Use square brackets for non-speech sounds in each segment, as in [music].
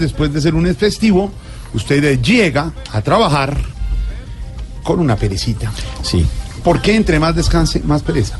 Después de ser un festivo, usted llega a trabajar con una perecita. Sí. ¿Por qué entre más descanse, más pereza?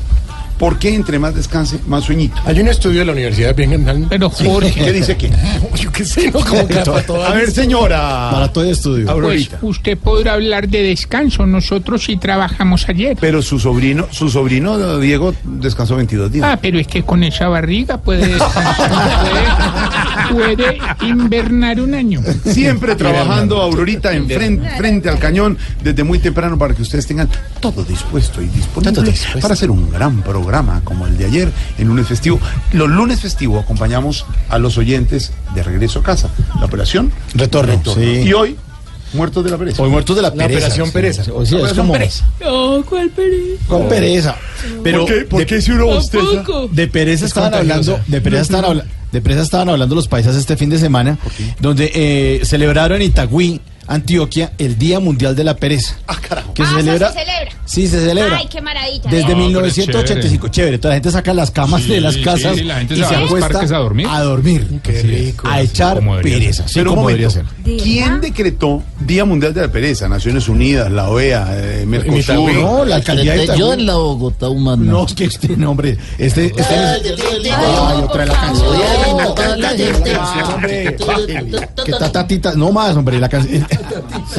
¿Por qué entre más descanse, más sueñito? Hay un estudio de la Universidad de Birmingham. Pero Jorge, ¿Qué dice qué? [laughs] Yo qué sé, ¿no? Como que para todo- A ver, señora. Para todo estudio. pues usted podrá hablar de descanso. Nosotros sí trabajamos ayer. Pero su sobrino, su sobrino Diego descansó 22 días. Ah, pero es que con esa barriga puede descansar, [laughs] puede, invernar un año. Siempre trabajando, Aurorita, en frente, frente al cañón, desde muy temprano para que ustedes tengan todo dispuesto y disponible Todo dispuesto. para hacer un gran programa como el de ayer, en lunes festivo. Los lunes festivos acompañamos a los oyentes de regreso a casa. La operación Retorno. Sí. Y hoy, muertos de la pereza. Hoy muertos de la, pereza, operación sí. pereza. O sea, es Operación como pereza. Oh, ¿cuál pereza? con pereza. Pero ¿Por qué, por de, qué si uno bosteza? De pereza estaban hablando, de pereza estaban hablando, de pereza estaban hablando los paisas este fin de semana, donde eh, celebraron en Itagüí, Antioquia, el Día Mundial de la Pereza. Ah, carajo. Que Ah, se o sea, celebra. se celebra. Sí, se celebra. Ay, qué maravilla. Desde ¿eh? 1985, chévere. Toda la gente saca las camas de las casas sí, la gente y se se va a los acuesta parques a dormir. A dormir. Qué rico. A echar pereza. Sí, Pero un como debería momento, ser. ¿quién decretó Día Mundial de la Pereza? Naciones Unidas, la OEA, eh, Mercosur. No, la alcaldía de Yo en la Bogotá humana. No, es que este nombre, este, este Ay, otra la canción. [laughs] Que tatatita, no más, hombre, la canción.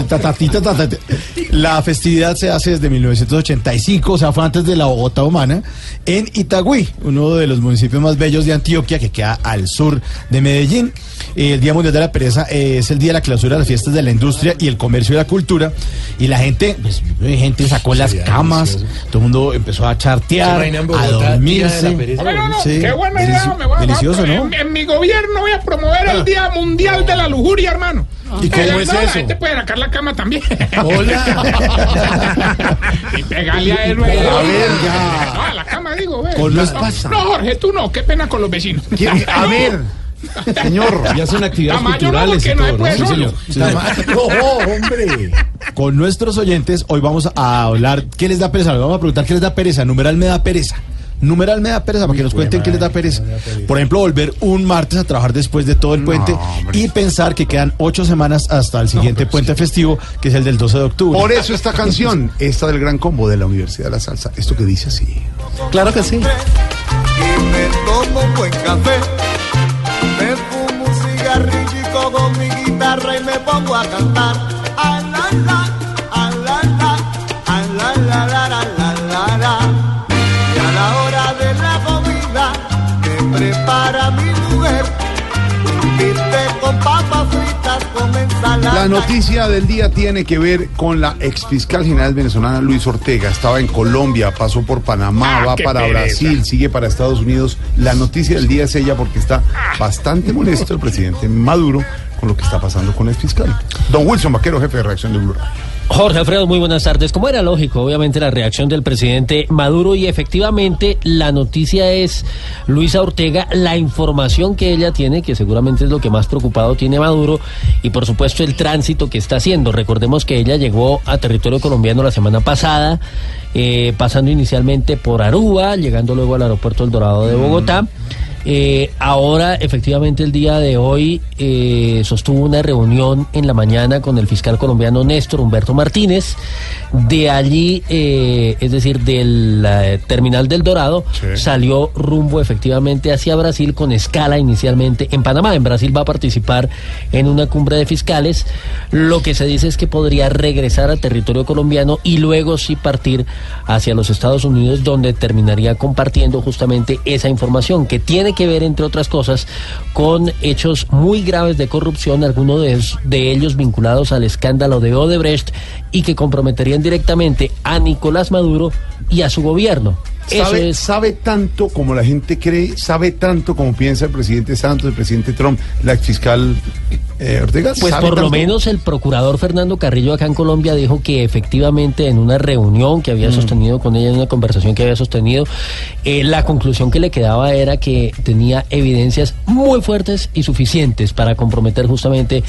Tatatita, [laughs] tatatita. La festividad se hace desde 1985, o sea, fue antes de la Bogotá humana, en Itagüí, uno de los municipios más bellos de Antioquia, que queda al sur de Medellín. El Día Mundial de la Pereza eh, es el día de la clausura de las fiestas de la industria y el comercio y la cultura. Y la gente, pues, gente sacó las camas, todo el mundo empezó a chartear, a dormirse. No, Sí, qué buena idea. delici- me voy a- delicioso, ¿no? En, en mi gobierno voy a promover el Día Mundial de la Lujuria, hermano. ¿Y cómo Eh, es no, La eso? gente puede sacar la cama también. Hola. [laughs] y pegarle a él. A ver, ya. No, a la cama digo. Con no, los pasa. no, Jorge, tú no. Qué pena con los vecinos. ¿Quién? A ver, señor. Ya son actividades Tamayo culturales y no todo, puede ¿no? solo. No, hombre. Con nuestros oyentes, hoy vamos a hablar. ¿Qué les da pereza? Les Vamos a preguntar qué les da pereza. Numeral me da pereza. Numeral me da pereza para que nos cuenten qué les da pereza. Por ejemplo, volver un martes a trabajar después de todo el puente y pensar que quedan ocho semanas hasta el siguiente puente festivo, que es el del 12 de octubre. Por eso esta canción, esta del gran combo de la Universidad de la Salsa, esto que dice así. Claro que sí. Y me tomo buen café, me fumo un cigarrillo con mi guitarra y me pongo a cantar. A la la, la la, la la la la. Y a la hora de la comida me prepara mi mujer La noticia del día tiene que ver con la exfiscal general venezolana Luis Ortega. Estaba en Colombia, pasó por Panamá, Ah, va para pereza. Brasil, sigue para Estados Unidos. La noticia del día es ella porque está bastante molesto el presidente Maduro con lo que está pasando con el fiscal. Don Wilson Vaquero, jefe de reacción de Blue Radio. Jorge Alfredo, muy buenas tardes. Como era lógico, obviamente la reacción del presidente Maduro y efectivamente la noticia es Luisa Ortega, la información que ella tiene, que seguramente es lo que más preocupado tiene Maduro, y por supuesto el tránsito que está haciendo. Recordemos que ella llegó a territorio colombiano la semana pasada, eh, pasando inicialmente por Aruba, llegando luego al aeropuerto El Dorado de Bogotá. Eh, ahora, efectivamente, el día de hoy eh, sostuvo una reunión en la mañana con el fiscal colombiano Néstor Humberto Martínez. De allí, eh, es decir, del eh, terminal del Dorado, Sí. salió rumbo efectivamente hacia Brasil con escala inicialmente en Panamá. En Brasil va a participar en una cumbre de fiscales. Lo que se dice es que podría regresar a territorio colombiano y luego sí partir hacia los Estados Unidos, donde terminaría compartiendo justamente esa información que tiene que ver, entre otras cosas, con hechos muy graves de corrupción, algunos de, de ellos vinculados al escándalo de Odebrecht y que comprometerían directamente a Nicolás Maduro y a su gobierno. ¿Sabe, es sabe tanto como la gente cree, sabe tanto como piensa el presidente Santos, el presidente Trump, la exfiscal eh, Ortega. Pues ¿Sabe por lo menos el procurador Fernando Carrillo acá en Colombia dijo que efectivamente en una reunión que había Mm. sostenido con ella, en una conversación que había sostenido, eh, la conclusión que le quedaba era que tenía evidencias muy fuertes y suficientes para comprometer justamente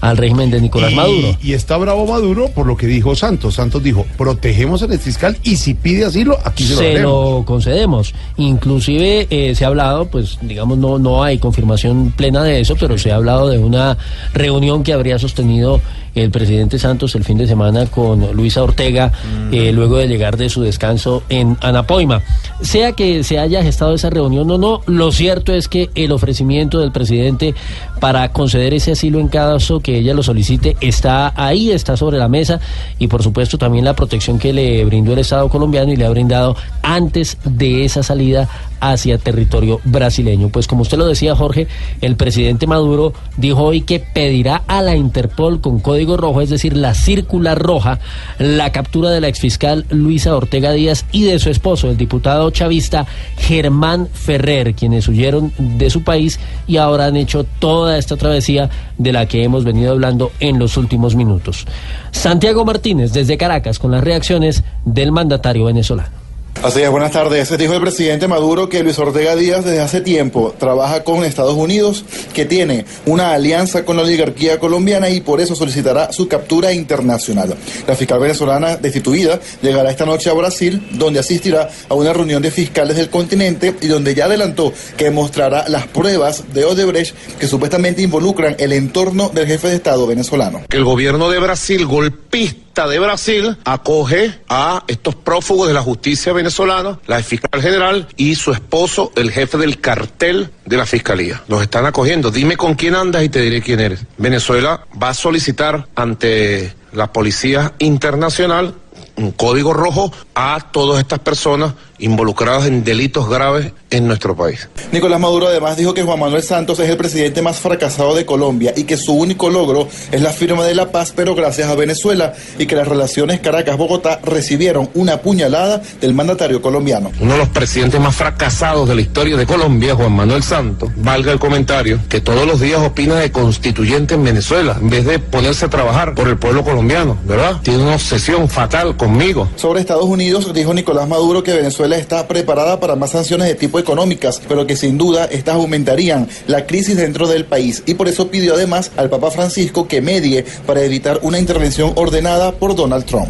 al régimen de Nicolás y, Maduro. Y está bravo Maduro por lo que dijo Santos. Santos dijo, protegemos al fiscal y si pide asilo, aquí se, lo se daremos. lo concedemos. Inclusive eh, se ha hablado, pues digamos no no hay confirmación plena de eso, pero se ha hablado de una reunión que habría sostenido el presidente Santos el fin de semana con Luisa Ortega eh, luego de llegar de su descanso en Anapoima. Sea que se haya gestado esa reunión o no, lo cierto es que el ofrecimiento del presidente para conceder ese asilo en caso que ella lo solicite está ahí, está sobre la mesa y por supuesto también la protección que le brindó el Estado colombiano y le ha brindado antes de esa salida hacia territorio brasileño. Pues como usted lo decía Jorge, el presidente Maduro dijo hoy que pedirá a la Interpol con código rojo, es decir, la circular roja, la captura de la exfiscal Luisa Ortega Díaz y de su esposo, el diputado chavista Germán Ferrer, quienes huyeron de su país y ahora han hecho toda esta travesía de la que hemos venido hablando en los últimos minutos. Santiago Martínez desde Caracas con las reacciones del mandatario venezolano. Así es, buenas tardes. Dijo el presidente Maduro que Luis Ortega Díaz desde hace tiempo trabaja con Estados Unidos, que tiene una alianza con la oligarquía colombiana y por eso solicitará su captura internacional. La fiscal venezolana destituida llegará esta noche a Brasil, donde asistirá a una reunión de fiscales del continente y donde ya adelantó que mostrará las pruebas de Odebrecht que supuestamente involucran el entorno del jefe de Estado venezolano. el gobierno de Brasil, golpista de Brasil, acoge a estos prófugos de la justicia venezolana, la fiscal general y su esposo, el jefe del cartel de la fiscalía. Los están acogiendo. Dime con quién andas y te diré quién eres. Venezuela va a solicitar ante la Policía Internacional un código rojo a todas estas personas involucradas en delitos graves en nuestro país. Nicolás Maduro además dijo que Juan Manuel Santos es el presidente más fracasado de Colombia y que su único logro es la firma de la paz, pero gracias a Venezuela, y que las relaciones Caracas-Bogotá recibieron una puñalada del mandatario colombiano. Uno de los presidentes más fracasados de la historia de Colombia, Juan Manuel Santos, valga el comentario, que todos los días opina de constituyente en Venezuela, en vez de ponerse a trabajar por el pueblo colombiano, ¿verdad? Tiene una obsesión fatal conmigo. Sobre Estados Unidos, dijo Nicolás Maduro que Venezuela está preparada para más sanciones de tipo económicas, pero que sin duda estas aumentarían la crisis dentro del país y por eso pidió además al Papa Francisco que medie para evitar una intervención ordenada por Donald Trump.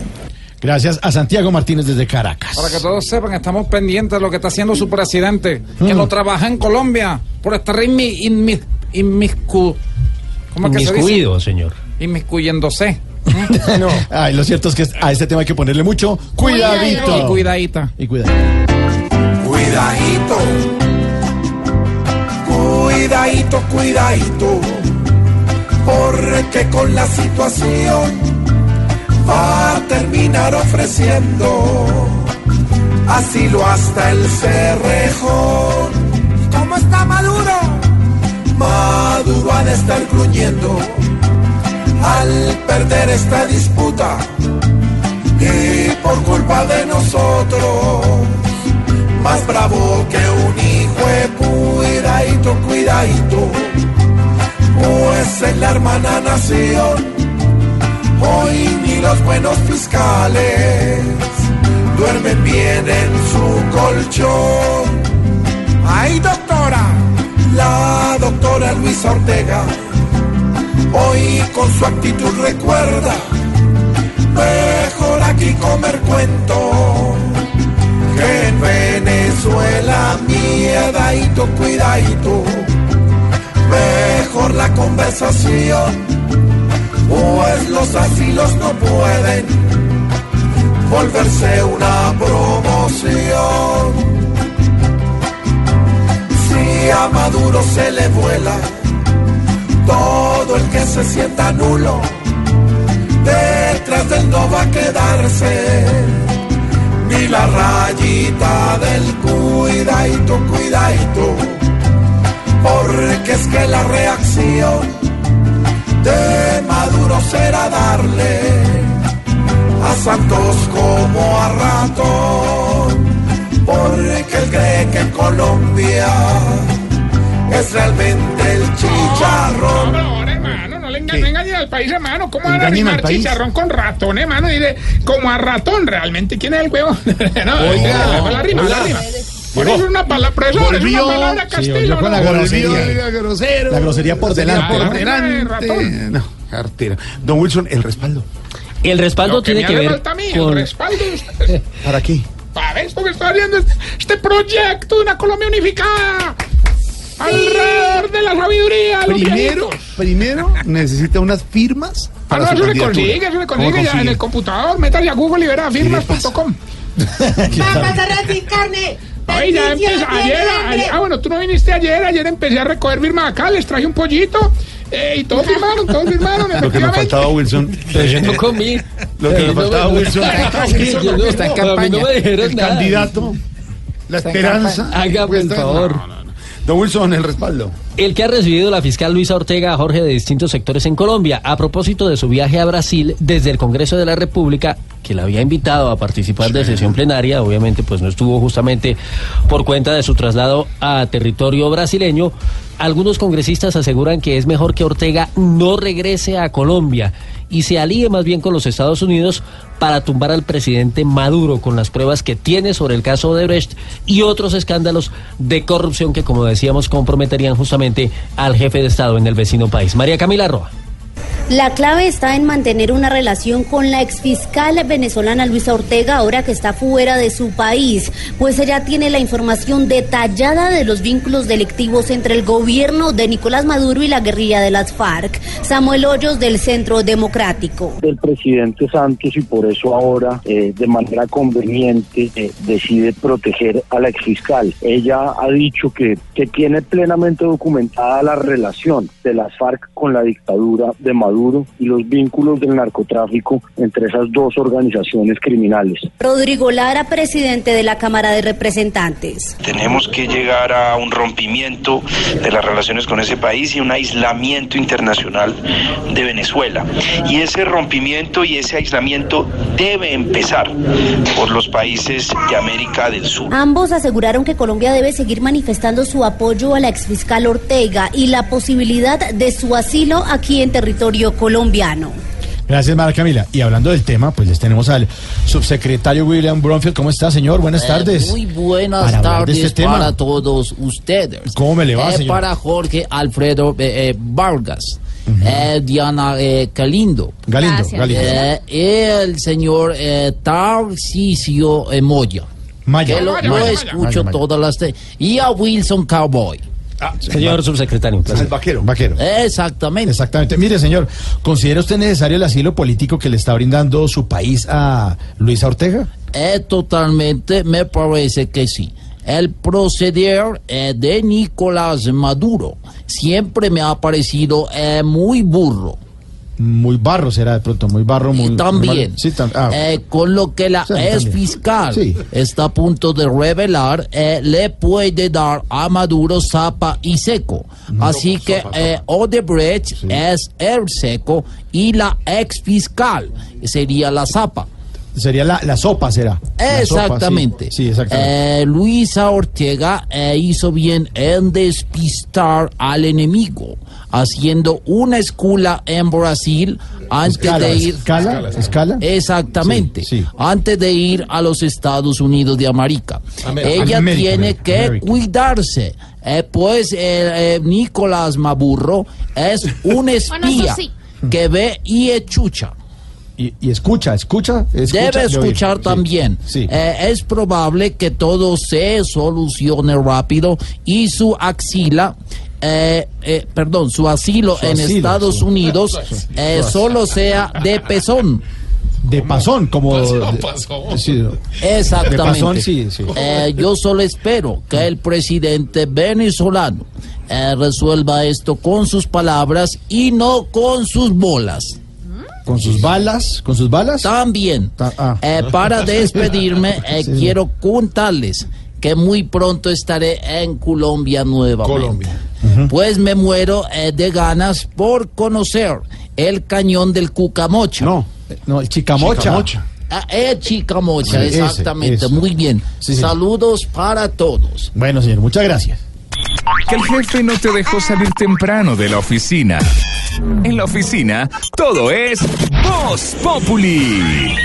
Gracias a Santiago Martínez desde Caracas. Para que todos sepan, estamos pendientes de lo que está haciendo su presidente, que lo trabaja en Colombia por estar inmi, inmi- inmiscu- ¿cómo es que se dice? Inmiscuido, señor. Inmiscuyéndose. [laughs] Ay, lo cierto es que a este tema hay que ponerle mucho cuidadito. Y cuidadita. Y cuidado. Cuidadito, cuidadito, cuidadito, porque con la situación va a terminar ofreciendo asilo hasta el cerrejón. ¿Cómo está Maduro? Maduro ha de estar gruñendo al perder esta disputa y por culpa de nosotros, más bravo que un hijo de cuidadito, cuidadito, pues en la hermana nación, hoy ni los buenos fiscales duermen bien en su colchón. ¡Ay, doctora! La doctora Luisa Ortega, hoy con su actitud recuerda, mejor aquí comer cuento, que en Venezuela miedadito, cuidadito, mejor la conversación, pues los asilos no pueden volverse una promoción. Si a Maduro se le vuela todo el que se sienta nulo, detrás del no va a quedarse. Ni la rayita del cuidadito, cuidadito, porque es que la reacción de Maduro será darle a Santos como a ratón, porque él cree que en Colombia es realmente el chicharrón. No, ahora, hermano, no le engañen, no engañen al país, hermano. ¿Cómo van a país. chicharrón con ratón, hermano? Dile, como a ratón, realmente. ¿Quién es el huevo? [laughs] no, Oiga, la rima, la rima. Por eso es una palabra, profesor, es una palabra Sí, castillo. con la ¿no? grosería. Volvió grosero. La grosería por delante. Por delante. ratón. No, cartera. Don Wilson, el respaldo. El respaldo Lo que tiene me que ver falta a mí, el respaldo de [laughs] ustedes. ¿Para qué? Para esto que estoy haciendo, este, este proyecto de una Colombia unificada. Alrededor de la sabiduría. Primero, primero necesita unas firmas Ah, para no, su eso se consigue, eso se ¿Cómo consigue ya en el computador. Métase a Google y verá firmas.com. Papas [laughs] arroz sin carne. Ay, ya empezó. Ayer, ayer- ah, bueno, tú no viniste ayer. Ayer empecé a recoger firmas acá. Les traje un pollito. eh, y todos firmaron, todos firmaron. Lo que me efectivamente. faltaba, Wilson. Pero [laughs] yo no comí. Lo que me Eh, no faltaba, no- Wilson. Yo no- Está en campaña. no me dijeron El nada. candidato. La esperanza. Haga, por Cuesta- favor. Don Wilson, el respaldo. El que ha recibido la fiscal Luisa Ortega a Jorge de distintos sectores en Colombia a propósito de su viaje a Brasil desde el Congreso de la República que la había invitado a participar de sesión plenaria, obviamente pues no estuvo justamente por cuenta de su traslado a territorio brasileño. Algunos congresistas aseguran que es mejor que Ortega no regrese a Colombia y se alíe más bien con los Estados Unidos para tumbar al presidente Maduro con las pruebas que tiene sobre el caso de Brecht y otros escándalos de corrupción que, como decíamos, comprometerían justamente al jefe de Estado en el vecino país. María Camila Roa. La clave está en mantener una relación con la exfiscal venezolana Luisa Ortega ahora que está fuera de su país, pues ella tiene la información detallada de los vínculos delictivos entre el gobierno de Nicolás Maduro y la guerrilla de las FARC. Samuel Hoyos del Centro Democrático. del presidente Santos y por eso ahora eh, de manera conveniente eh, decide proteger a la exfiscal. Ella ha dicho que, que tiene plenamente documentada la relación de las FARC con la dictadura de Maduro y los vínculos del narcotráfico entre esas dos organizaciones criminales. Rodrigo Lara, presidente de la Cámara de Representantes. Tenemos que llegar a un rompimiento de las relaciones con ese país y un aislamiento internacional de Venezuela. Y ese rompimiento y ese aislamiento debe empezar por los países de América del Sur. Ambos aseguraron que Colombia debe seguir manifestando su apoyo a la exfiscal Ortega y la posibilidad de su asilo aquí en territorio colombiano. Gracias, Mara Camila. Y hablando del tema, pues les tenemos al subsecretario William Bromfield. ¿Cómo está, señor? Buenas tardes. Eh, Muy buenas Para tardes este tema. para todos ustedes. ¿Cómo me le va, Eh, señor? Para Jorge Alfredo eh, eh, Vargas, eh, Diana eh, Galindo, Galindo, eh, el señor eh, Tarcisio eh, Moya, Maya. que lo, Maya, lo Maya, Maya. escucho Maya, Maya. todas las... y a Wilson Cowboy. Señor subsecretario. El vaquero. Vaquero. Exactamente. Exactamente. Mire, señor, ¿considera usted necesario el asilo político que le está brindando su país a Luisa Ortega? Eh, totalmente, me parece que sí. El proceder eh, de Nicolás Maduro siempre me ha parecido eh, muy burro. Muy barro será de pronto, muy barro, muy... También, Sí, tam- ah, eh, con lo que la Sí, ex también. fiscal Sí. está a punto de revelar, eh, le puede dar a Maduro zapa y seco. Así que eh, Odebrecht es el seco y la ex fiscal sería la zapa. Sería la, la sopa, será. La sopa, Exactamente. sí, sí, exactamente. Eh, Luisa Ortega eh, hizo bien en despistar al enemigo, haciendo una escuela en Brasil antes escala, de ir. escala, escala. Exactamente. Sí, sí. Antes de ir a los Estados Unidos de América. Ella América, tiene que cuidarse. eh, pues eh, eh, Nicolás Maburro es un espía sí. que ve y echucha. Y, y escucha, escucha, escucha. Debe escuchar Sí, también. Sí. Eh, es probable que todo se solucione rápido y su axila, eh, eh, perdón, su asilo Su en asilo, Estados. Unidos [laughs] eh, solo sea de pezón. de pasón, como... de- sí, Exactamente. De pasón, sí, sí. Eh, yo solo espero que el presidente venezolano eh, resuelva esto con sus palabras y no con sus bolas. Con sus balas, con sus balas. También, Ta- ah. eh, para despedirme, [laughs] eh, Sí, quiero contarles que muy pronto estaré en Colombia nuevamente. Colombia. Pues me muero eh, de ganas por conocer el cañón del Cucamocha. No, no, el chicamocha. Chicamocha. Ah, eh, Chicamocha, Sí, ese, exactamente. ese. Muy bien. Sí, sí. Saludos para todos. Bueno, señor, muchas gracias. Que el jefe no te dejó salir temprano de la oficina. En la oficina, todo es Voz Populi.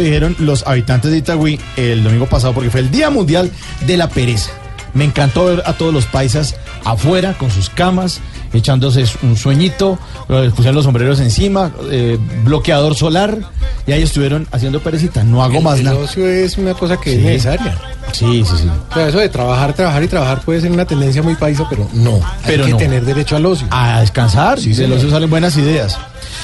Dijeron los habitantes de Itagüí el domingo pasado porque fue el Día Mundial de la Pereza. Me encantó ver a todos los paisas afuera con sus camas, echándose un sueñito, pusieron los sombreros encima, eh, bloqueador solar, y ahí estuvieron haciendo perecita. No hago más el nada. ocio es una cosa que Sí. es necesaria. Sí, sí, sí. O sea, eso de trabajar, trabajar y trabajar puede ser una tendencia muy paisa, pero no. Pero Hay que no. tener derecho al ocio. A descansar, Sí, de señor. los ocio salen buenas ideas.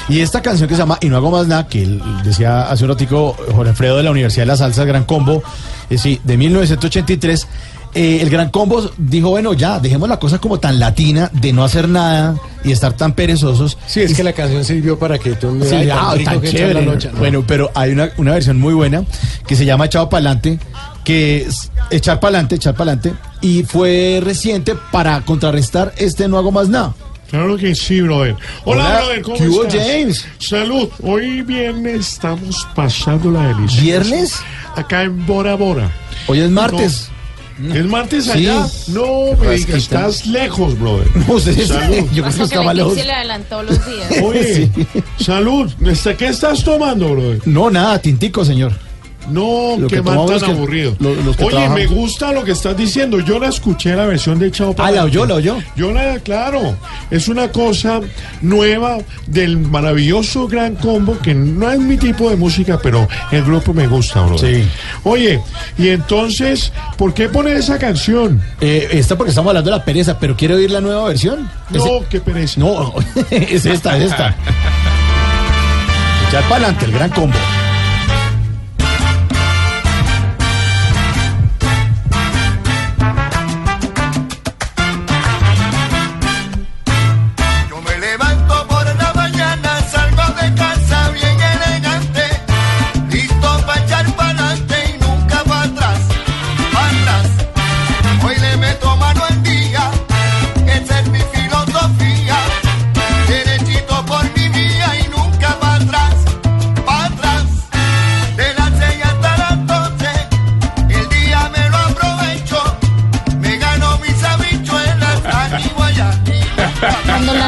Y esta canción que se llama Y no hago más nada, que él decía hace un ratico Jorge Alfredo de la Universidad de la Salsa, el Gran Combo, eh, sí, de 1983, eh, el Gran Combo dijo, bueno, ya, dejemos la cosa como tan latina, de no hacer nada y estar tan perezosos. Sí, es que la canción sirvió para que tú me Sí, ay, ah, tan chévere. la noche. No. Bueno, pero hay una, una versión muy buena que se llama Echado Pa'lante, que es echar pa'lante, echar pa'lante, y fue reciente para contrarrestar este No Hago Más Nada. Claro que sí, brother. Hola, Hola, brother, ¿cómo ¿qué hubo, estás? James? Salud. Hoy viernes estamos pasando la delicia. ¿Viernes? Acá en Bora Bora. Hoy es martes. No. ¿Es martes Sí. allá? No, me Pues, estás lejos, brother. [laughs] No, usted- Salud. yo creo que estaba lejos. se le adelantó los días. Oye, [laughs] salud. ¿Este- ¿Qué estás tomando, brother? No, nada, tintico, señor. No, Lo qué que man tan que- aburrido. lo- los que Oye, trabajamos. me gusta lo que estás diciendo. Yo la escuché la versión de Chao Ah, la oyó, la oyó. Yo la, claro, es una cosa nueva del maravilloso gran combo que no es mi tipo de música, pero el grupo me gusta, bro. Sí. Oye, y entonces, ¿por qué poner esa canción? Eh, esta porque estamos hablando de la pereza, pero quiere oír la nueva versión. No, Ese- qué pereza. No, [laughs] es esta, es esta. [laughs] Echar para adelante, el gran combo.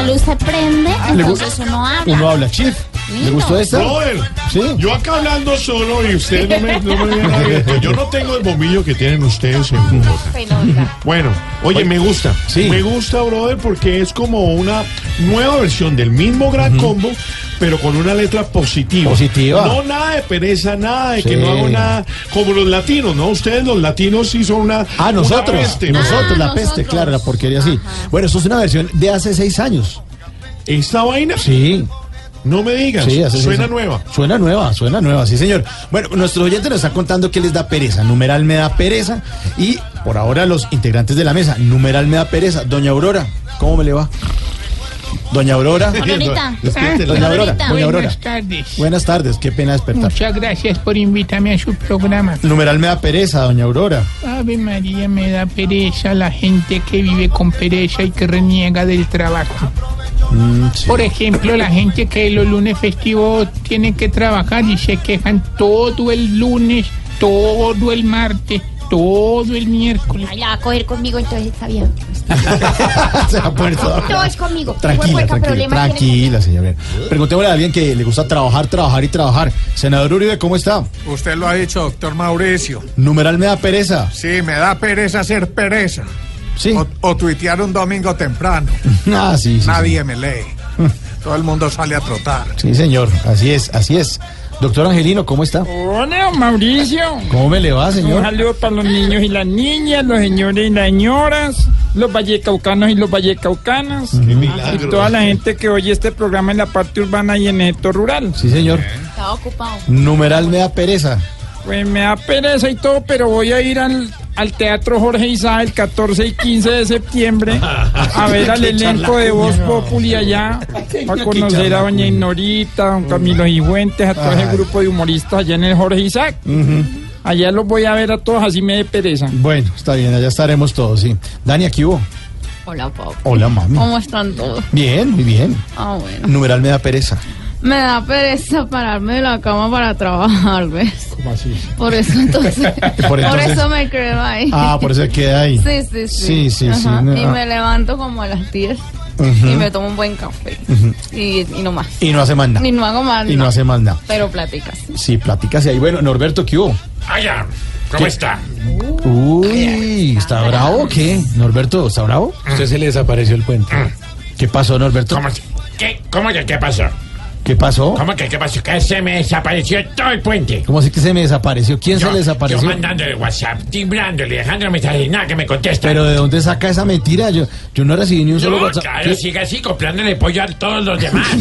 La luz se prende, Le gu- entonces uno habla. Uno habla, Chief. ¿Le gustó esta? Brother, Sí. yo acá hablando solo y usted no me, no me. [laughs] Yo no tengo el bombillo que tienen ustedes en Bogotá. Bueno, oye, me gusta. Sí. Me gusta, brother, porque es como una nueva versión del mismo gran combo, pero con una letra positiva. Positiva. No nada de pereza, nada de que no hago nada. Como los latinos, ¿no? Ustedes los latinos sí son una. Ah, una nosotros. peste, ¿no? nosotros, la Ah, peste, claro, la porquería sí. Bueno, esto es una versión de hace seis años. ¿Esta vaina? Sí. No me digas. Sí, hace Suena nueva. Suena nueva, suena nueva, sí, señor. Bueno, nuestro oyente nos está contando que les da pereza. Numeral me da pereza. Y por ahora los integrantes de la mesa, numeral me da pereza. Doña Aurora, ¿cómo me le va? Doña Aurora. Aurorita. Despiértela. Doña Aurora. Aurorita. Doña Aurora. Buenas tardes. Buenas tardes, qué pena despertar. Muchas gracias por invitarme a su programa. Numeral me da pereza, doña Aurora. Ave María, me da pereza la gente que vive con pereza y que reniega del trabajo. Mm, sí. Por ejemplo, la gente que los lunes festivos tienen que trabajar y se quejan todo el lunes, todo el martes, todo el miércoles. Ay, la va a coger conmigo, entonces está bien. [laughs] Se va a poner toda- Todo es conmigo. Tranquila, tranquila, tranquila, señora. Preguntémosle a alguien que le gusta trabajar, trabajar y trabajar. Senador Uribe, ¿cómo está? Usted lo ha dicho, doctor Mauricio. Numeral me da pereza. Sí, me da pereza ser pereza. Sí. O, o tuitear un domingo temprano. [laughs] Ah, sí, sí. sí. Nadie me lee. Todo el mundo sale a trotar. Sí, señor, así es, así es. Doctor Angelino, ¿cómo está? Hola, Mauricio. ¿Cómo me le va, Un señor? saludo para los niños y las niñas, los señores y las señoras, los vallecaucanos y los vallecaucanas, y toda la gente que oye este programa en la parte urbana y en el sector rural. Sí, señor. Estaba ocupado. Numeral me da pereza. Pues me da pereza y todo, pero voy a ir al, al Teatro Jorge Isá el 14 y 15 de septiembre a ver al elenco de Voz. Populi allá, para que conocer a doña. Ignorita, a don Camilo Sigüentes, a todo ese Ay. grupo de humoristas allá en el Jorge Isaac. Allá los voy a ver a todos, así me dé pereza. Bueno, está bien, allá estaremos todos, sí. Dani, aquí hubo. Hola, papá. Hola, mami. ¿Cómo están todos? Bien, muy bien. Ah, bueno. Numeral me da pereza. Me da pereza pararme de la cama para trabajar, ¿ves? ¿Cómo así? Por eso entonces. [laughs] Por eso me quedo ahí. Ah, por eso queda ahí. Sí, sí, sí. Sí, sí, sí, no, y ah. me levanto como a las 10 Ujú. y me tomo un buen café. Y, y no más. Y no hace más nada. Y no hago más Y no hace más nada. Pero platicas. Sí, platícase ahí. Bueno, Norberto, ¿qué hubo? Allá, ¿cómo ¿Qué? está? Uy, ¿está bravo o qué? Norberto, ¿está bravo? Usted se le desapareció el puente. ¿Qué pasó, Norberto? ¿Cómo, ¿Qué, cómo que qué pasó? ¿Qué pasó? ¿Cómo que qué pasó? Que se me desapareció todo el puente. ¿Cómo así que se me desapareció? ¿Quién Yo- se le desapareció? Yo mandándole WhatsApp, timbrándole, dejándole mensajes y nada que me contesta. Pero ¿de dónde saca esa mentira? Yo, yo no recibí ni un solo WhatsApp. claro, ¿Qué? siga así comprándole pollo a todos los demás. [laughs]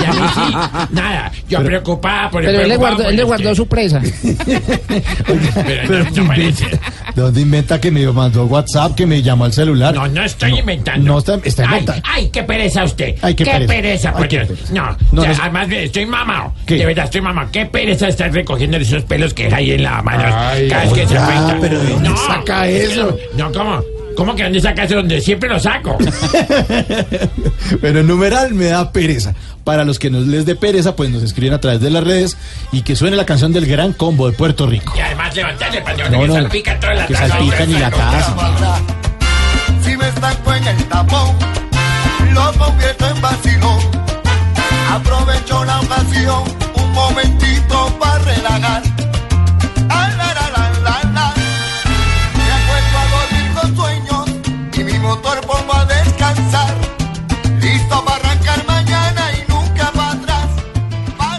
Y a mí sí, nada. Yo preocupada por el Pero él le guardó, él le este. guardó su presa. Pero [laughs] Pero no, no parece. ¿De dónde inventa que me mandó WhatsApp, que me llamó al celular? No, no estoy inventando. No está, está inventando. ay, qué pereza usted. Ay, qué pereza. Ay, qué pereza. No, No, o sea, no- además de- estoy mamado. ¿Qué? De verdad estoy mamado. Qué pereza estar recogiendo esos pelos que ahí en la mano. Ay, cada vez que se afeita. pero ¿de dónde no, saca eso? No, ¿cómo? ¿Cómo que dónde saca eso? Donde siempre lo saco. [laughs] Pero en numeral me da pereza. Para los que no les dé pereza, pues nos escriben a través de las redes y que suene la canción del Gran Combo de Puerto Rico. Y además levantarle para No, que no, salpica toda la que taza. salpica ni la taza. Si me estanco en el tapón, lo convierto en vacilón. Aprovecho la ocasión, un momentito para relajar. Ay, la, la, la. Me acuesto a dormir con sueños y mi motor pongo a descansar. Listo para arrancar mañana y nunca para atrás. Para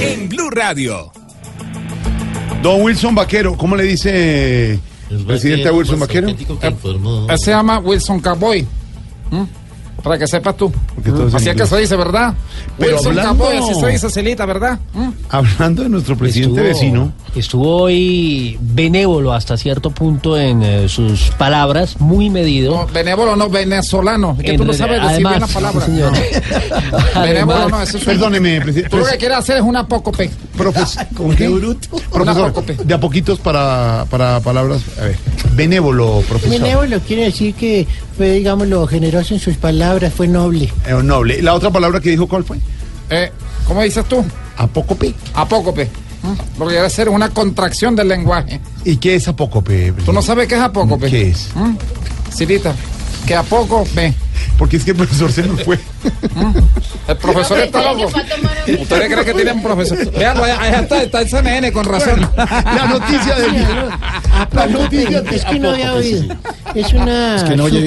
En Blue Radio. Don Wilson Vaquero, ¿cómo le dice presidente Wilson Vaquero? Él se llama Wilson Cowboy. ¿Mm? Para que sepas tú. Así es que se dice, ¿verdad? Pero Wilson hablando- así se dice, Celita, ¿verdad? ¿Mm? Hablando de nuestro presidente Estuvo- vecino, Estuvo hoy benévolo hasta cierto punto en eh, sus palabras, muy medido. Benévolo no, venezolano. Es que En tú no sabes decir bien la además, palabra. [laughs] sí, señor. [laughs] Benévolo Además- no, eso es Perdóneme, presidente. Tú lo que quieres hacer es una apócope. Profes- [laughs] ¿Cómo ¿qué? bruto? Profesor, de a poquitos para, para palabras. A ver, benévolo, profesor. Benévolo quiere decir que fue, digámoslo, generoso en sus palabras, fue noble. Eh, noble. ¿La otra palabra que dijo cuál fue? Eh, ¿Cómo dices tú? Apócope. Apócope. ¿Mm? Lo que quiere hacer es una contracción del lenguaje. ¿Y qué es apócope? ¿Tú no sabes qué es apócope? ¿Qué es? ¿Mm? Silita, que a poco ve. Porque es que el profesor se nos fue. [laughs] El profesor está loco. ¿Ustedes creen que tiene un profesor? Veanlo, allá, está, está el CNN con razón. La noticia del día. La noticia es que no había oído. Es una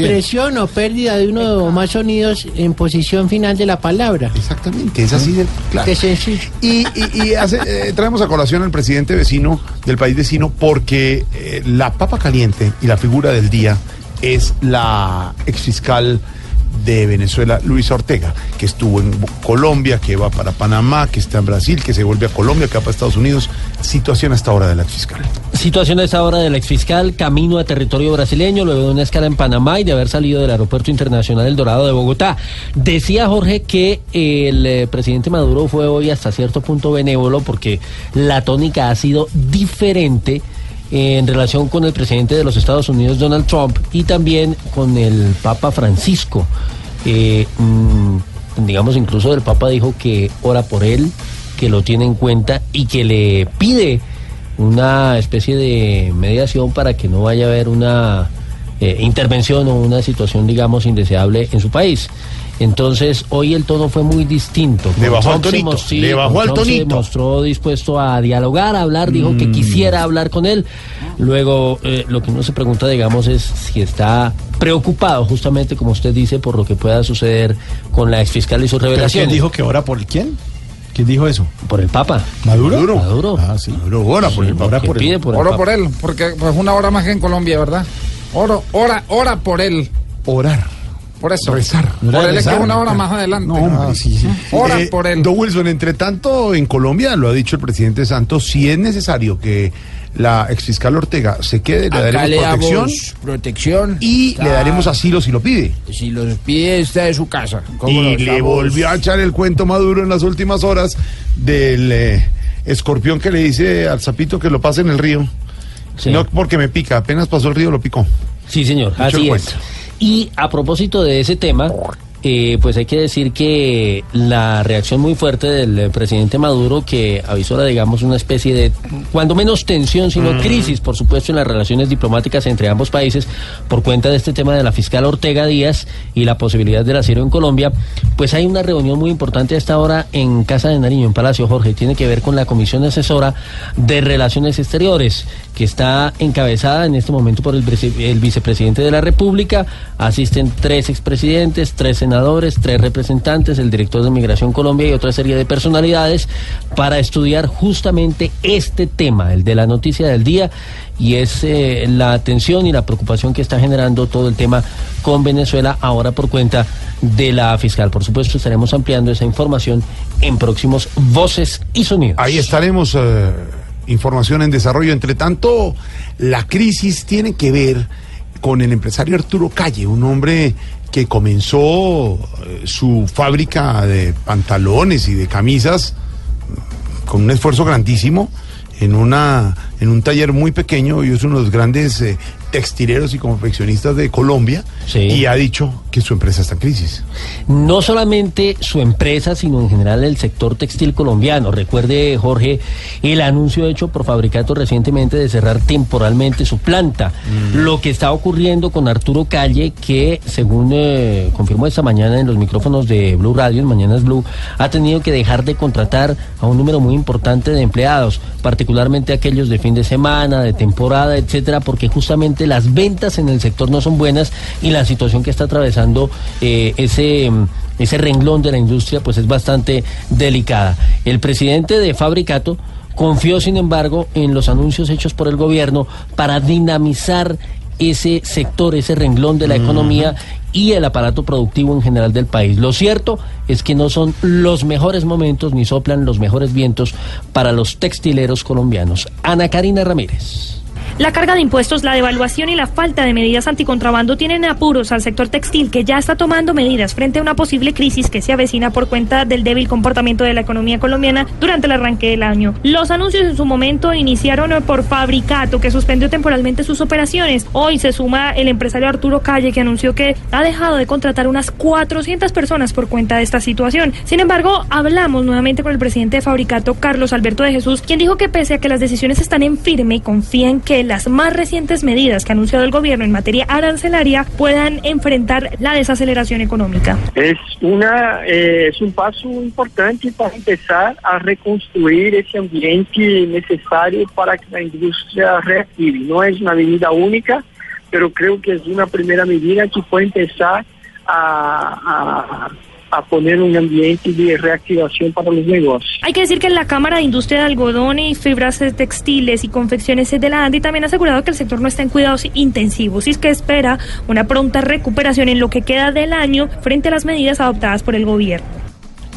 supresión o pérdida de uno o más sonidos en posición final de la palabra. Exactamente, es así de claro. Y, y- y hace- eh, traemos a colación al presidente vecino del país vecino porque eh, la papa caliente y la figura del día es la exfiscal de Venezuela, Luisa Ortega, que estuvo en Colombia, que va para Panamá, que está en Brasil, que se vuelve a Colombia, que va para Estados Unidos. Situación hasta ahora de la exfiscal. Situación a esta hora del exfiscal, camino a territorio brasileño, luego de una escala en Panamá y de haber salido del Aeropuerto Internacional El Dorado de Bogotá. Decía Jorge que el eh, presidente Maduro fue hoy hasta cierto punto benévolo porque la tónica ha sido diferente en relación con el presidente de los Estados Unidos, Donald Trump, y también con el Papa Francisco. Eh, mm, digamos, incluso el Papa dijo que ora por él, que lo tiene en cuenta y que le pide una especie de mediación para que no vaya a haber una eh, intervención o una situación, digamos, indeseable en su país. Entonces, hoy el tono fue muy distinto. Le bajó al tonito, sí, le bajó al Trump se tonito. mostró dispuesto a dialogar, a hablar, dijo que quisiera hablar con él. Luego, eh, lo que uno se pregunta, digamos, es si está preocupado, justamente como usted dice, por lo que pueda suceder con la exfiscal y sus ¿Pero revelaciones. quién dijo que ora por quién? ¿Quién dijo eso? Por el Papa. ¿Maduro? Maduro. Ah, sí. Maduro ora por el Papa. por Pide el por el Oro Papa. por él, porque pues una hora más que en Colombia, ¿verdad? Oro, ora, ora por él. Orar. Por eso. Rezar. Por No él es que rezar, es una hora no. más adelante. No, hombre. Ah, sí, sí. Ora Eh, por él. Don Wilson, entre tanto, en Colombia, lo ha dicho el presidente Santos, si es necesario que la exfiscal Ortega se quede, le Acá daremos le protección protección. y Está- le daremos asilo si lo pide. Si los pide, está de su casa. ¿Cómo Y lo le volvió a echar el cuento Maduro en las últimas horas del eh, escorpión que le dice al sapito que lo pase en el río. Sí. No porque me pica, apenas pasó el río lo picó. Sí, señor, Dicho así el es. Y a propósito de ese tema, eh, pues hay que decir que la reacción muy fuerte del eh, presidente Maduro, que avisora, digamos, una especie de, cuando menos tensión, sino Mm. crisis, por supuesto, en las relaciones diplomáticas entre ambos países, por cuenta de este tema de la fiscal Ortega Díaz y la posibilidad del asilo en Colombia, pues hay una reunión muy importante a esta hora en Casa de Nariño, en Palacio Jorge, tiene que ver con la Comisión Asesora de Relaciones Exteriores, que está encabezada en este momento por el, vice- el vicepresidente de la República, asisten tres expresidentes, tres senadores, tres representantes, el director de Migración Colombia y otra serie de personalidades para estudiar justamente este tema, el de la noticia del día, y es eh, la atención y la preocupación que está generando todo el tema con Venezuela ahora por cuenta de la fiscal. Por supuesto, estaremos ampliando esa información en próximos Voces y Sonidos. Ahí estaremos. eh, información en desarrollo. Entre tanto, la crisis tiene que ver con el empresario Arturo Calle, un hombre que comenzó eh, su fábrica de pantalones y de camisas con un esfuerzo grandísimo en una en un taller muy pequeño y es uno de los grandes eh, textileros y confeccionistas de Colombia y ha dicho que su empresa está en crisis. no solamente su empresa, sino en general el sector textil colombiano. Recuerde, Jorge, el anuncio hecho por Fabricato recientemente de cerrar temporalmente su planta. Lo que está ocurriendo con Arturo Calle, que según eh, confirmó esta mañana en los micrófonos de Blue Radio, en Mañanas Blue, ha tenido que dejar de contratar a un número muy importante de empleados, particularmente aquellos de fin de semana, de temporada, etcétera, porque justamente las ventas en el sector no son buenas y la situación que está atravesando eh, ese mm, ese renglón de la industria pues es bastante delicada. El presidente de Fabricato confió sin embargo en los anuncios hechos por el gobierno para dinamizar ese sector, ese renglón de la economía y el aparato productivo en general del país. Lo cierto es que no son los mejores momentos ni soplan los mejores vientos para los textileros colombianos. Ana Karina Ramírez. La carga de impuestos, la devaluación y la falta de medidas anticontrabando tienen apuros al sector textil que ya está tomando medidas frente a una posible crisis que se avecina por cuenta del débil comportamiento de la economía colombiana durante el arranque del año. Los anuncios en su momento iniciaron por Fabricato, que suspendió temporalmente sus operaciones. Hoy se suma el empresario Arturo Calle, que anunció que ha dejado de contratar unas 400 personas por cuenta de esta situación. Sin embargo, hablamos nuevamente con el presidente de Fabricato, Carlos Alberto de Jesús, quien dijo que pese a que las decisiones están en firme confía en que las más recientes medidas que ha anunciado el gobierno en materia arancelaria puedan enfrentar la desaceleración económica. Es, una, eh, es un paso importante para empezar a reconstruir ese ambiente necesario para que la industria reactive. No es una medida única, pero creo que es una primera medida que puede empezar a, a, a poner un ambiente de reactivación para los negocios. Hay que decir que la Cámara de Industria de Algodón y Fibras Textiles y Confecciones de la ANDI también ha asegurado que el sector no está en cuidados intensivos y es que espera una pronta recuperación en lo que queda del año frente a las medidas adoptadas por el gobierno.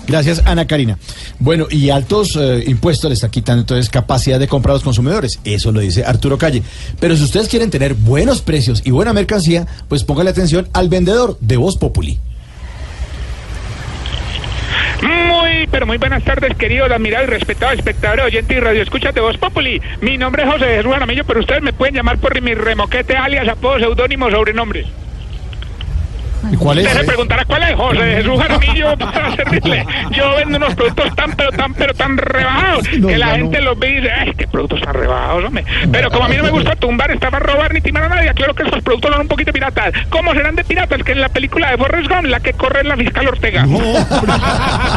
Gracias, Ana Karina. Bueno, y altos eh, impuestos le está quitando entonces capacidad de compra a los consumidores. Eso lo dice Arturo Calle. Pero si ustedes quieren tener buenos precios y buena mercancía, pues póngale atención al vendedor de Voz Populi. Muy, pero muy buenas tardes, queridos, admirado y respetado espectador, oyente y radio escucha de Voz Populi. Mi nombre es José Jesús Jaramillo, pero ustedes me pueden llamar por mi remoquete, alias, apodo, seudónimo, sobrenombres. ¿Y cuál es? Usted se preguntará cuál es José Jesús Jaramillo [laughs] para servirle. Yo vendo unos productos tan, pero tan, pero tan rebajados que la gente los ve y dice, ay, qué productos tan rebajados, hombre. Pero como a mí no me gusta tumbar, estafar, robar ni timar a nadie, claro que esos productos son un poquito piratas. ¿Cómo serán de piratas? Que en la película de Forrest Gump, la que corre la fiscal Ortega.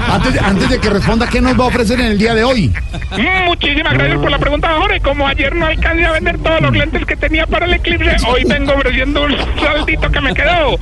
Antes, antes de que responda, ¿qué nos va a ofrecer en el día de hoy? Mm, Muchísimas gracias por la pregunta, Jorge. Como ayer no alcancé a vender todos los lentes que tenía para el eclipse, hoy vengo ofreciendo un saldito que me quedó.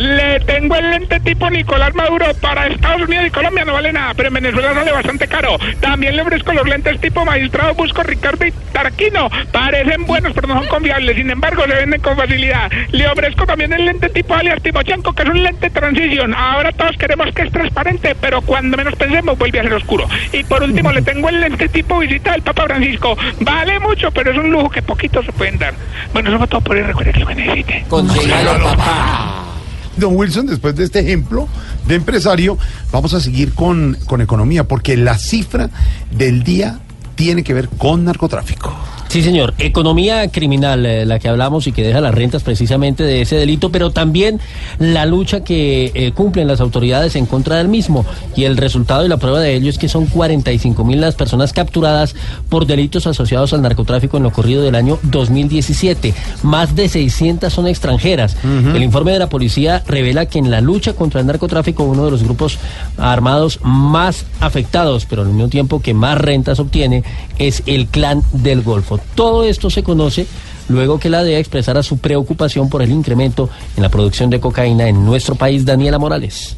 Le tengo el lente tipo Nicolás Maduro para Estados Unidos y Colombia, no vale nada, pero en Venezuela sale bastante caro. También le ofrezco los lentes tipo Magistrado Busco Ricardo y Tarquino. Parecen buenos, pero no son confiables. Sin embargo, se venden con facilidad. Le ofrezco también el lente tipo alias Timochenko, que es un lente transition. Ahora todos queremos que es transparente, pero cuando menos pensemos vuelve a ser oscuro. Y por último, le tengo el lente tipo visita del Papa Francisco. Vale mucho, pero es un lujo que poquitos se pueden dar. Bueno, eso fue todo por hoy. Recuerde que lo que necesite. Consígalo, papá. Don Wilson, después de este ejemplo de empresario, vamos a seguir con, con economía, porque la cifra del día tiene que ver con narcotráfico. Sí, señor. Economía criminal, eh, la que hablamos y que deja las rentas precisamente de ese delito, pero también la lucha que eh, cumplen las autoridades en contra del mismo. Y el resultado y la prueba de ello es que son 45 mil las personas capturadas por delitos asociados al narcotráfico en lo corrido del año 2017. Más de 600 son extranjeras. El informe de la policía revela que en la lucha contra el narcotráfico, uno de los grupos armados más afectados, pero al mismo tiempo que más rentas obtiene, es el clan del Golfo. Todo esto se conoce luego que la DEA expresara su preocupación por el incremento en la producción de cocaína en nuestro país. Daniela Morales.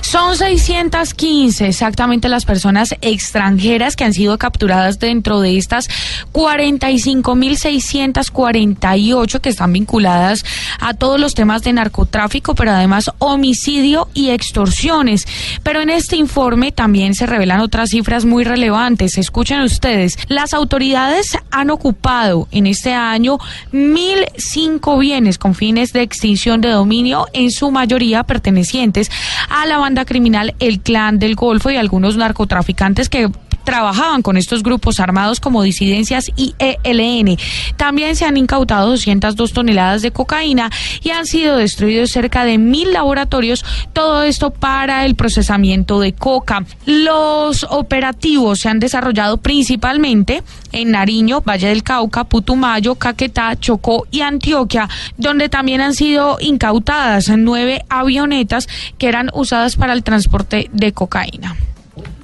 Son 615 exactamente las personas extranjeras que han sido capturadas dentro de estas 45.648 que están vinculadas a todos los temas de narcotráfico, pero además homicidio y extorsiones. Pero en este informe también se revelan otras cifras muy relevantes. Escuchen ustedes, las autoridades han ocupado en este año 1.005 bienes con fines de extinción de dominio, en su mayoría pertenecientes a la criminal El Clan del Golfo y algunos narcotraficantes que trabajaban con estos grupos armados como disidencias y ELN. También se han incautado 202 toneladas de cocaína y han sido destruidos cerca de mil laboratorios, todo esto para el procesamiento de coca. Los operativos se han desarrollado principalmente en Nariño, Valle del Cauca, Putumayo, Caquetá, Chocó y Antioquia, donde también han sido incautadas nueve avionetas que eran usadas para el transporte de cocaína.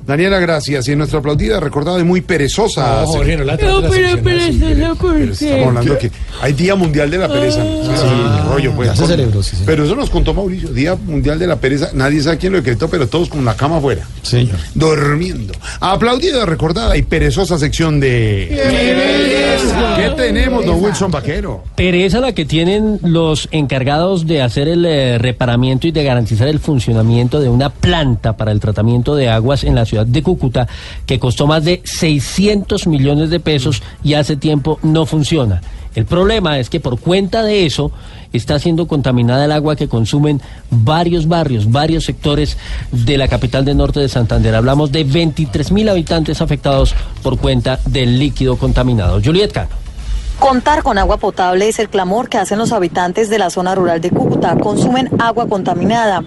Daniela, gracias. Y en nuestra aplaudida, recordada y muy perezosa. No, Jorge, no la No, pero seccionar así. perezosa, ¿por Pero estamos hablando que hay Día Mundial de la Pereza. Sí, rollo, pues. ya se celebró, sí, sí. Pero eso nos contó Mauricio. Día Mundial de la Pereza. Nadie sabe quién lo decretó, pero todos con la cama afuera. Señor. Durmiendo. Aplaudida, recordada y perezosa sección de. ¿Qué tenemos, don Wilson Vaquero? Pereza la que tienen los encargados de hacer el eh, reparamiento y de garantizar el funcionamiento de una planta para el tratamiento de aguas en la ciudad de Cúcuta que costó más de 600 millones de pesos y hace tiempo no funciona. El problema es que por cuenta de eso está siendo contaminada el agua que consumen varios barrios, varios sectores de la capital del norte de Santander. Hablamos de 23 mil habitantes afectados por cuenta del líquido contaminado. Juliet. Contar con agua potable es el clamor que hacen los habitantes de la zona rural de Cúcuta. Consumen agua contaminada.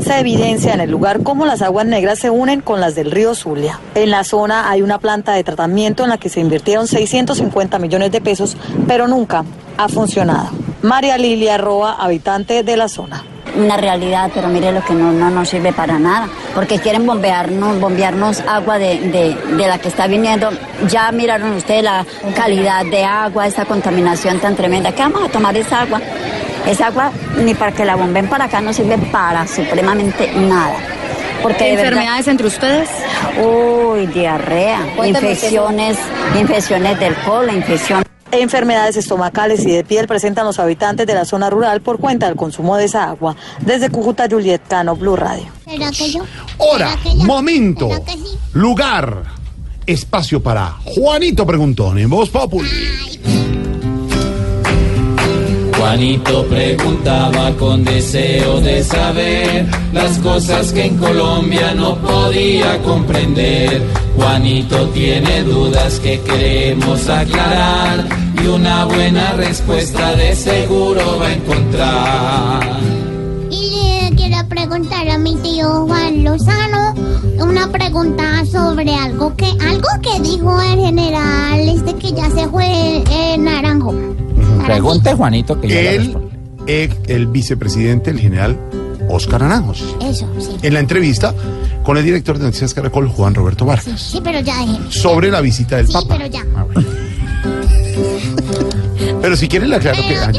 Se evidencia en el lugar cómo las aguas negras se unen con las del río Zulia. En la zona hay una planta de tratamiento en la que se invirtieron 650 millones de pesos, pero nunca ha funcionado. María Lilia Roa, habitante de la zona. una realidad, pero mire lo que no, no nos sirve para nada, porque quieren bombearnos, bombearnos agua de, de, de la que está viniendo. Ya miraron ustedes la calidad de agua, esta contaminación tan tremenda. ¿Qué vamos a tomar esa agua? Esa agua ni para que la bomben para acá no sirve para supremamente nada. Porque verdad- ¿Enfermedades entre ustedes? Uy, diarrea, Cuéntame infecciones, infecciones del colon, infecciones. Enfermedades estomacales y de piel presentan los habitantes de la zona rural por cuenta del consumo de esa agua. Desde Cúcuta, Juliet Cano, Blue Radio. ¿Será que yo? Hora, momento, lugar, espacio para Juanito Preguntón en Voz Populi. Juanito preguntaba con deseo de saber las cosas que en Colombia no podía comprender. Juanito tiene dudas que queremos aclarar y una buena respuesta de seguro va a encontrar. Y le quiero preguntar a mi tío Juan Lozano una pregunta sobre algo que algo que dijo el general este que ya se fue eh, Naranjo. Pregunte, Juanito, que el, el, el vicepresidente, el general Oscar Aranjos. Eso, sí. En la entrevista con el director de Noticias Caracol, Juan Roberto Vargas, sí, pero ya dejé. sobre la visita del Sí, Papa. pero ya. [laughs] Pero si quieren, le aclaro que. ay,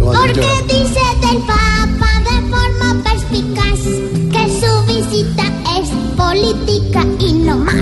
Porque dice del Papa de forma perspicaz que su visita es política y no más.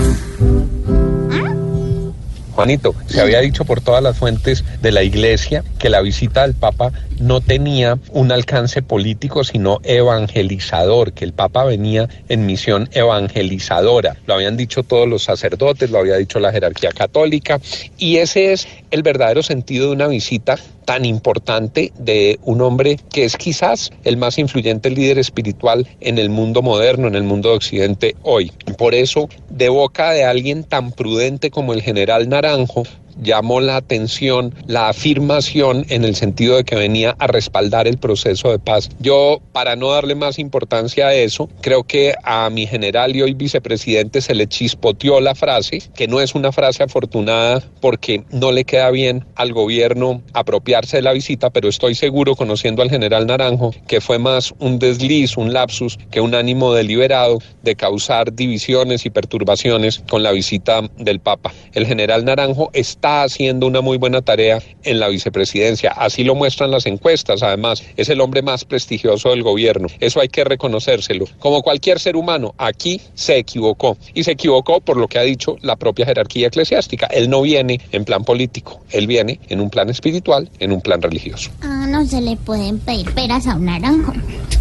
Juanito, se había dicho por todas las fuentes de la iglesia que la visita del Papa no tenía un alcance político, sino evangelizador, que el Papa venía en misión evangelizadora. Lo habían dicho todos los sacerdotes, lo había dicho la jerarquía católica, y ese es el verdadero sentido de una visita tan importante de un hombre que es quizás el más influyente líder espiritual en el mundo moderno, en el mundo de Occidente hoy. Por eso, de boca de alguien tan prudente como el general Naranjo, llamó la atención la afirmación en el sentido de que venía a respaldar el proceso de paz. Yo, para no darle más importancia a eso, creo que a mi general y hoy vicepresidente se le chispoteó la frase, que no es una frase afortunada porque no le queda bien al gobierno apropiarse de la visita, pero estoy seguro, conociendo al general Naranjo, que fue más un desliz, un lapsus, que un ánimo deliberado de causar divisiones y perturbaciones con la visita del Papa. El general Naranjo está haciendo una muy buena tarea en la vicepresidencia, así lo muestran las encuestas, además, es el hombre más prestigioso del gobierno, eso hay que reconocérselo. Como cualquier ser humano, aquí se equivocó y se equivocó por lo que ha dicho la propia jerarquía eclesiástica. Él no viene en plan político, él viene en un plan espiritual, en un plan religioso. Ah, no se le pueden pedir peras a un naranjo.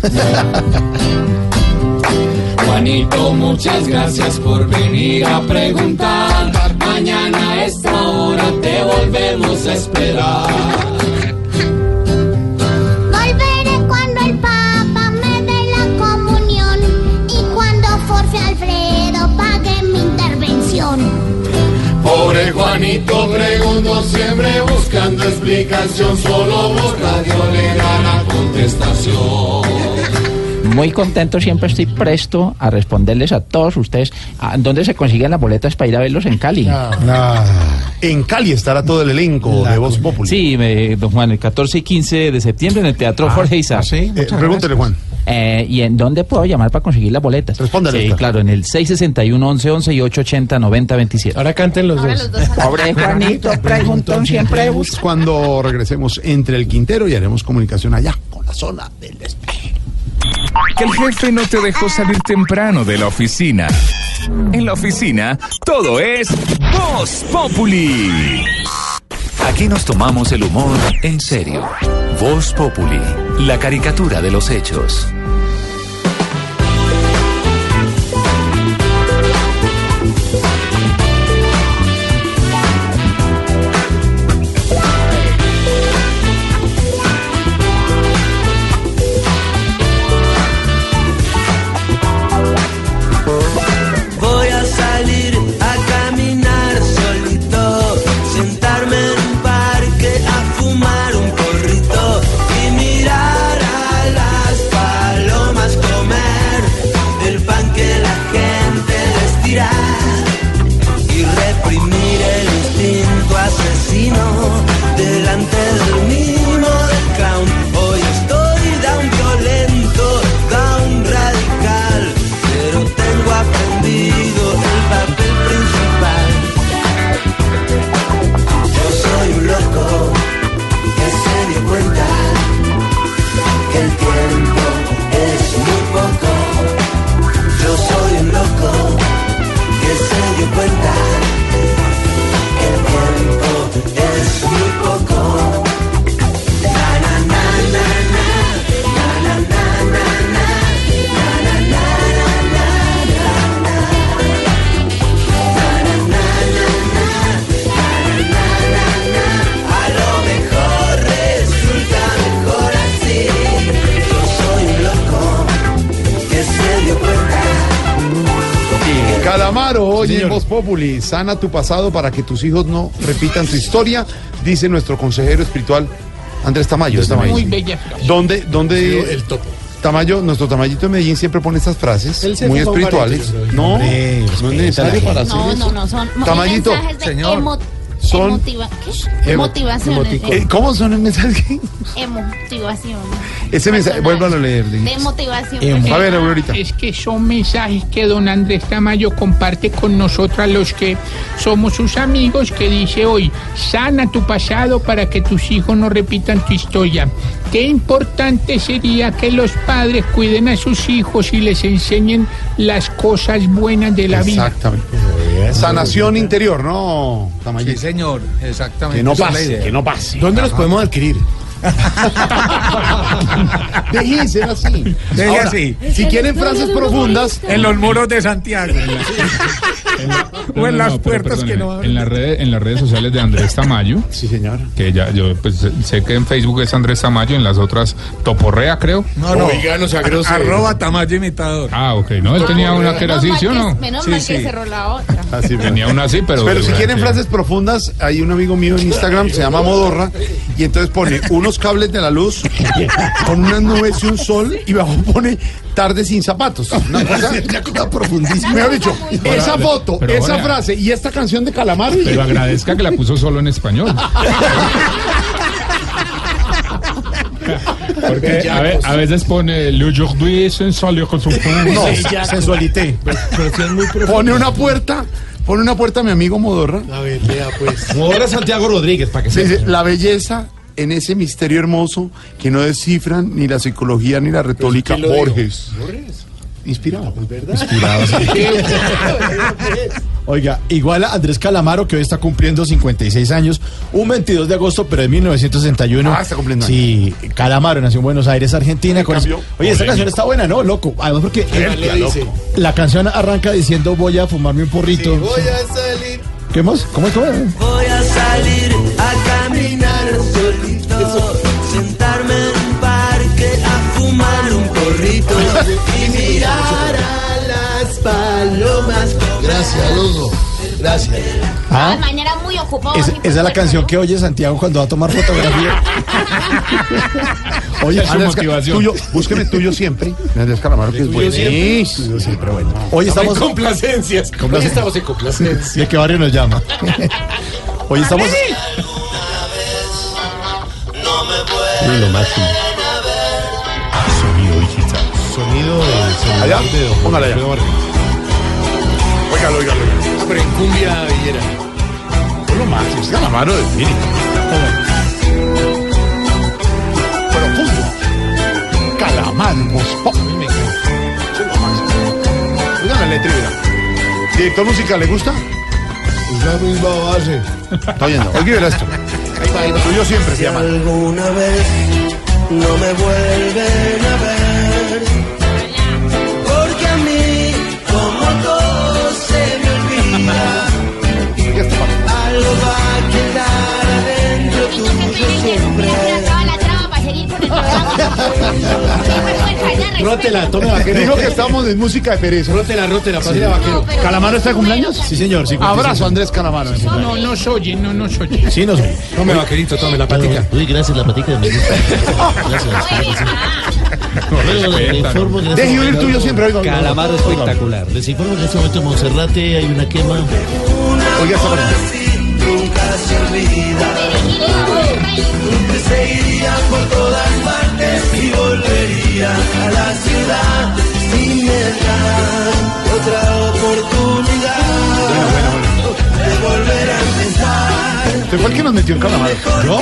[laughs] Juanito, muchas gracias por venir a preguntar mañana a esta hora te volvemos a esperar. Volveré cuando el Papa me dé la comunión y cuando Jorge Alfredo pague mi intervención. Pobre Juanito pregunto siempre buscando explicación, solo vos radio le da la contestación. Muy contento, siempre estoy presto a responderles a todos ustedes. ¿A ¿Dónde se consiguen las boletas para ir a verlos en Cali? En Cali estará todo el elenco de Voz Populi. Sí, me- don Juan, el 14 y 15 de septiembre en el Teatro Jorge Isaac. Eh, pregúntele, Juan. Eh, ¿Y en dónde puedo llamar para conseguir las boletas? Respóndale, Sí, claro, en el 661-1111 y 880-9027. Ahora canten los dos. Pobre Juanito, preguntón siempre busca. Cuando regresemos entre el Quintero y haremos comunicación allá con la zona del despeje. Que el jefe no te dejó salir temprano de la oficina. En la oficina, todo es Voz Populi. Aquí nos tomamos el humor en serio. Voz Populi, la caricatura de los hechos. Populi, sana tu pasado para que tus hijos no repitan tu historia, dice nuestro consejero espiritual Andrés Tamayo. de Tamayo. Muy bella frase. ¿Dónde, dónde El topo. Tamayo, nuestro Tamayito de Medellín siempre pone estas frases muy espirituales? No, Hombre, no es necesario para hacer No, eso. no, no, son Tamayito, mensajes de señor, emo- son- emotiva- ¿qué? Emo- motivaciones. ¿Cómo son los mensajes? Emotivación. Ese mensaje, vuélvalo a leer. De motivación. A ver, Aurorita. Es que son mensajes que don Andrés Tamayo comparte con nosotras los que somos sus amigos que dice hoy, sana tu pasado para que tus hijos no repitan tu historia. Qué importante sería que los padres cuiden a sus hijos y les enseñen las cosas buenas de la vida. Exactamente. Sanación interior, ¿no, Tamayito? Sí, señor, exactamente. Que no pase, que no pase. ¿Dónde los podemos adquirir? [laughs] Deje de ser así. Deje Ahora, así. Si quieren frases profundas, En los muros de Santiago. [laughs] o en No, las no, puertas que no. En las redes, en las redes sociales de Andrés Tamayo. Sí, señor. Que ya, yo pues sé que en Facebook es Andrés Tamayo, en las otras Toporrea, creo. No, no. Oiga, no. Arroba Tamayo imitador. Ah, ok. No, él tenía una que era así, ¿sí o no? Menos Sí, mal sí. que cerró la otra. Así, Tenía una así, pero. Pero si quieren frases profundas, hay un amigo mío en Instagram, se llama Modorra, y entonces pone unos cables de la luz con unas nubes y un sol, y abajo pone tarde sin zapatos. Una cosa, [laughs] una cosa profundísima. Mejor dicho, esa foto, pero esa frase y esta canción de Calamaro. Pero agradezca que la puso solo en español. [laughs] Porque a, ve- a veces pone Le aujourd'hui sensual con su No, sensualité. Pone una puerta, pone una puerta a mi amigo Modorra. A ver, vea pues. Ahora Santiago Rodríguez, para que se la belleza en ese misterio hermoso que no descifran ni la psicología ni la retórica. ¿quién lo dijo? Borges. Inspirado. Inspirado, sí. [laughs] Oiga, igual a Andrés Calamaro, que hoy está cumpliendo 56 años, un 22 de agosto, pero de 1961. Ah, está cumpliendo Sí, Calamaro nació en Buenos Aires, Argentina. con cambio, ese- Oye, esta canción está buena, ¿no? Loco. Además, porque loco. la canción arranca diciendo voy a fumarme un porrito. Voy a salir. ¿Qué más? ¿Cómo es? ¿Cómo es? Voy a salir y mirar a las palomas. Gracias, Lugo. Gracias. Ah, Mañana muy ocupado. es- esa es la canción que oye Santiago cuando va a tomar fotografía. [laughs] Oye, Andrés, motivación. tuyo, búsqueme tuyo siempre. Andrés Calamaro, que es Tuyo siempre. Tuyo siempre, bueno. Hoy Estamos en complacencias. Hoy estamos en complacencias. ¿Y a qué barrio nos llama? [laughs] Hoy estamos. Uy, lo máximo. Allá, póngala allá. Óigalo, óigalo. pero en cumbia villera. Es lo máximo. Es Calamaro de Miri. Profundo. Me encanta. Es lo máximo. Oigan la letra. Director musical, ¿le gusta? Es la misma base. Está oyendo. Oiga, y verá esto. Tuyo siempre se Si llama. alguna vez no me vuelven a ver, [laughs] Rótela, tome vaquero. Dijo que estamos en música de pereza. Rótela, rótela, pásale vaquero. ¿Calamaro está de cumpleaños? Sí, señor. sí, Abrazo, Andrés Calamaro. No nos oye, no nos oye. Sí, nos Tome vaquerito, tome la patica. Uy, gracias, la patica gusta. Gracias. Deje oír tuyo siempre. Oiga. Calamaro espectacular. Les informo que en este momento en Monserrate hay una quema. Oiga esta se olvida. Usted se iría por todas partes y volvería a la ciudad si me dan otra oportunidad de volver a empezar. Usted fue el que nos metió en Calamaro. ¿Yo?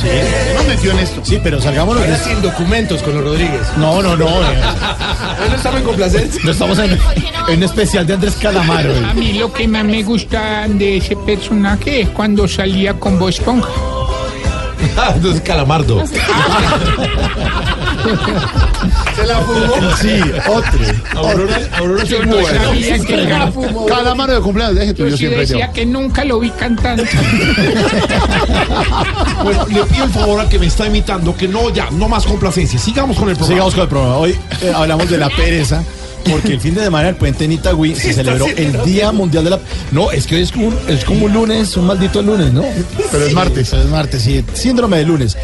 Sí. ¿Quién nos metió en esto? Sí, pero salgámonos de sin documentos con los Rodríguez. No, no, no. eh, [laughs] no estamos en complacencia. No estamos en, en un especial de Andrés Calamaro. eh. A mí lo que más me gusta de ese personaje es cuando salía con Bob Esponja. [laughs] Entonces, Calamardo. Se la fumó. Sí, otro. Aurora, Aurora Yo se no muere. sabía que era Calamaro de cumpleaños. Deje Yo tuyo sí siempre. decía Diego. que nunca lo vi cantando. [laughs] Bueno, le pido el favor al que me está imitando que no, ya, no más complacencia. Sigamos con el programa. Sigamos con el programa. Hoy eh, hablamos de la pereza. Porque el fin de semana el puente en Itagüí se celebró el Día Mundial de la... No, es que hoy es como, un, es como un lunes, un maldito lunes, ¿no? Pero es martes. Pero es martes, sí. Síndrome de lunes.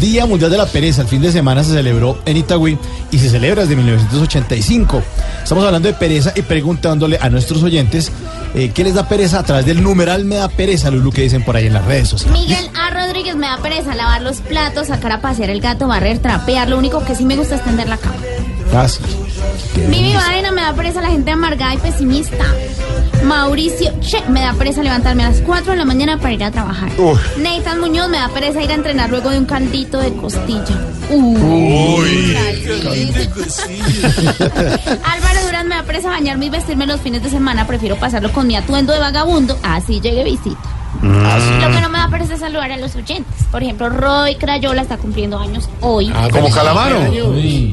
Día Mundial de la Pereza. El fin de semana se celebró en Itagüí y se celebra desde 1985. Estamos hablando de pereza y preguntándole a nuestros oyentes eh, qué les da pereza a través del numeral me da pereza, Lulu, que dicen por ahí en las redes sociales. Miguel A. Rodríguez me da pereza lavar los platos, sacar a pasear el gato, barrer, trapear. Lo único que sí me gusta es tender la cama. Fácil. Vivi Vaina me da pereza la gente amargada y pesimista. Mauricio Che me da pereza levantarme a las 4 de la mañana para ir a trabajar. Uf. Nathan Muñoz me da pereza ir a entrenar luego de un caldito de costilla. Uy. Álvaro Durán me da pereza bañarme y vestirme los fines de semana. Prefiero pasarlo con mi atuendo de vagabundo. Así llegue visita. Lo que no me da pereza es saludar a los oyentes. Por ejemplo, Roy Crayola está cumpliendo años hoy. Como Calamaro.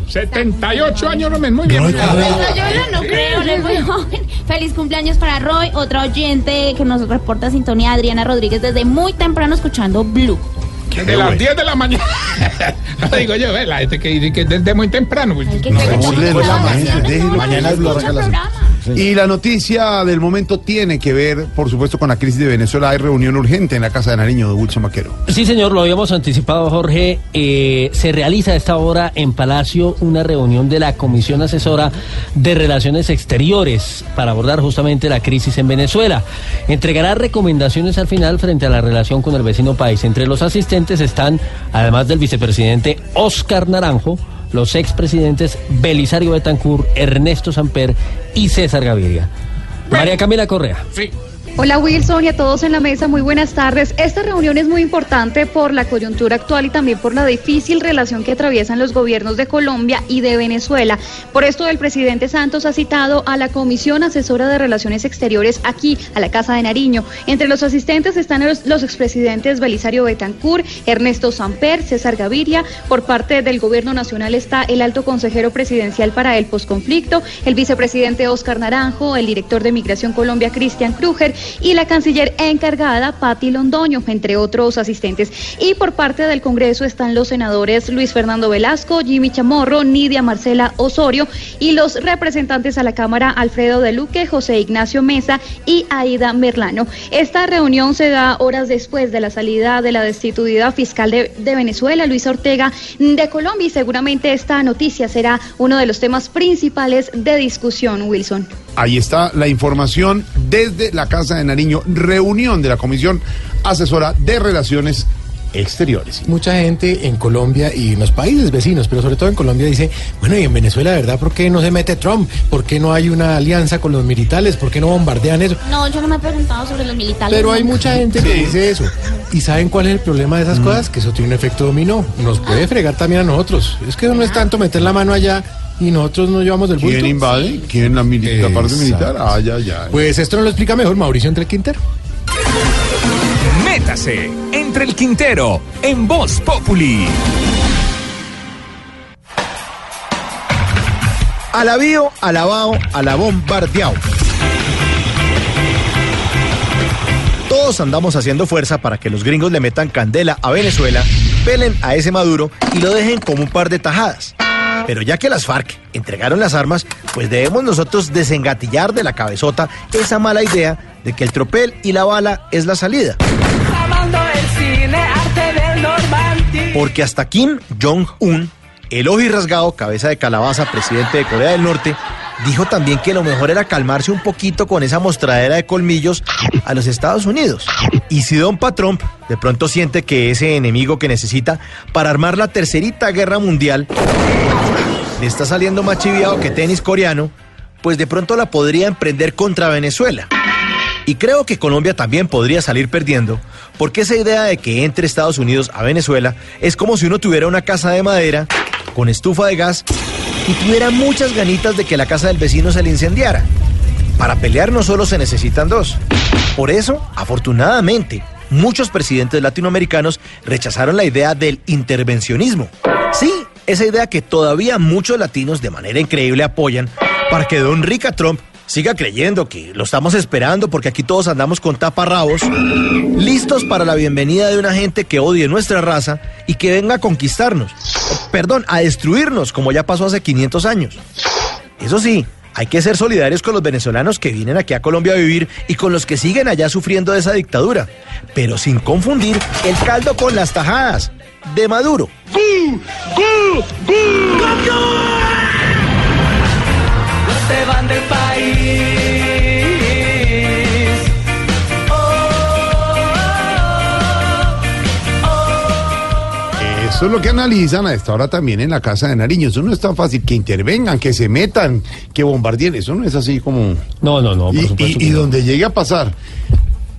78 años, no me muy bien. Crayola no creo, él es muy [laughs] joven. Feliz cumpleaños para Roy, otra oyente que nos reporta sintonía, Adriana Rodríguez, desde muy temprano escuchando Blue. De las 10 de la mañana. [laughs] No digo yo, eh, la gente que dice que desde muy temprano. pues, no, no. Mañana Y la noticia del momento tiene que ver, por supuesto, con la crisis de Venezuela. Hay reunión urgente en la Casa de Nariño de Wilson Maquero. Sí, señor, lo habíamos anticipado, Jorge. Eh, se realiza a esta hora en Palacio una reunión de la Comisión Asesora de Relaciones Exteriores para abordar justamente la crisis en Venezuela. Entregará recomendaciones al final frente a la relación con el vecino país. Entre los asistentes están, además del vicepresidente Oscar Naranjo, los expresidentes Belisario Betancur, Ernesto Samper y César Gaviria. María Camila Correa. Sí. Hola Wilson y a todos en la mesa, muy buenas tardes. Esta reunión es muy importante por la coyuntura actual y también por la difícil relación que atraviesan los gobiernos de Colombia y de Venezuela. Por esto el presidente Santos ha citado a la Comisión Asesora de Relaciones Exteriores aquí, a la Casa de Nariño. Entre los asistentes están los, los expresidentes Belisario Betancur, Ernesto Samper, César Gaviria. Por parte del gobierno nacional está el alto consejero presidencial para el posconflicto, el vicepresidente Oscar Naranjo, el director de Migración Colombia, Cristian Kruger, y la canciller encargada, Patti Londoño, entre otros asistentes. Y por parte del Congreso están los senadores Luis Fernando Velasco, Jimmy Chamorro, Nidia Marcela Osorio y los representantes a la Cámara Alfredo de Luque, José Ignacio Mesa y Aida Merlano. Esta reunión se da horas después de la salida de la destituida fiscal de, de Venezuela, Luisa Ortega, de Colombia y seguramente esta noticia será uno de los temas principales de discusión, Wilson. Ahí está la información desde la Casa de Nariño, reunión de la Comisión Asesora de Relaciones Exteriores. Mucha gente en Colombia y en los países vecinos, pero sobre todo en Colombia dice, bueno, y en Venezuela, ¿verdad? ¿Por qué no se mete Trump? ¿Por qué no hay una alianza con los militares? ¿Por qué no bombardean eso? No, yo no me he preguntado sobre los militares. Pero hay mucha gente que dice eso. ¿Y saben cuál es el problema de esas Mm. cosas? Que eso tiene un efecto dominó. Nos puede fregar también a nosotros. Es que no es tanto meter la mano allá y nosotros nos llevamos del bulto. ¿Quién invade? ¿Quién la, mili- la parte militar? Ah, ya, ya. Pues esto nos lo explica mejor Mauricio Entre Quintero. Métase entre el Quintero en Voz Populi. Alabío, alabao, alabombardeao. Todos andamos haciendo fuerza para que los gringos le metan candela a Venezuela, pelen a ese Maduro y lo dejen como un par de tajadas. Pero ya que las FARC entregaron las armas, pues debemos nosotros desengatillar de la cabezota esa mala idea de que el tropel y la bala es la salida. Porque hasta Kim Jong-un, el ojo y rasgado, cabeza de calabaza, presidente de Corea del Norte, dijo también que lo mejor era calmarse un poquito con esa mostradera de colmillos a los Estados Unidos. Y si Don Trump de pronto siente que ese enemigo que necesita para armar la tercerita guerra mundial le está saliendo más chiviado que tenis coreano, pues de pronto la podría emprender contra Venezuela. Y creo que Colombia también podría salir perdiendo, porque esa idea de que entre Estados Unidos a Venezuela es como si uno tuviera una casa de madera con estufa de gas y tuviera muchas ganitas de que la casa del vecino se le incendiara. Para pelear no solo se necesitan dos. Por eso, afortunadamente, muchos presidentes latinoamericanos rechazaron la idea del intervencionismo. Sí, esa idea que todavía muchos latinos de manera increíble apoyan para que don Rica Trump siga creyendo que lo estamos esperando porque aquí todos andamos con taparrabos, listos para la bienvenida de una gente que odie nuestra raza y que venga a conquistarnos. Perdón, a destruirnos como ya pasó hace 500 años. Eso sí, hay que ser solidarios con los venezolanos que vienen aquí a Colombia a vivir y con los que siguen allá sufriendo de esa dictadura, pero sin confundir el caldo con las tajadas de Maduro. No se van del país. Eso es lo que analizan a esta hora también en la Casa de Nariño. Eso no es tan fácil que intervengan, que se metan, que bombardeen. Eso no es así como... No, no, no. y, por supuesto y- que y no. donde llegue a pasar,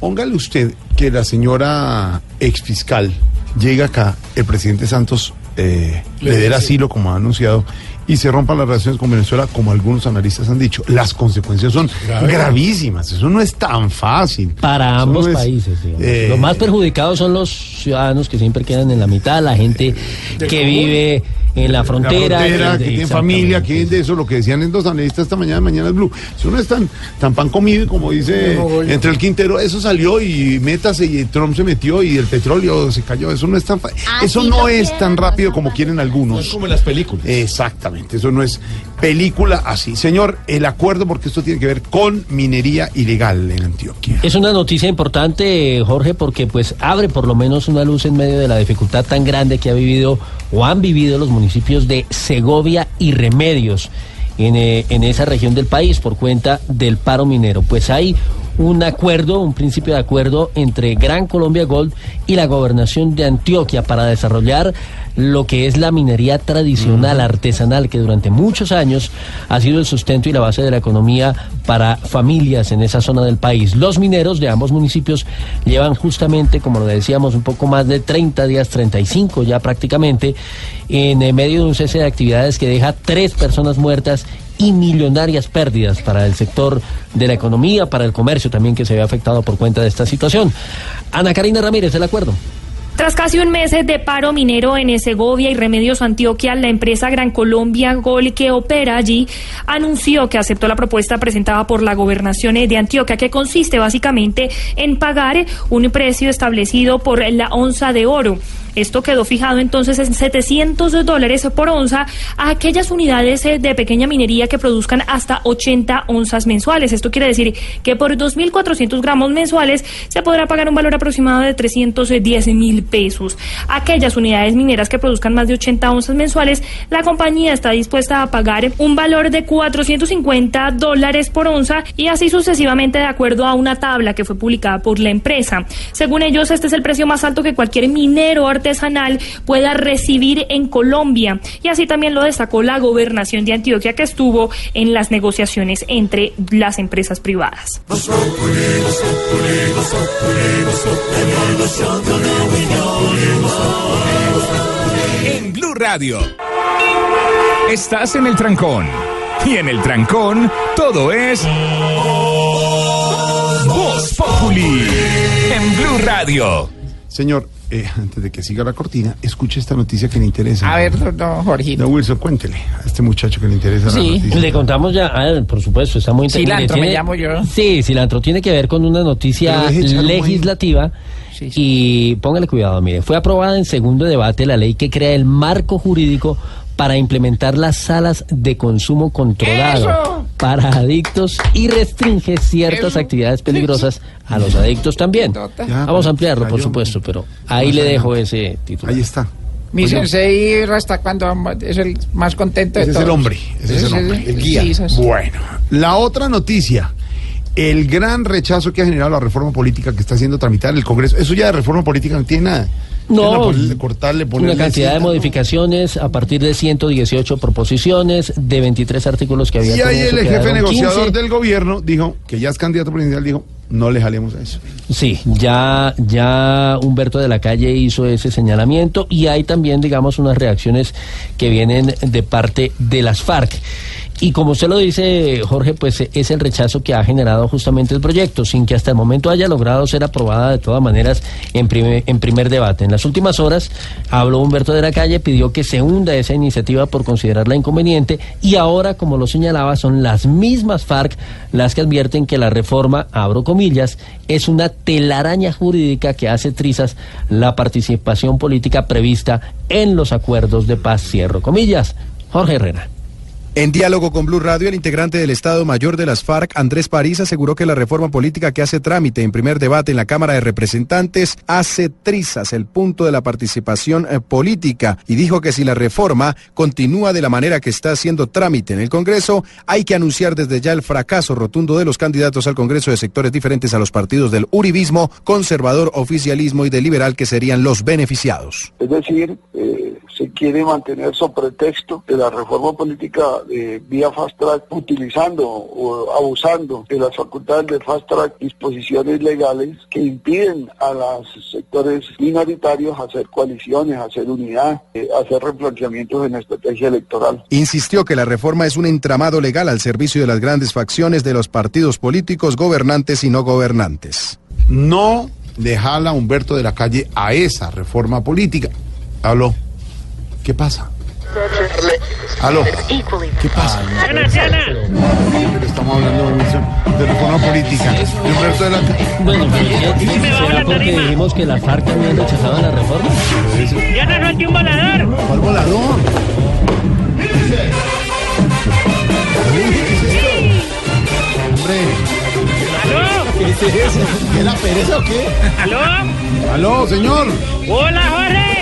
póngale usted que la señora exfiscal llega acá, el presidente Santos eh, Le le dé el asilo, como ha anunciado, y se rompan las relaciones con Venezuela, como algunos analistas han dicho. Las consecuencias son Grave. gravísimas. Eso no es tan fácil. Para Eso ambos no es, países. eh, Los más perjudicados son los ciudadanos que siempre quedan en la mitad, la gente que común. vive en la frontera. la frontera, que- que tiene exactamente. familia, que es de eso, lo que decían en dos analistas esta mañana, mañana es Blue. Eso no es tan, tan pan comido como dice No, entre el Quintero, eso salió y métase y Trump se metió y el petróleo se cayó. Eso no es tan eso no es tan rápido como quieren algunos. No es como en las películas. Exactamente, eso no es película así. Señor, el acuerdo, porque esto tiene que ver con minería ilegal en Antioquia. Es una noticia importante, Jorge, porque pues abre por lo menos una luz en medio de la dificultad tan grande que ha vivido o han vivido los municipios de Segovia y Remedios en, eh, en esa región del país por cuenta del paro minero. Pues hay un acuerdo, un principio de acuerdo entre Gran Colombia Gold y la gobernación de Antioquia para desarrollar lo que es la minería tradicional, artesanal, que durante muchos años ha sido el sustento y la base de la economía para familias en esa zona del país. Los mineros de ambos municipios llevan justamente, como lo decíamos, un poco más de 30 días, 35 ya prácticamente, en eh, medio de un cese de actividades que deja tres personas muertas y millonarias pérdidas para el sector de la economía, para el comercio también que se ve afectado por cuenta de esta situación. Ana Karina Ramírez, el acuerdo. Tras casi un mes de paro minero en Segovia y Remedios Antioquia, la empresa Gran Colombia Gol que opera allí anunció que aceptó la propuesta presentada por la gobernación de Antioquia, que consiste básicamente en pagar un precio establecido por la onza de oro. Esto quedó fijado entonces en 700 dólares por onza a aquellas unidades eh, de pequeña minería que produzcan hasta 80 onzas mensuales. Esto quiere decir que por 2.400 gramos mensuales se podrá pagar un valor aproximado de 310 mil pesos. Aquellas unidades mineras que produzcan más de 80 onzas mensuales, la compañía está dispuesta a pagar un valor de 450 dólares por onza y así sucesivamente de acuerdo a una tabla que fue publicada por la empresa. Según ellos, este es el precio más alto que cualquier minero artesanal pueda recibir en Colombia. Y así también lo destacó la gobernación de Antioquia que estuvo en las negociaciones entre las empresas privadas. En Blue Radio. Estás en el trancón. Y en el trancón, todo es. Voz Populi. En Blue Radio. Señor, eh, antes de que siga la cortina, escuche esta noticia que le interesa. A ver, don Jorgito. Don Wilson, cuéntele a este muchacho que le interesa la noticia. Le contamos ya, ah, por supuesto, está muy interesante. Cilantro, me Tiene- llamo yo. Sí, cilantro tiene que ver con una noticia Pero deje echarlo ahí. legislativa. Y póngale cuidado, mire, fue aprobada en segundo debate la ley que crea el marco jurídico para implementar las salas de consumo controlado ¡Eso! Para adictos y restringe ciertas actividades peligrosas a los adictos también. Ya, Vamos a pues, ampliarlo, por supuesto, pero ahí le dejo ese título. Ahí está. Mi Oiga. sensei hasta cuando es el más contento de Ese es todos. el hombre, ese es el hombre, el guía. sí, es. Bueno, la otra noticia, el gran rechazo que ha generado la reforma política que está siendo tramitada en el Congreso. Eso ya de reforma política no tiene nada. No, cortarle, una cantidad de modificaciones a partir de 118 proposiciones de 23 artículos que había. Y ahí el jefe negociador 15. del gobierno dijo que ya es candidato presidencial, dijo, no le jalemos a eso. Sí, ya, ya Humberto de la Calle hizo ese señalamiento y hay también, digamos, unas reacciones que vienen de parte de las FARC. Y como usted lo dice, Jorge, pues es el rechazo que ha generado justamente el proyecto, sin que hasta el momento haya logrado ser aprobada de todas maneras en, primer- en primer debate. En las últimas horas habló Humberto de la Calle, pidió que se hunda esa iniciativa por considerarla inconveniente y ahora, como lo señalaba, son las mismas FARC las que advierten que la reforma, abro comillas, es una telaraña jurídica que hace trizas la participación política prevista en los acuerdos de paz, cierro comillas. Jorge Herrera. En diálogo con Blue Radio, el integrante del Estado Mayor de las FARC, Andrés París, aseguró que la reforma política que hace trámite en primer debate en la Cámara de Representantes hace trizas el punto de la participación eh, política y dijo que si la reforma continúa de la manera que está haciendo trámite en el Congreso, hay que anunciar desde ya el fracaso rotundo de los candidatos al Congreso de sectores diferentes a los partidos del uribismo, conservador, oficialismo y del liberal que serían los beneficiados. Es decir, eh, se quiere mantener sobre pretexto de la reforma política vía fast track, utilizando o abusando de las facultades de fast track disposiciones legales que impiden a los sectores minoritarios hacer coaliciones, hacer unidad, eh, hacer replanteamientos en la estrategia electoral. Insistió que la reforma es un entramado legal al servicio de las grandes facciones de los partidos políticos gobernantes y no gobernantes. No le jala Humberto de la Calle a esa reforma política. Aló, ¿qué pasa? Aló, ¿qué pasa? Pero estamos hablando Wilson, de reforma política. De Humberto de la. Bueno, pero ¿será porque dijimos que las FARC habían rechazado la reforma? ¡Ya no suelte un volador! ¿Cuál volador? Hombre. ¿Aló? ¿Qué es eso? ¿Qué la pereza o qué? ¿Aló? Aló, señor. ¡Hola, Jorge!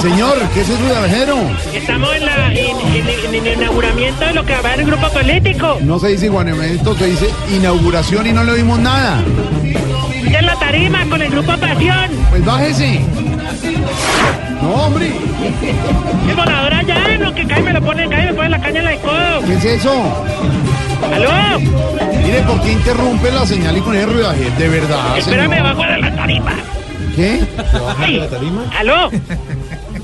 Señor, ¿qué es eso de alajero? Estamos en, la, en, en- en el inauguramiento de lo que va a haber el grupo político. No se dice iguanemento, se dice inauguración y no le oímos nada. Ya en la tarima con el grupo Pasión. Pues bájese. No, hombre. El volador allá, no, que cae, me lo ponen, cae, me ponen la caña en la escodo. ¿Qué es eso? ¿Aló? Mire, ¿por qué interrumpe la señal y con ese ruidaje? De verdad, Espérame, señor. bajo de la tarima. ¿Qué? Sí. ¿Aló?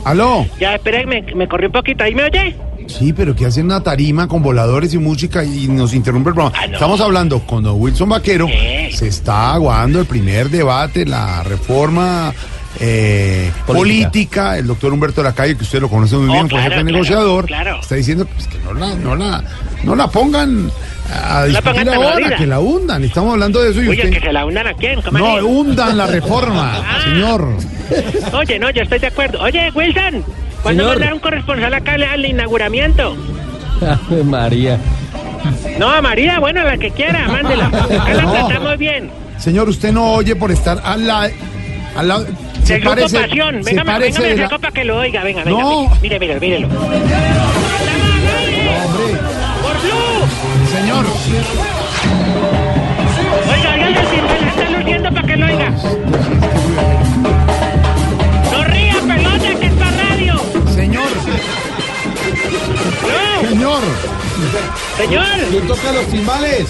¿Aló? Ya, espera, me, me corrí un poquito. ¿Ahí me oye? Sí, pero ¿qué hacen una tarima con voladores y música y nos interrumpe el programa? Estamos hablando con don Wilson Vaquero. Se está aguando el primer debate, la reforma eh, política. el doctor Humberto Lacalle, que usted lo conoce muy Oh, bien, fue claro, jefe claro, negociador, claro. está diciendo pues, que no la, no la, no la pongan a la discutir ahora, que la hundan. Estamos hablando de eso y Oye, usted... que se la hundan a quién, ¿cómo No, hundan la reforma, [laughs] señor. Oye, no, yo estoy de acuerdo. Oye, Wilson, ¿cuándo Señor. mandar un corresponsal acá al- inauguramiento? Ave María. No, a María, bueno, la que quiera, mándela. [laughs] Acá la No. tratamos bien. Señor, usted no oye por estar al lado... Al lado se parece, Pasión. se Venga, parece la- que lo oiga. Venga, venga. No. Mire, mire, mírelo. Oiga, oiga, el timbal está luciendo para que lo oiga. No ría, pelota, que es para radio. Señor. No, Señor. señor. ¿Quién toca los timbales?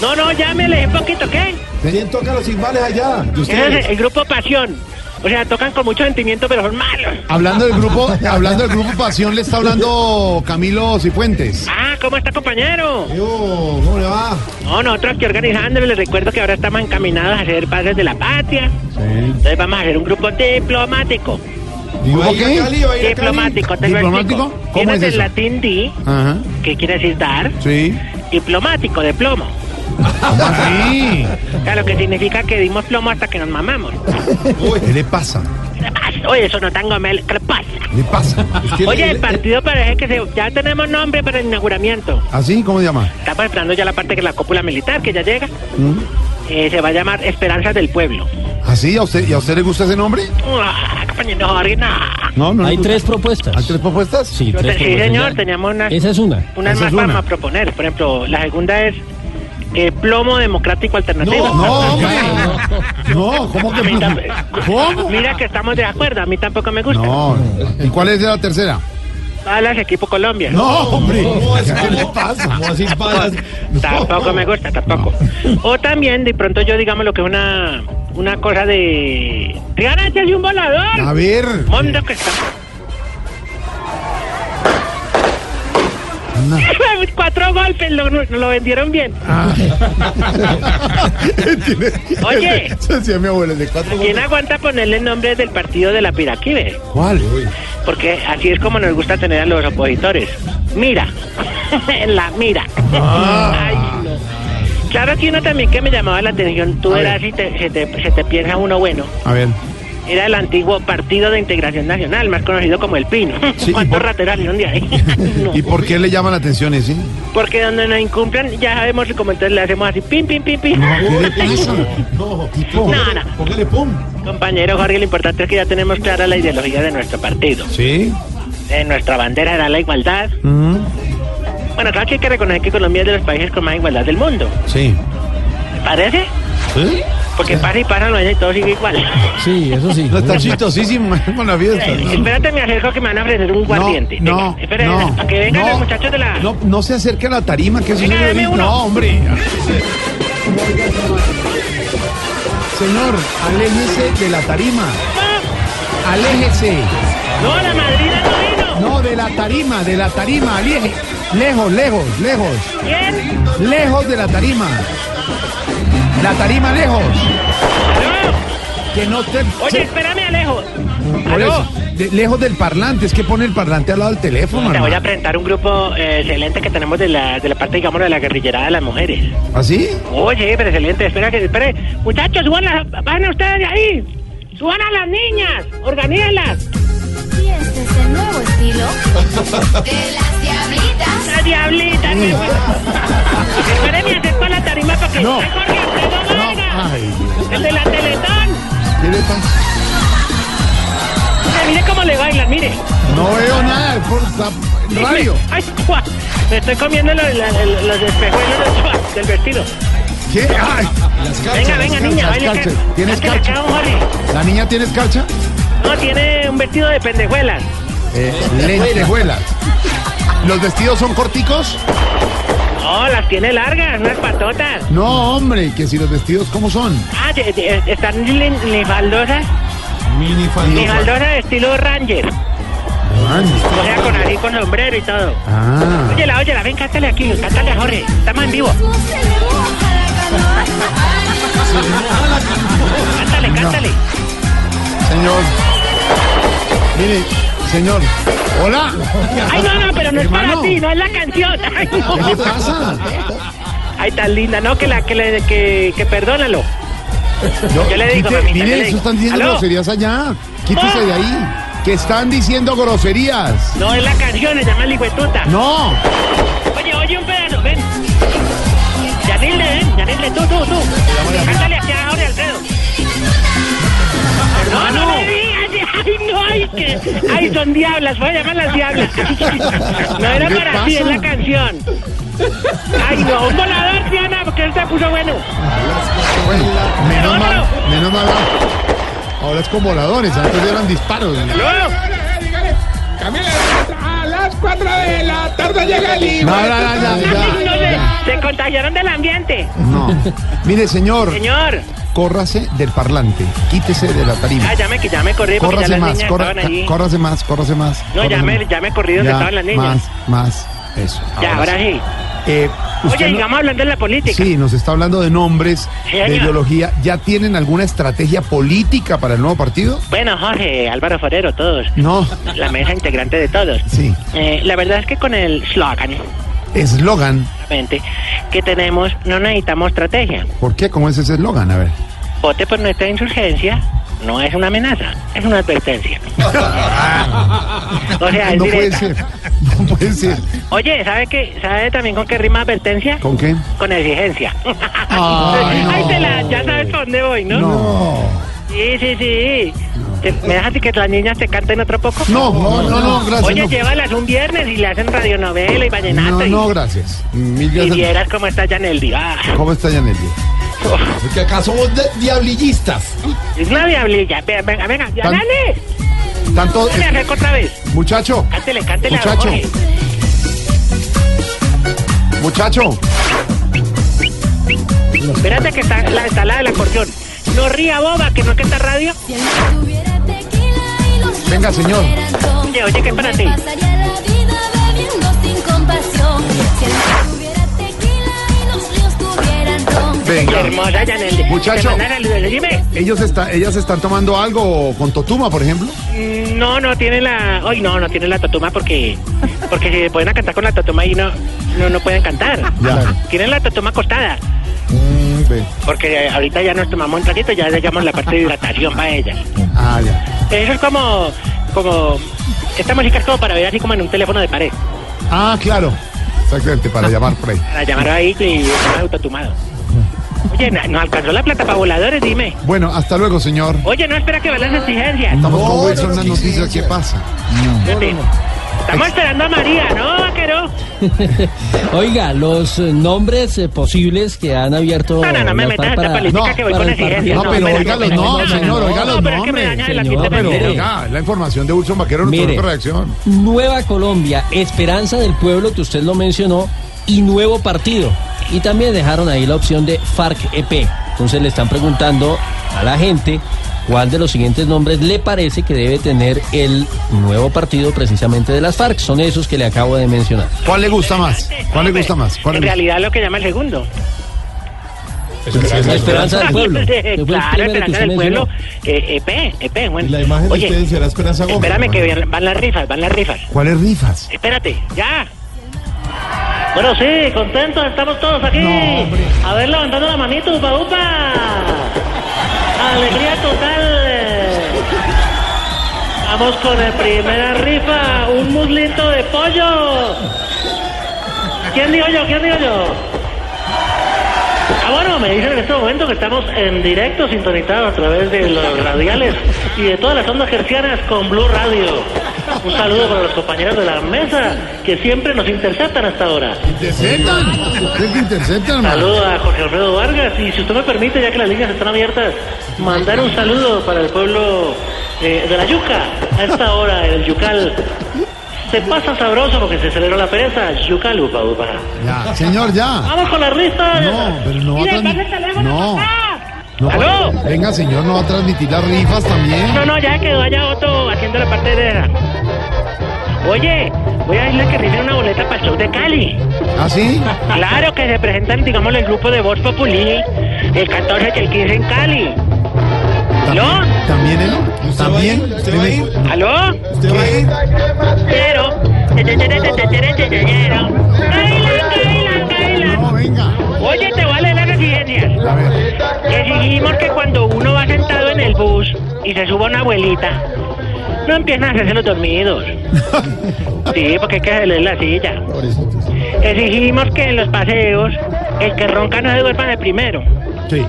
No, no, llámele un poquito, ¿qué? ¿Quién toca los timbales allá? ¿De ustedes? el grupo Pasión. O sea, tocan con mucho sentimiento, pero son malos. Hablando del grupo, hablando del grupo Pasión, le está hablando Camilo Cifuentes. Ah, ¿cómo está, compañero? Yo, ¿Cómo le va? No, nosotros aquí organizándolo, les recuerdo que ahora estamos encaminados a hacer padres de la patria. Sí. Entonces vamos a hacer un grupo diplomático. ¿Grupo ¿Va a ir a qué? Cali? Diplomático, te lo ¿Diplomático? explico. ¿Cómo Viene es eso? latín di, Ajá. que quiere decir dar, Sí. diplomático, de plomo. ¿Cómo así? Claro, que significa que dimos plomo hasta que nos mamamos. ¿Qué le pasa? ¿Qué le pasa? Oye, eso no tengo mel. ¿Qué le pasa? ¿Qué le pasa? Oye, el partido parece que se, ya tenemos nombre para el inauguramiento. ¿Así? ¿Cómo se llama? Estamos esperando ya la parte que la cúpula militar, que ya llega. ¿Mm? Eh, se va a llamar Esperanzas del Pueblo. ¿Así? ¿A usted, ¿Y a usted le gusta ese nombre? Ah, compañero Jorge, no. No, no. le Hay gusta. tres propuestas. ¿Hay tres propuestas? Sí, Sí, tres propuestas. señor, teníamos unas, Esa es una. unas Esa más es para una. proponer. Por ejemplo, la segunda es eh, plomo democrático alternativo. No, [laughs] hombre. No, ¿cómo que tam- ¿Cómo? Mira que estamos de acuerdo, a mí tampoco me gusta. No. ¿Y cuál es la tercera? Balas Equipo Colombia. No, hombre. ¿Qué le pasa? ¿Cómo así balas? Tampoco me gusta, tampoco. O también, de pronto yo digamos lo que es una, una cosa de... ¡Triana, échale un volador! A ver. Mondo que está... No. [laughs] Cuatro golpes, lo, lo vendieron bien. Ah. [laughs] Oye. [laughs] Eso decía mi abuela, de cuatro ¿Quién goles. aguanta ponerle el nombre del partido de la Piraquive? ¿Cuál? Porque así es como nos gusta tener a los opositores. Mira, en la mira. Ah. Ay, no. Claro que uno también que me llamaba la atención, tú A eras ver. y te- se, te, se te piensa uno bueno. A ver. Era el antiguo Partido de Integración Nacional, más conocido como el PIN. [laughs] Sí, [laughs] ¿y ¿Cuántos por- rateros salieron de ahí? [laughs] No. ¿Y por qué le llama la atención ese? Porque donde nos incumplan, ya sabemos como entonces le hacemos así, pim, pim, pim, pim. ¿Qué le pasa? No, Tipo. No, no. póngale pum. Compañero Jorge, lo importante es que ya tenemos clara la ideología de nuestro partido. ¿Sí? Eh, nuestra bandera era la igualdad. Mm, Bueno, claro que hay que reconocer que Colombia es de los países con más igualdad del mundo. Sí. ¿Te parece? ¿Sí? Porque pasa y pasa, no hay todo sigue igual. Sí, eso sí. No, está chistosísimo con la [laughs] fiesta. Eh, Espérate, me acerco que me van a ofrecer un guardiente. No, Venga, no, espere, no, para que vengan no. los muchachos de la... No, no se acerque a la tarima, que eso Venga, es. No, hombre. Señor, aléjese de la tarima. Aléjese. No, la madrina no vino. No, de la tarima, de la tarima. Aleje. Lejos, lejos, lejos. ¿Quién? Lejos de la tarima. La tarima lejos. ¿Aló? Que no te. Oye, se- espérame, Alejo. ¿Aló? de- lejos del parlante. Es que pone el parlante al lado del teléfono. Te voy a presentar un grupo eh, excelente que tenemos de la, de la parte, digamos, de la guerrillerada de las mujeres. ¿Así? Oye, pero excelente. Espera que, espere. Muchachos, suban las, van ustedes de ahí. Suban a las niñas. Organícenlas. Y este es el nuevo estilo [laughs] de las diablitas. La diablita. mi güey. La tarima para que... No. Jorge, No. venga. Ay, El de la Teletón. ¿qué le pasa? Mire, mire cómo le bailan, mire. No veo nada, es por la radio. Ay, guau. Me estoy comiendo los, el- los espejuelos del, del vestido. ¿Qué? Ay, Venga, venga, niña, las baile calzas. ¿Tienes Jorge. ¿La niña tiene escarcha? No, tiene un vestido de pendejuelas. Eh, lentejuelas. ¿Los vestidos son corticos? No, las tiene largas, unas patotas. No, hombre, que si los vestidos, ¿cómo son? Ah, de- de- están lin- linfaldosas. Mini Linfaldosas de estilo Ranger. O sea, con así, con sombrero y todo. Ah. Óyela, óyela, ven, cántale aquí, cántale a Jorge. Estamos en vivo. Cántale, cántale. señor. Mire, señor. Hola. Ay, no, no, pero no es para Hermano. ti, no es la canción. Ay, no. ¿Qué le pasa? Ay, tan linda, no, que la que le que, que perdónalo. Yo le digo, quite- mamita, yo mire, le eso digo. están diciendo ¿Aló? groserías allá. Quítese de ahí. Que están diciendo groserías. No, es la canción, se llama Ligüetuta. No. Oye, oye, un pedazo, ven. Yanilde, ven, Yanilde, tú, tú, tú. Cántale aquí a Jorge Alfredo. No, no me digas, [laughs] ay, no, ay, que, ay, son diablas, voy a llamar las diablas. [laughs] No era ¿Qué para ti, es la canción. Ay, no, un volador, Diana, porque él se puso bueno. Bueno, menos No, mal, no. menos mal. Ahora es con voladores, antes eran disparos. Las 4 de la tarde llega el hijo. No, no, no, no, no, ya, se, contagiaron del ambiente. No. Mire, señor. Señor. Córrase del parlante. Quítese de la tarima. Ah, ya me, ya me corrí porque ya Córrase las más, niñas corra- estaban allí. córrase más, córrase más. No, ya me, ya me corrí donde Ya, estaban las niñas. Más, más. Eso. Ya, ahora sí. Eh, Oye, no- sigamos hablando de la política. Sí, nos está hablando de nombres, Sí, de ideología. ¿Ya tienen alguna estrategia política para el nuevo partido? Bueno, Jorge, Álvaro Forero, todos. No. La mesa integrante de todos. Sí. Eh, la verdad es que con el slogan, Eslogan. obviamente, que tenemos, no necesitamos estrategia. ¿Por qué? ¿Cómo es ese eslogan? A ver. Vote por nuestra insurgencia no es una amenaza, es una advertencia. [laughs] o sea, es no puede ser. No puede ser. Oye, ¿sabe qué? ¿Sabe también con qué rima advertencia? ¿Con qué? Con exigencia. [laughs] Ay, no. Ay, te la, ya sabes por dónde voy, ¿no? No. Sí, sí, sí. ¿Me dejas que las niñas te canten otro poco? No, no, no, no, gracias, Oye, no. llévalas un viernes y le hacen radionovela y vallenato. No, y, no, gracias. Mil y vieras cómo está Yaneldi. Ah, ¿Cómo está Yanelli? [laughs] Porque acá somos de- diablillistas. es una diablilla. Venga, venga, venga. ¡Yaneli! Tanto. Me acerco otra vez. Muchacho, Cántele, cántele a Muchacho. Jorge. muchacho. Espérate que está la, está la del acordeón. No ría, boba, que no es que está radio. Venga, señor. Oye, oye, ¿qué es para ti? Venga. Hermosa Yaneldi. Muchacho. Te mandan saludos, Dime. Ellos está, ellas están tomando algo con Totuma, por ejemplo. Mm, No, no tiene la. Hoy no, no tiene la totuma porque. Porque si se pueden a cantar con la totuma y no, no, no pueden cantar. Ya. Tienen la totuma acostada. Mm, ve. Porque ahorita ya nos tomamos un traguito, ya llegamos la parte de hidratación para ellas. Ah, ya. Eso es como. como. Esta música es como para ver así como en un teléfono de pared. Ah, claro. Exactamente, para llamar por ahí. Para llamar ahí y estar autotumado. Oye, ¿no no alcanzó la plata para voladores? Dime. Bueno, hasta luego, señor. Oye, no espera que vean las exigencias. Estamos con Wilson, unas noticias. ¿Qué pasa? Estamos esperando a María, ¿no, vaquero? [laughs] Oiga, los eh, nombres eh, posibles que han abierto. No, no, no me las metas esta política que voy para con exigencias. No, pero oiga los nombres, no, no, señor, no, oiga no, los pero es que me nombres. fiesta Pero, oiga, la información de Wilson Vaquero, de reacción. Nueva Colombia, Esperanza del Pueblo, que usted lo mencionó, y Nuevo Partido. Y también dejaron ahí la opción de FARC-EP. Entonces le están preguntando a la gente cuál de los siguientes nombres le parece que debe tener el nuevo partido precisamente de las FARC. Son esos que le acabo de mencionar. ¿Cuál le gusta más? ¿Cuál le gusta más? ¿Cuál En le gusta? realidad lo que llama el segundo. La Esperanza del Pueblo. [laughs] claro, Esperanza del Pueblo. Eh, EP, EP, bueno. La imagen de Oye, ustedes será Esperanza Gómez. espérame que van- van las rifas, van las rifas. ¿Cuáles rifas? Espérate, ya. Bueno, sí, contentos, estamos todos aquí. a ver, levantando la manito, upa, upa. Alegría total. Vamos con la primera rifa, un muslito de pollo. ¿Quién digo yo? ¿Quién digo yo? Ah, bueno, me dicen en este momento que estamos en directo, sintonizados a través de los radiales y de todas las ondas gercianas con Blue Radio. Un saludo para los compañeros de la mesa que siempre nos interceptan hasta ahora. ¿Interceptan? ¿Ustedes que interceptan? Saludo a Jorge Alfredo Vargas y si usted me permite, ya que las líneas están abiertas, mandar un saludo para el pueblo eh, de la Yuca. A esta hora, el Yucal. Se pasa sabroso porque se celebró la pereza. Yucal, upa, upa. Ya, señor, ya. Vamos con la rifa. No, pero no va a transmitir. No. no ¿Aló? Venga, señor, no va a transmitir las rifas también. No, no, ya quedó allá Otto haciendo la parte de. Oye, voy a decirle que rifen una boleta para el show de Cali. ¿Ah, sí? Claro que se presentan, digamos, el grupo de Voz Populi el 14 y el 15 en Cali. ¿No? ¿También él? ¿También? ¿Usted va a ir? ¿Aló? ¿Usted va a ir? Quiero. No, venga. Oye, te voy a leer las exigencias. A ver. Exigimos que cuando uno va sentado en el bus y se suba una abuelita, no empiecen a hacerse los dormidos. Sí, porque hay que hacerle la silla. Exigimos que en los paseos el que ronca no se duerma de primero. Sí.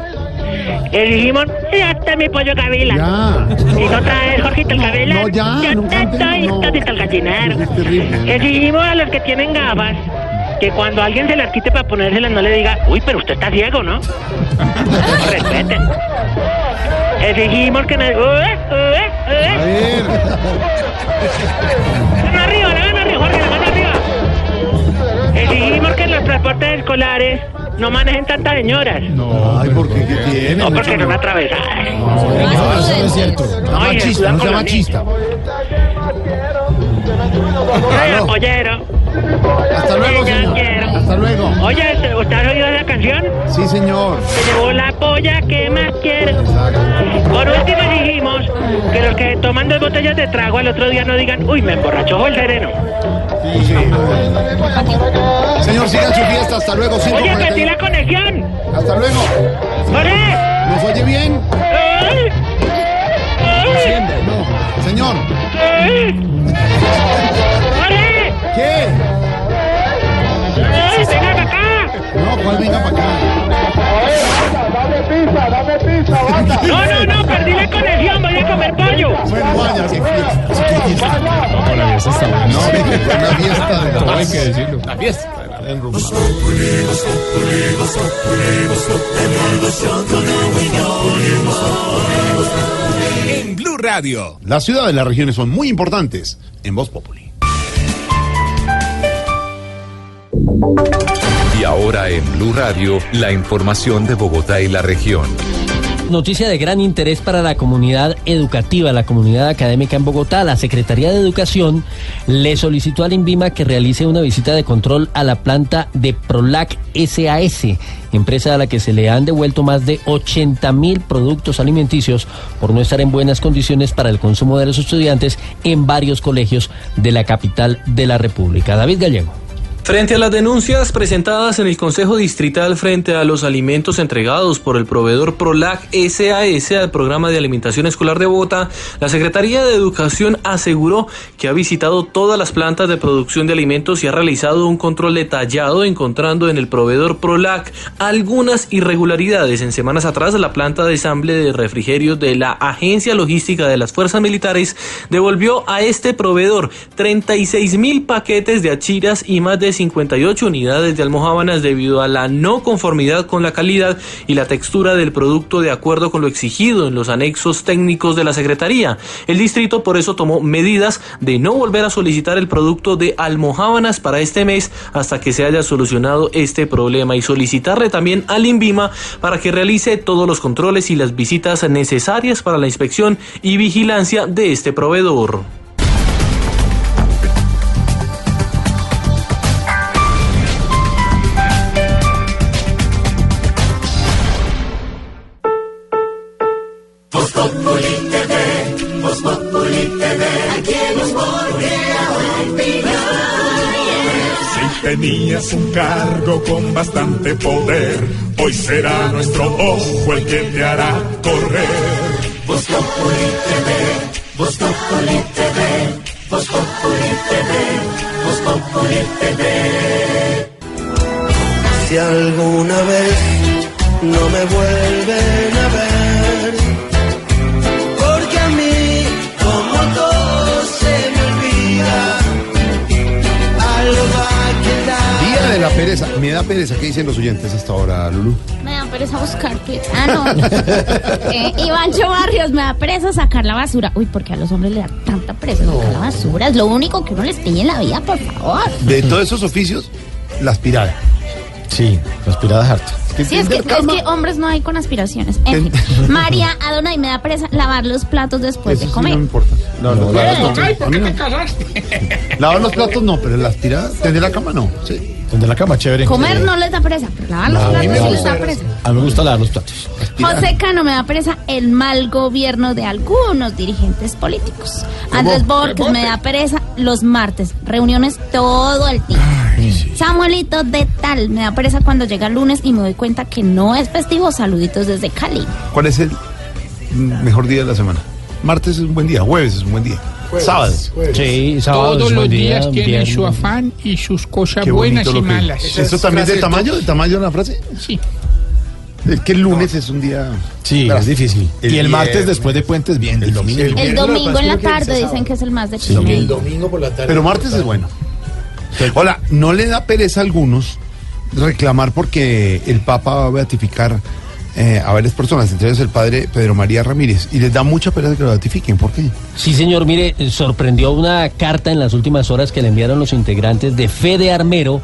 Exigimos, ya está mi pollo Gavila. Ya. Y no traes, Jorgito el Gavila. No, ya, Yo no te estoy, no. El gallinero. Es terrible. Exigimos a los que tienen gafas que cuando alguien se las quite para ponérselas no le diga, uy, pero usted está ciego, ¿no? [laughs] Respeten. Exigimos que no... Ué, ué, ué. A ver. La mano arriba, la mano arriba, Jorge, la mano arriba. Exigimos que en los transportes escolares no manejen tantas señoras. Ay, ¿por qué? ¿Qué tiene? No, porque son atravesadas. No, eso no es cierto. No, se Machista, no sea machista. Ay, apoyero. Hasta luego, señor. Hasta luego. Oye, ¿usted ha oído esa canción? Sí, señor. Se llevó la polla que más quiero. Por último exigimos que los que toman dos botellas de trago al otro día no digan, uy, me emborrachó el sereno. Sí. Señor, sigan su fiesta. Hasta luego. Oye, 5:41. perdí la conexión. Hasta luego. ¡Jorge! ¿Nos oye bien? ¡Ay! ¡Ay! No. Señor. ¡Ay! ¿Qué? ¡Ay, venga para acá! No, ¿cuál venga para acá? No, no, no, perdí la conexión, voy a comer pollo. Bueno, vaya, qué fiesta. No, la fiesta está buena. No, una fiesta de Todo hay que decirlo. La fiesta. En. En Blue Radio. Las ciudades de las regiones son muy importantes en Voz Populi. Y ahora en Blue Radio, la información de Bogotá y la región. Noticia de gran interés para la comunidad educativa, la comunidad académica en Bogotá. La Secretaría de Educación le solicitó al INVIMA que realice una visita de control a la planta de Prolac SAS, empresa a la que se le han devuelto más de 80 mil productos alimenticios por no estar en buenas condiciones para el consumo de los estudiantes en varios colegios de la capital de la República. David Gallego. Frente a las denuncias presentadas en el Consejo Distrital frente a los alimentos entregados por el proveedor Prolac SAS al programa de alimentación escolar de Bogotá, la Secretaría de Educación aseguró que ha visitado todas las plantas de producción de alimentos y ha realizado un control detallado encontrando en el proveedor Prolac algunas irregularidades. En semanas atrás, la planta de ensamble de refrigerios de la Agencia Logística de las Fuerzas Militares devolvió a este proveedor 36 mil paquetes de achiras y más de 58 unidades de almohábanas debido a la no conformidad con la calidad y la textura del producto de acuerdo con lo exigido en los anexos técnicos de la Secretaría. El distrito por eso tomó medidas de no volver a solicitar el producto de almohábanas para este mes hasta que se haya solucionado este problema y solicitarle también al INVIMA para que realice todos los controles y las visitas necesarias para la inspección y vigilancia de este proveedor. Populi TV, Voz Populi TV, aquí hemos Si tenías un cargo con bastante poder, hoy será nuestro ojo el que te hará correr. Voz Populi TV, Voz Populi TV, Voz Populi TV, Voz Populi TV. Si alguna vez no me vuelven a ver, la pereza. Me da pereza. ¿Qué dicen los oyentes hasta ahora, Lulu? Me da pereza buscar que... Ah, no. [laughs] eh, Ivancho Barrios, me da pereza sacar la basura. Uy, porque a los hombres les da tanta pereza sacar la basura. Es lo único que uno les pide en la vida, por favor. De todos esos oficios, la aspirada. Sí, la aspirada es harta. Sí, es que, es que hombres no hay con aspiraciones. En fin. María Adonai, me da pereza lavar los platos después Eso de sí comer. no me importa. No, los platos no. Ay, ¿por qué no. te casaste? Lavar los platos no, pero la aspirada, tener la cama no. Sí. Donde la cama, chévere. Comer no les da presa, pero lavar los platos sí les da presa. A mí me gusta lavar los platos. José Cano me da presa el mal gobierno de algunos dirigentes políticos. Andrés Borges me da presa los martes, reuniones todo el tiempo. Samuelito de tal me da presa cuando llega el lunes y me doy cuenta que no es festivo. Saluditos desde Cali. ¿Cuál es el mejor día de la semana? Martes es un buen día, jueves es un buen día. Sábado. Sí, sábado Todos es los día, días tienen viernes. su afán y sus cosas buenas y malas. ¿Eso también de tamaño? ¿De tamaño de la frase? Sí. Es que el lunes es un día. Sí, es difícil. y el martes viernes. después de puentes, bien. El domingo. El domingo en la tarde dicen que es el más de Sí, Chile. el domingo por la tarde. Pero martes es bueno. Hola, ¿no le da pereza a algunos reclamar porque el Papa va a beatificar eh, a varias personas, entre ellos el padre Pedro María Ramírez, y les da mucha pereza que lo beatifiquen? ¿Por qué? Sí, señor, mire, sorprendió una carta en las últimas horas que le enviaron los integrantes de Fede Armero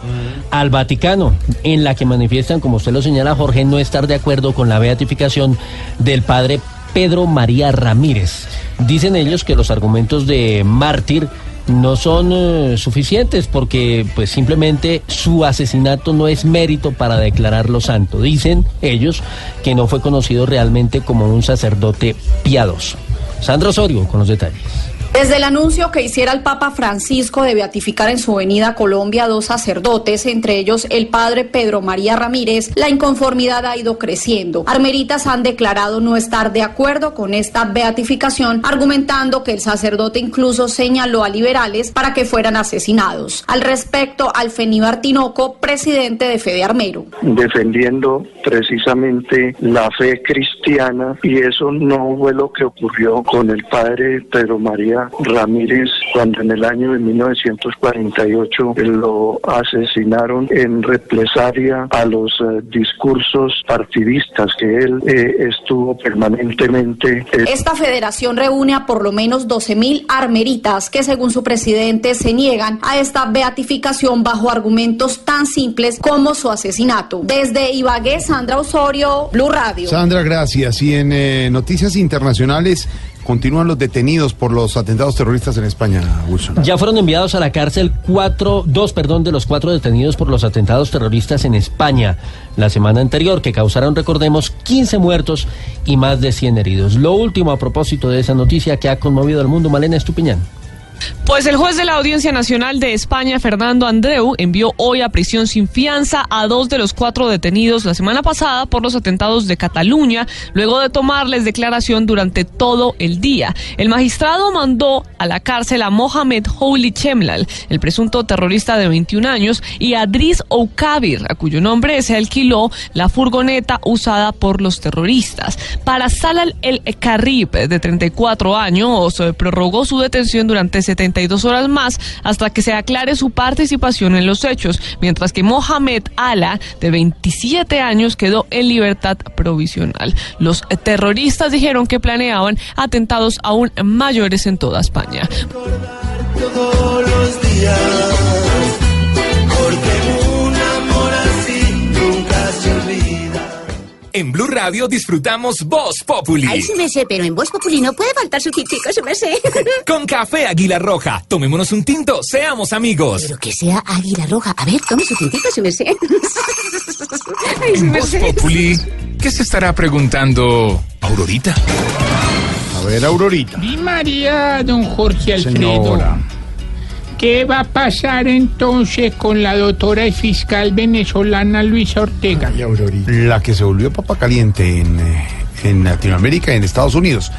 al Vaticano, en la que manifiestan, como usted lo señala, Jorge, no estar de acuerdo con la beatificación del padre Pedro María Ramírez. Dicen ellos que los argumentos de mártir no son eh, suficientes porque pues simplemente su asesinato no es mérito para declararlo santo. Dicen ellos que no fue conocido realmente como un sacerdote piadoso. Sandra Osorio con los detalles. Desde el anuncio que hiciera el Papa Francisco de beatificar en su venida a Colombia dos sacerdotes, entre ellos el padre Pedro María Ramírez, la inconformidad ha ido creciendo. Armeritas han declarado no estar de acuerdo con esta beatificación, argumentando que el sacerdote incluso señaló a liberales para que fueran asesinados. Al respecto, Alfeníbar Tinoco, presidente de Fede Armero. defendiendo precisamente la fe cristiana y eso no fue lo que ocurrió con el padre Pedro María Ramírez cuando en el año de 1948 lo asesinaron en represalia a los eh, discursos partidistas que él eh, estuvo permanentemente eh, Esta federación reúne a por lo menos 12.000 armeritas que según su presidente se niegan a esta beatificación bajo argumentos tan simples como su asesinato. Desde Ibagué, Sandra Osorio, Blue Radio. Sandra, gracias. Y en eh, noticias internacionales continúan los detenidos por los atentados terroristas en España, Wilson. Ya fueron enviados a la cárcel cuatro, dos, perdón, de los cuatro detenidos por los atentados terroristas en España la semana anterior, que causaron, recordemos, 15 muertos y más de 100 heridos. Lo último a propósito de esa noticia que ha conmovido al mundo, Malena Estupiñán. Pues el juez de la Audiencia Nacional de España, Fernando Andreu, envió hoy a prisión sin fianza a dos de los cuatro detenidos la semana pasada por los atentados de Cataluña, luego de tomarles declaración durante todo el día. El magistrado mandó a la cárcel a Mohamed Houli Chemlal, el presunto terrorista de 21 años, y a Driss Oukabir, a cuyo nombre se alquiló la furgoneta usada por los terroristas. Para Salal El Karib, de 34 años, prorrogó su detención durante 72 horas más hasta que se aclare su participación en los hechos, mientras que Mohamed Ala, de 27 años, quedó en libertad provisional. Los terroristas dijeron que planeaban atentados aún mayores en toda España. En Blue Radio disfrutamos Voz Populi. Ay, sí me sé, pero en Voz Populi no puede faltar su tintico, sí me sé. [laughs] Con café Águila Roja. Tomémonos un tinto, seamos amigos. Pero que sea águila roja. A ver, tome su tintico, sí me sé. [laughs] Ay, sí En me Voz sé. Populi, ¿qué se estará preguntando Aurorita? A ver, Aurorita. Di María, don Jorge Alfredo. Señora. ¿Qué va a pasar entonces con la doctora y fiscal venezolana Luisa Ortega? La que se volvió papa caliente en, eh, en Latinoamérica y en Estados Unidos.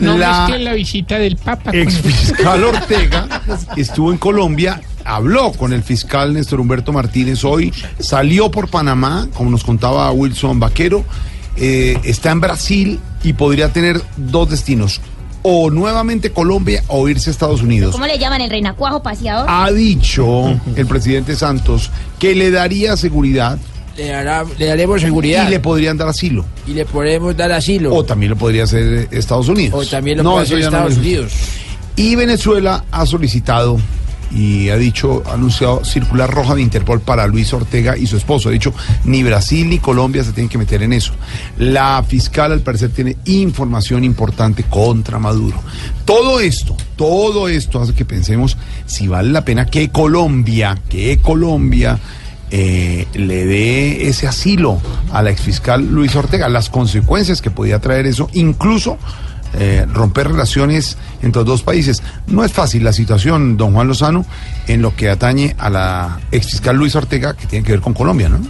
No la mezcle la visita del Papa. con- ex fiscal [laughs] Ortega estuvo en Colombia, habló con el fiscal Néstor Humberto Martínez hoy, salió por Panamá, como nos contaba Wilson Vaquero, eh, está en Brasil y podría tener dos destinos, o nuevamente Colombia o irse a Estados Unidos. ¿Cómo le llaman el reinacuajo paseador? Ha dicho el presidente Santos que le daría seguridad Le, dará- le daremos seguridad. y le podrían dar asilo. Y le podemos dar asilo. O también lo podría hacer Estados Unidos. O también lo puede eso hacer no Estados lo- Unidos. Y Venezuela ha solicitado y ha dicho, ha anunciado circular roja de Interpol para Luis Ortega y su esposo. Ha dicho, ni Brasil ni Colombia se tienen que meter en eso. La fiscal al parecer tiene información importante contra Maduro. Todo esto, todo esto hace que pensemos si vale la pena que Colombia, que Colombia eh, le dé ese asilo a la exfiscal Luis Ortega, las consecuencias que podía traer eso, incluso eh, romper relaciones entre los dos países. No es fácil la situación, don Juan Lozano, en lo que atañe a la exfiscal Luis Ortega, que tiene que ver con Colombia, ¿no?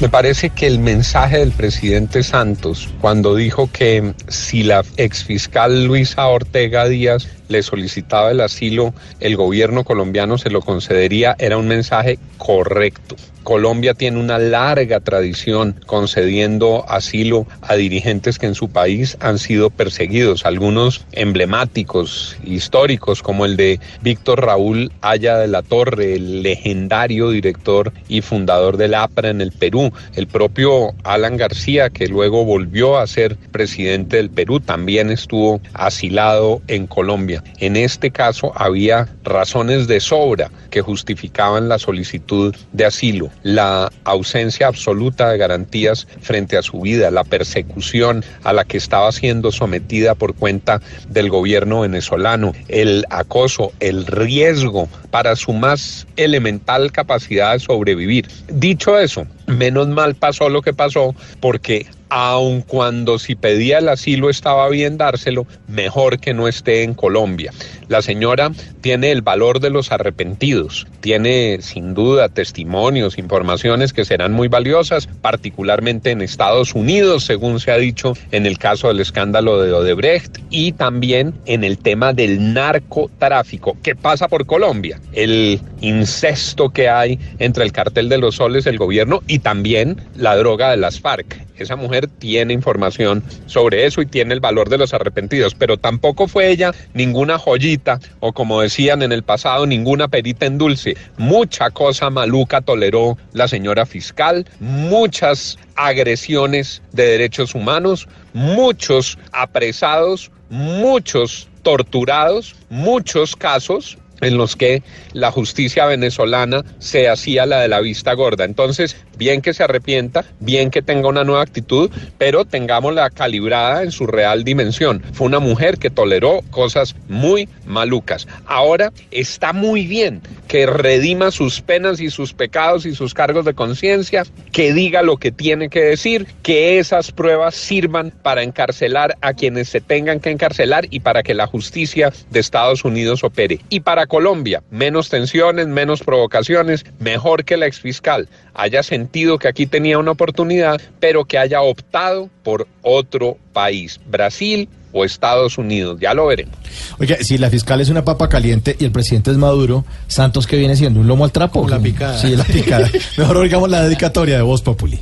Me parece que el mensaje del presidente Santos, cuando dijo que si la exfiscal Luisa Ortega Díaz le solicitaba el asilo, el gobierno colombiano se lo concedería, era un mensaje correcto. Colombia tiene una larga tradición concediendo asilo a dirigentes que en su país han sido perseguidos, algunos emblemáticos, históricos, como el de Víctor Raúl Haya de la Torre, el legendario director y fundador del APRA en el Perú, el propio Alan García, que luego volvió a ser presidente del Perú, también estuvo asilado en Colombia. En este caso había razones de sobra que justificaban la solicitud de asilo, la ausencia absoluta de garantías frente a su vida, la persecución a la que estaba siendo sometida por cuenta del gobierno venezolano, el acoso, el riesgo para su más elemental capacidad de sobrevivir. Dicho eso, menos mal pasó lo que pasó porque aun cuando si pedía el asilo estaba bien dárselo, mejor que no esté en Colombia. La señora tiene el valor de los arrepentidos, tiene sin duda testimonios, informaciones que serán muy valiosas, particularmente en Estados Unidos, según se ha dicho en el caso del escándalo de Odebrecht y también en el tema del narcotráfico que pasa por Colombia, el incesto que hay entre el cartel de los soles, el gobierno y también la droga de las FARC. Esa mujer tiene información sobre eso y tiene el valor de los arrepentidos, pero tampoco fue ella ninguna joyita o como decían en el pasado, ninguna perita en dulce. Mucha cosa maluca toleró la señora fiscal, muchas agresiones de derechos humanos, muchos apresados, muchos torturados, muchos casos en los que la justicia venezolana se hacía la de la vista gorda. Entonces, bien que se arrepienta, bien que tenga una nueva actitud, pero tengámosla calibrada en su real dimensión. Fue una mujer que toleró cosas muy malucas. Ahora está muy bien que redima sus penas y sus pecados y sus cargos de conciencia, que diga lo que tiene que decir, que esas pruebas sirvan para encarcelar a quienes se tengan que encarcelar y para que la justicia de Estados Unidos opere. Y para Colombia, menos tensiones, menos provocaciones, mejor que la exfiscal haya sentido que aquí tenía una oportunidad, pero que haya optado por otro país, Brasil o Estados Unidos, ya lo veremos. Oye, si la fiscal es una papa caliente y el presidente es Maduro, Santos que viene siendo un lomo al trapo. La picada. Sí, la picada. [laughs] Mejor oigamos la dedicatoria de Voz Populi.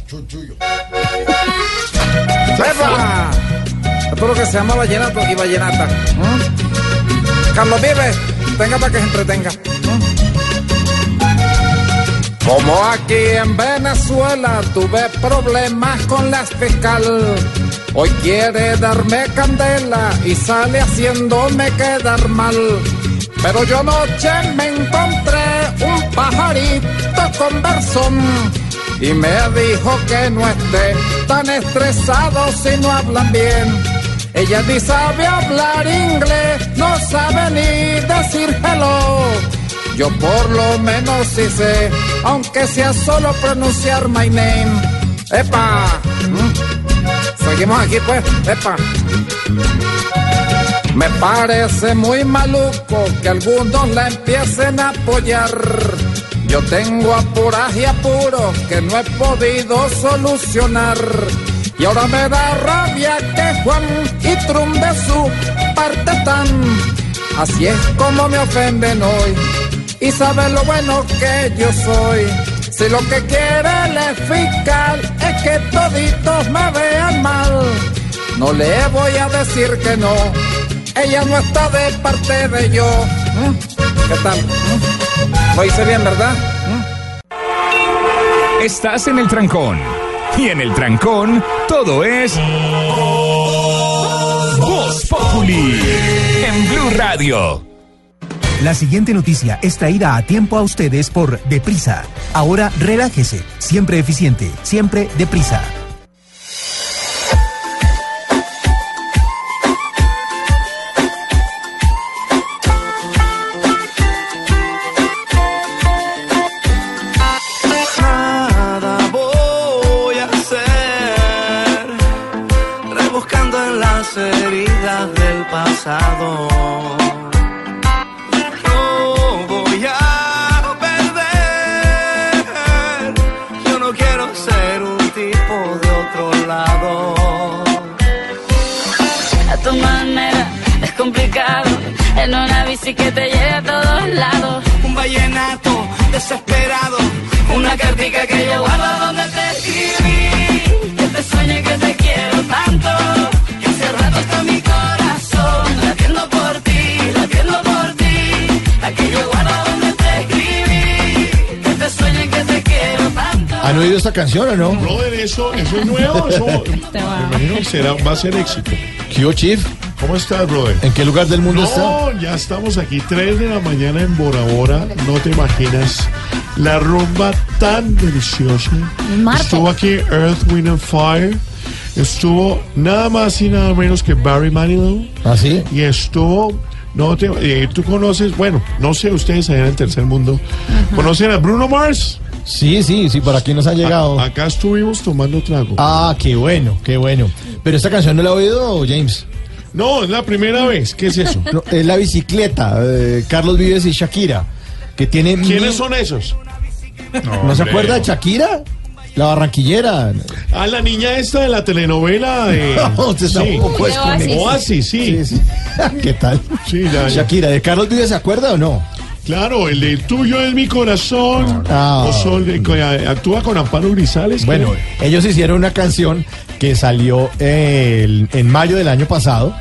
¡Epa! Esto es lo que se llama vallenato y vallenata. ¿Mm? Carlos Vives, venga para que se entretenga. Como aquí en Venezuela tuve problemas con la fiscal. Hoy quiere darme candela y sale haciéndome quedar mal. Pero yo anoche me encontré un pajarito con versón y me dijo que no esté tan estresado si no hablan bien. Ella ni sabe hablar inglés, no sabe ni decir hello. Yo por lo menos sí sé, aunque sea solo pronunciar my name. ¡Epa! ¿Mm? Seguimos aquí pues, ¡epa! Me parece muy maluco que algunos la empiecen a apoyar. Yo tengo apuras y apuros que no he podido solucionar. Y ahora me da rabia que Juan y Trum de su parte están. Así es como me ofenden hoy. Y saben lo bueno que yo soy. Si lo que quiere el fiscal es que toditos me vean mal, no le voy a decir que no. Ella no está de parte de yo. ¿Qué tal? Lo hice bien, ¿verdad? Estás en el trancón. Y en el trancón, todo es. Voz Populi. En Blue Radio. La siguiente noticia es traída a tiempo a ustedes por Deprisa. Ahora relájese, siempre eficiente, siempre deprisa. Pasado. No voy a perder. Yo no quiero ser un tipo de otro lado. A tu manera es complicado. En una bici que te lleve a todos lados. Un vallenato desesperado. Una cartica que yo guardo donde ¿Han oído esta canción o no? Brother, eso, eso es nuevo. Eso, [laughs] me imagino que será, va a ser éxito. ¿Qué Chief? ¿Cómo estás, brother? ¿En qué lugar del mundo está? No, ya estamos aquí, 3 de la mañana en Bora Bora. No te imaginas la rumba tan deliciosa. martes. Estuvo aquí Earth, Wind and Fire. Estuvo nada más y nada menos que Barry Manilow. ¿Ah, sí? Y estuvo. No te, eh, tú conoces, bueno, no sé ustedes allá en el tercer mundo. ¿Conocen a Bruno Mars? Sí, sí, sí, por aquí nos ha llegado. A- acá estuvimos tomando trago. Ah, qué bueno, qué bueno. Pero esta canción no la ha oído, James. No, es la primera vez. ¿Qué es eso? No, es la bicicleta, eh, Carlos Vives y Shakira, que tiene... ¿Quiénes mil- son esos? ¿No se acuerda de Shakira? La barranquillera. Ah, la niña esta de la telenovela de... No, [laughs] usted está un poco desconectado. Oasis, sí. Sí, sí. [laughs] ¿Qué tal? Sí, ya, ya. Shakira, ¿de Carlos Vives se acuerda o no? Claro, el de tuyo es mi corazón. Ah. O sol, actúa con Amparo Grisales. Bueno, ellos hicieron una canción que salió eh, el- en mayo del año pasado,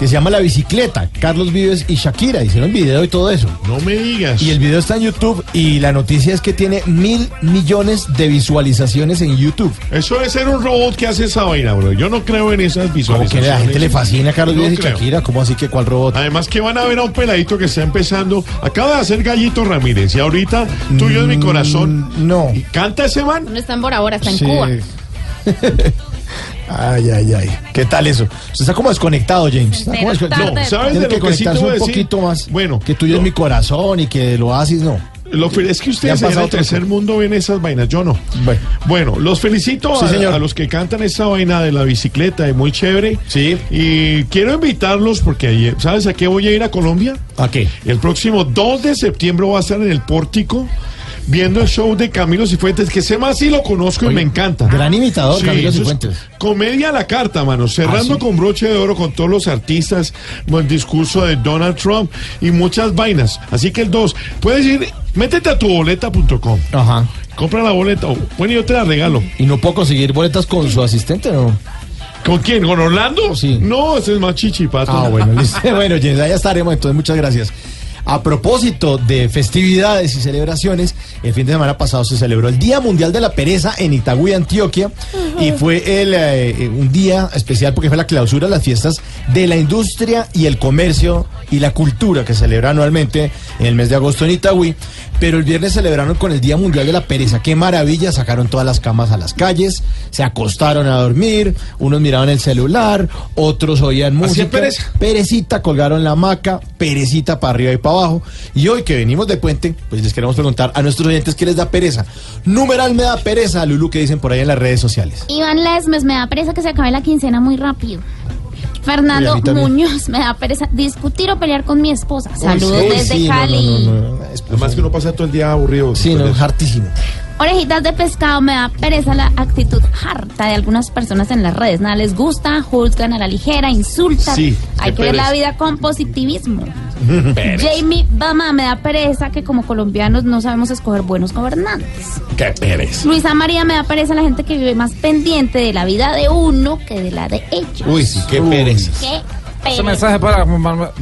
que se llama La Bicicleta. Carlos Vives y Shakira hicieron video y todo eso. No me digas. Y el video está en YouTube y la noticia es que tiene mil millones de visualizaciones en YouTube. Eso debe ser un robot que hace esa vaina, bro. Yo no creo en esas Como visualizaciones. que a la gente le fascina a Carlos No Vives y creo. Shakira, ¿cómo así que cuál robot? Además que van a ver a un peladito que está empezando. Acaba de hacer Gallito Ramírez y ahorita tuyo es mi corazón. Mm, No. ¿Y canta ese man? No está en Bora Bora, está en Sí. Cuba. [laughs] Ay, ay, ay. ¿Qué tal eso? Usted está como desconectado, James. Está como desconectado. No, ¿sabes Tiene de que lo que sí te conectarse voy a un decir? poquito más. Bueno, Que tuyo es mi corazón y que lo haces, no. Lo es que ustedes en el tercer mundo ven esas vainas, yo no. Bueno. Bueno, los felicito Sí, a, señor. a los que cantan esta vaina de la bicicleta, es muy chévere. Sí. Y quiero invitarlos porque ¿sabes a qué voy a ir a Colombia? ¿A qué? El próximo 2 de septiembre voy a estar en el Pórtico viendo el show de Camilo Cifuentes, que sé más si lo conozco y me encanta. gran imitador, Sí, Camilo Cifuentes. Comedia a la carta, mano. Cerrando Ah, sí. con broche de oro con todos los artistas, el discurso de Donald Trump y muchas vainas. Así que el 2, puedes ir, métete a tu boleta.com. Ajá. Compra la boleta. Bueno, yo te la regalo. ¿Y no puedo conseguir boletas con su asistente, no? ¿Con quién? ¿Con Orlando? Sí. No, ese es más chichipato. Ah, bueno, listo. [laughs] bueno, James, ya estaremos, entonces muchas gracias. A propósito de festividades y celebraciones, el fin de semana pasado se celebró el Día Mundial de la Pereza en Itagüí, Antioquia, y fue el, eh, un día especial porque fue la clausura de las fiestas de la industria y el comercio y la cultura que se celebra anualmente en el mes de agosto en Itagüí. Pero el viernes celebraron con el Día Mundial de la Pereza. Qué maravilla, sacaron todas las camas a las calles, se acostaron a dormir, unos miraban el celular, otros oían música. pereza? Perecita, colgaron la hamaca, perecita para arriba y para abajo. Y hoy que venimos de puente, pues les queremos preguntar a nuestros oyentes qué les da pereza. Numeral me da pereza, Lulu, que dicen por ahí en las redes sociales. Iván Lesmes, me da pereza que se acabe la quincena muy rápido. Fernando. Muñoz, me da pereza discutir o pelear con mi esposa. Uy, Saludos sí, desde sí, Cali. no, no, no, Además que uno pasa todo el día aburrido. Sí, no, es hartísimo. Orejitas de pescado, me da pereza la actitud harta de algunas personas en las redes. Nada les gusta, juzgan a la ligera, insultan. Sí, Hay que ver la vida con positivismo. [laughs] Jamie Bama, me da pereza que como colombianos no sabemos escoger buenos gobernantes. Qué pereza. Luisa María me da pereza la gente que vive más pendiente de la vida de uno que de la de ellos. Uy, sí, qué pereza. Qué Ese pereza. mensaje para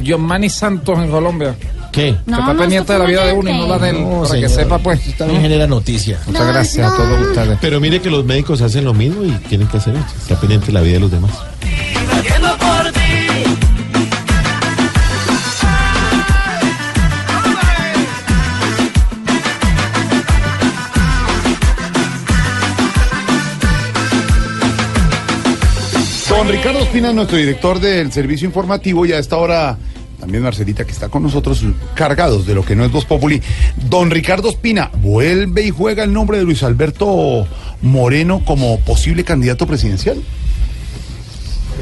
Giovanni Santos en Colombia. ¿Qué? que No, está no, pendiente de la vida de uno y no que- la de él. No, para que señor. sepa, pues. También genera noticia. Muchas gracias a todos ustedes. Pero mire que los médicos hacen lo mismo y tienen que hacer eso. Está pendiente de la vida de los demás. Don Ricardo Espina, nuestro director del servicio informativo, y a esta hora también Marcelita, que está con nosotros, cargados de lo que no es Voz Populi. Don Ricardo Espina, ¿vuelve y juega el nombre de Luis Alberto Moreno como posible candidato presidencial?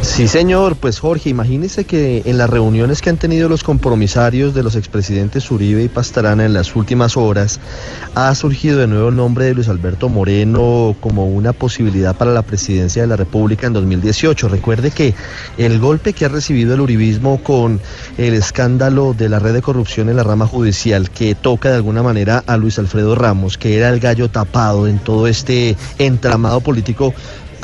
Sí, señor. Pues Jorge, imagínese que en las reuniones que han tenido los compromisarios de los expresidentes Uribe y Pastrana en las últimas horas, ha surgido de nuevo el nombre de Luis Alberto Moreno como una posibilidad para la presidencia de la República en 2018. Recuerde que el golpe que ha recibido el uribismo con el escándalo de la red de corrupción en la rama judicial, que toca de alguna manera a Luis Alfredo Ramos, que era el gallo tapado en todo este entramado político,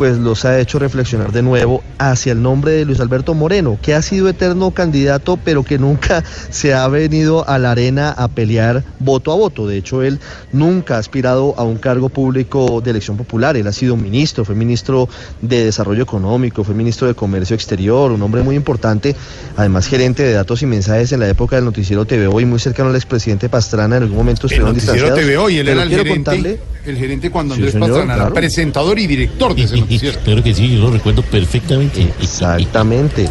pues los ha hecho reflexionar de nuevo hacia el nombre de Luis Alberto Moreno, que ha sido eterno candidato, pero que nunca [laughs] se ha venido a la arena a pelear voto a voto. De hecho, él nunca ha aspirado a un cargo público de elección popular. Él ha sido ministro, fue ministro de Desarrollo Económico, fue ministro de Comercio Exterior, un hombre muy importante, además gerente de datos y mensajes en la época del noticiero TVO y muy cercano al expresidente Pastrana. En algún momento El estuvieron noticiero distanciados. TVO y él era el gerente, contarle el gerente cuando Sí, Andrés señor, Pastrana era presentador y director de ese noticiero. [laughs] Claro que sí, yo lo recuerdo perfectamente. Exactamente.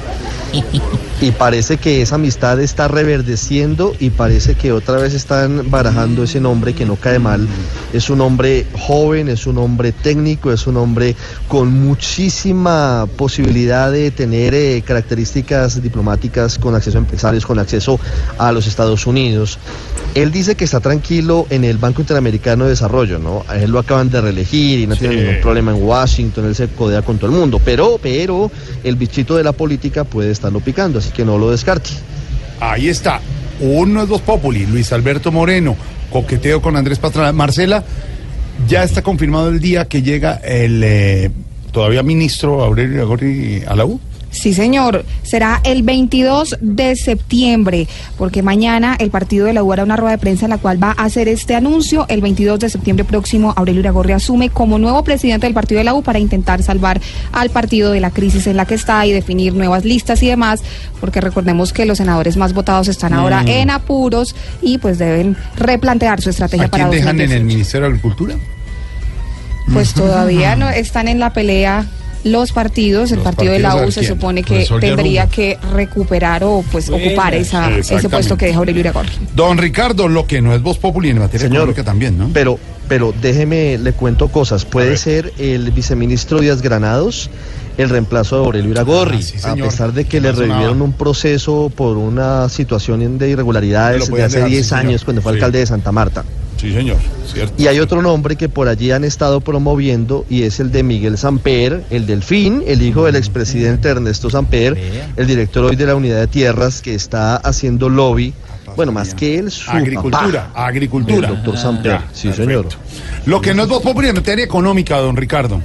[laughs] Y parece que esa amistad está reverdeciendo y parece que otra vez están barajando ese nombre que no cae mal. Es un hombre joven, es un hombre técnico, es un hombre con muchísima posibilidad de tener eh, características diplomáticas con acceso a empresarios, con acceso a los Estados Unidos. Él dice que está tranquilo en el Banco Interamericano de Desarrollo, ¿no? A él lo acaban de reelegir y no tiene ningún problema en Washington, él se codea con todo el mundo, pero, pero el bichito de la política puede estarlo picando, así que no lo descarte. Ahí está. Uno es dos Populi, Luis Alberto Moreno, coqueteo con Andrés Pastrana. Marcela, ya está confirmado el día que llega el eh, todavía ministro Aurelio Agorri a la U. Sí, señor. Será el 22 de septiembre, porque mañana el partido de la U hará una rueda de prensa en la cual va a hacer este anuncio. El 22 de septiembre próximo, Aurelio Iragorri asume como nuevo presidente del partido de la U para intentar salvar al partido de la crisis en la que está y definir nuevas listas y demás, porque recordemos que los senadores más votados están ahora Mm. en apuros y pues deben replantear su estrategia ¿A para quién dejan en 2018. el Ministerio de Agricultura? Pues todavía [laughs] no están en la pelea los partidos, el Los partido de la U se supone que tendría que recuperar o pues ocupar esa, ese puesto que deja Aurelio Iragorri. Don Ricardo, lo que no es voz Populi en materia Señor, económica también, ¿no? Pero, pero déjeme, le cuento cosas. Puede ser el viceministro Díaz Granados el reemplazo de Aurelio Iragorri, Ah, sí, a pesar de que le revivieron un proceso por una situación de irregularidades de hace dejar, sí, 10 señor. años cuando fue Sí. alcalde de Santa Marta. Sí, señor, cierto. Y hay otro nombre que por allí han estado promoviendo y es el de Miguel Samper, el Delfín, el hijo del expresidente Ernesto Samper, el director hoy de la Unidad de Tierras que está haciendo lobby. Bueno, más que él, su Agricultura, papá, agricultura. el doctor Samper. Ya, sí, perfecto. señor. Lo que no es voz en materia económica, don Ricardo.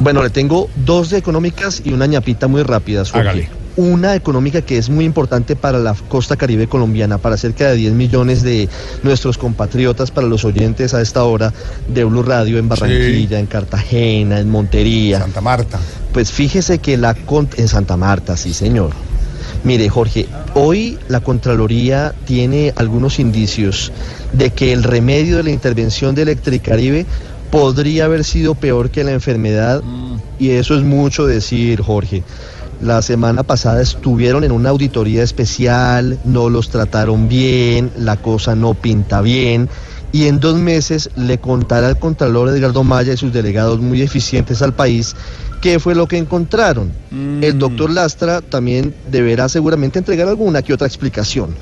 Bueno, le tengo dos de económicas y una ñapita muy rápida. Hágale. Una económica que es muy importante para la costa caribe colombiana, para cerca de 10 millones de nuestros compatriotas, para los oyentes a esta hora de Blue Radio en Barranquilla, en Cartagena, en Montería. Santa Marta. Pues fíjese que la en Santa Marta, sí señor. Mire, Jorge, hoy la Contraloría tiene algunos indicios de que el remedio de la intervención de Electricaribe podría haber sido peor que la enfermedad y eso es mucho decir, Jorge. La semana pasada estuvieron en una auditoría especial, no los trataron bien, la cosa no pinta bien y en dos meses le contará al Contralor Edgardo Maya y sus delegados muy eficientes al país qué fue lo que encontraron. El doctor Lastra también deberá seguramente entregar alguna que otra explicación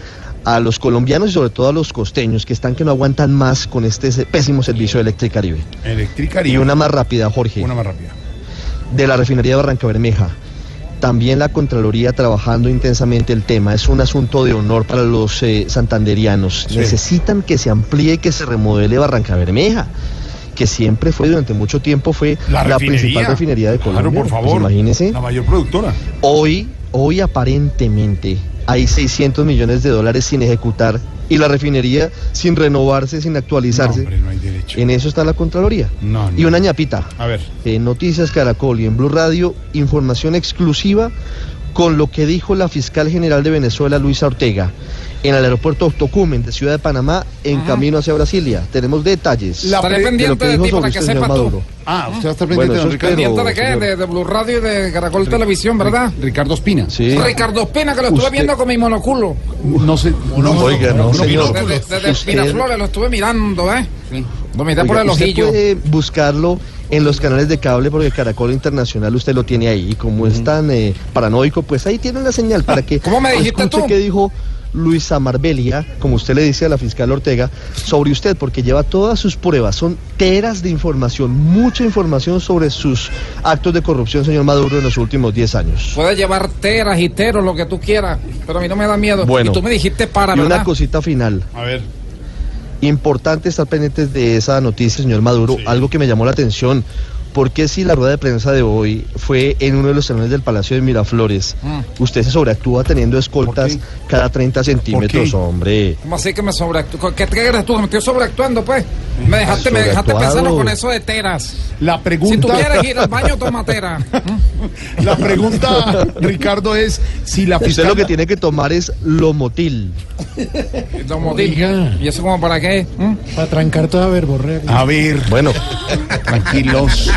a los colombianos y sobre todo a los costeños que están que no aguantan más con este pésimo servicio de Electricaribe. Electricaribe. Y una más rápida, Jorge. Una más rápida. De la refinería de Barranca Bermeja. También la Contraloría trabajando intensamente el tema. Es un asunto de honor para los eh, santanderianos. Sí. Necesitan que se amplíe y que se remodele Barranca Bermeja, que siempre fue, durante mucho tiempo, fue La principal refinería de Claro, Colombia. por Pues favor. imagínese. La mayor productora. Hoy, hoy aparentemente hay 600 millones de dólares sin ejecutar y la refinería sin renovarse, sin actualizarse. No, hombre, no hay derecho. En eso está la Contraloría. No, no. Y una ñapita. A ver. En Noticias Caracol y en Blue Radio, información exclusiva con lo que dijo la fiscal general de Venezuela, Luisa Ortega, en el aeropuerto Tocumen de Ciudad de Panamá, en camino hacia Brasilia. Tenemos detalles. La Estaré pendiente de dijo ti sobre para que sepas tú. Maduro. Ah, usted va a estar pendiente, don Ricardo. ¿Pendiente de qué? De, de Blue Radio y de Caracol Televisión, ¿verdad? Ricardo Espina. Sí. Ricardo Espina, que lo estuve Usted- viendo con mi monoculo. No sé. No, Oiga, no, señor. Desde, desde Usted- lo estuve mirando, ¿eh? Lo miré por el usted ojillo. puede buscarlo en los canales de cable, porque Caracol Internacional usted lo tiene ahí. Y como es tan eh, paranoico, pues ahí tiene la señal para que ¿Cómo me dijiste escuche tú? qué dijo Luisa Marbelia, como usted le dice a la fiscal Ortega, sobre usted, porque lleva todas sus pruebas. Son teras de información, mucha información sobre sus actos de corrupción, señor Maduro, en los últimos 10 años. Puedes llevar teras y teros, lo que tú quieras, pero a mí no me da miedo. Bueno. y tú me dijiste para, y una cosita final. A ver. Importante estar pendientes de esa noticia, señor Maduro. Algo que me llamó la atención. Porque si la rueda de prensa de hoy fue en uno de los salones del Palacio de Miraflores? Mm. Usted se sobreactúa teniendo escoltas cada 30 centímetros, qué? hombre. ¿Cómo así que me sobreactúo? ¿Qué te crees tú? Me estoy sobreactuando, pues. Me dejaste, me dejaste pensando con eso de teras. La pregunta. Si tú quieres ir al baño, toma tera. [laughs] La pregunta, Ricardo, es si la Usted fiscal. lo que tiene que tomar es lomotil. Oiga. ¿Y eso como para qué? Para trancar toda verborrea. A ver. Bueno. Tranquilos.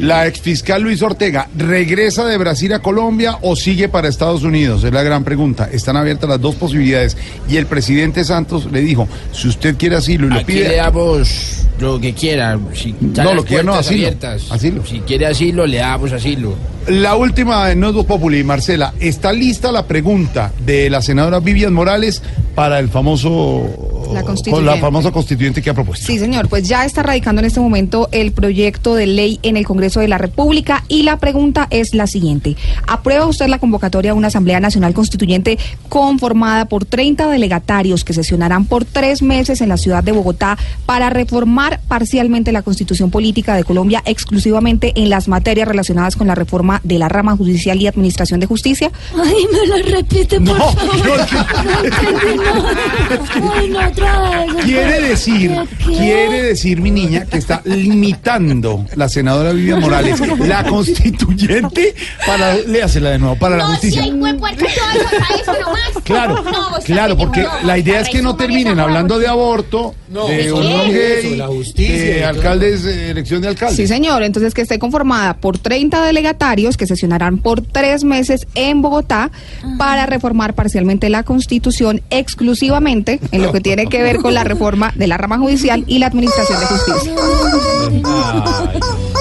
La exfiscal Luis Ortega, ¿regresa de Brasil a Colombia o sigue para Estados Unidos? Es la gran pregunta. Están abiertas las dos posibilidades. Y el presidente Santos le dijo, si usted quiere asilo y lo Aquí le pide... damos lo que quiera. Si No, lo que quiera no, asilo. abiertas. Asilo. Si quiere asilo, le damos asilo. La última en Nodo Populi, Marcela, ¿está lista la pregunta de la senadora Vivian Morales para el famoso... La con constituyente. la famosa constituyente que ha propuesto? Sí, señor, pues ya está radicando en este momento el proyecto de ley en el Congreso de la República y la pregunta es la siguiente. ¿Aprueba usted la convocatoria a una Asamblea Nacional Constituyente conformada por 30 delegatarios que sesionarán por tres meses en la ciudad de Bogotá para reformar parcialmente la Constitución Política de Colombia exclusivamente en las materias relacionadas con la reforma de la rama judicial y administración de justicia? Ay, me lo repite, por favor. [laughs] No entendí nada. Ay, no, otra vez. Quiere decir, quiere decir mi niña que está limitando la senadora Vivian Morales, la constituyente, para, léasela de nuevo, para la No, si justicia. hay hasta eso nomás. Claro, No, claro, porque no, la idea es que no terminen hablando de aborto, No, de unión eso, gay, la justicia de alcaldes, eh, elección de alcaldes. Sí, señor. Entonces, que esté conformada por 30 delegatarios que sesionarán por tres meses en Bogotá para reformar parcialmente la Constitución exclusivamente en lo que tiene que ver con la reforma de la rama judicial y la administración de justicia.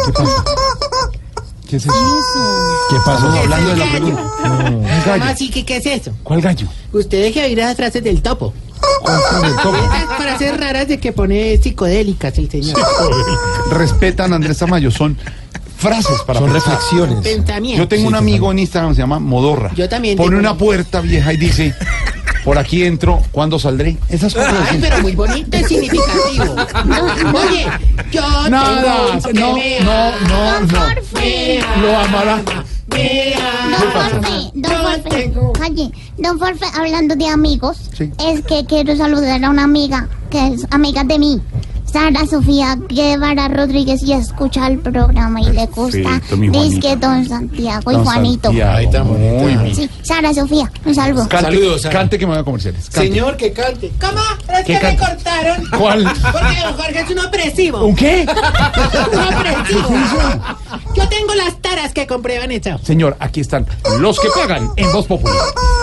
¿Qué pasa? ¿Qué es eso? ¿Qué pasó? Estamos hablando de la pregunta. Un gallo. Así que, ¿qué es eso? ¿Cuál gallo? Usted deje de oír esas frases del topo. ¿Cuál frase del topo? Esas frases raras de que pone psicodélicas el señor. Respetan a Andrés Tamayo, son frases para Son pensar. reflexiones. Pensamiento. Yo tengo un amigo en Instagram, se llama Modorra. Yo también Pone tengo una un- puerta vieja y dice, por aquí entro, ¿cuándo saldré? Esas cosas. Ay, así. pero muy bonito y significativo. Oye, yo Nada, tengo no, que no, no, no. me Lo amará. Don Forfe, don Forfe, calle, don Forfe, hablando de amigos, es que quiero saludar a una amiga que es amiga de mí, Sara Sofía Guevara Rodríguez, y escucha el programa y le gusta. Dice que don Santiago y Don Juanito. Santiago. Ahí está, muy bien. Sí, Sara Sofía, un saludo. Cante, Saludos, Sara. cante que me voy a comerciales. Cante. Señor, que cante. ¿Cómo? Es ¿Qué que me cortaron. ¿Cuál? Porque don Jorge es un opresivo. ¿Un qué? [laughs] Un opresivo. Yo tengo las taras que comprueban eso. Señor, aquí están los que pagan en Voz Popular.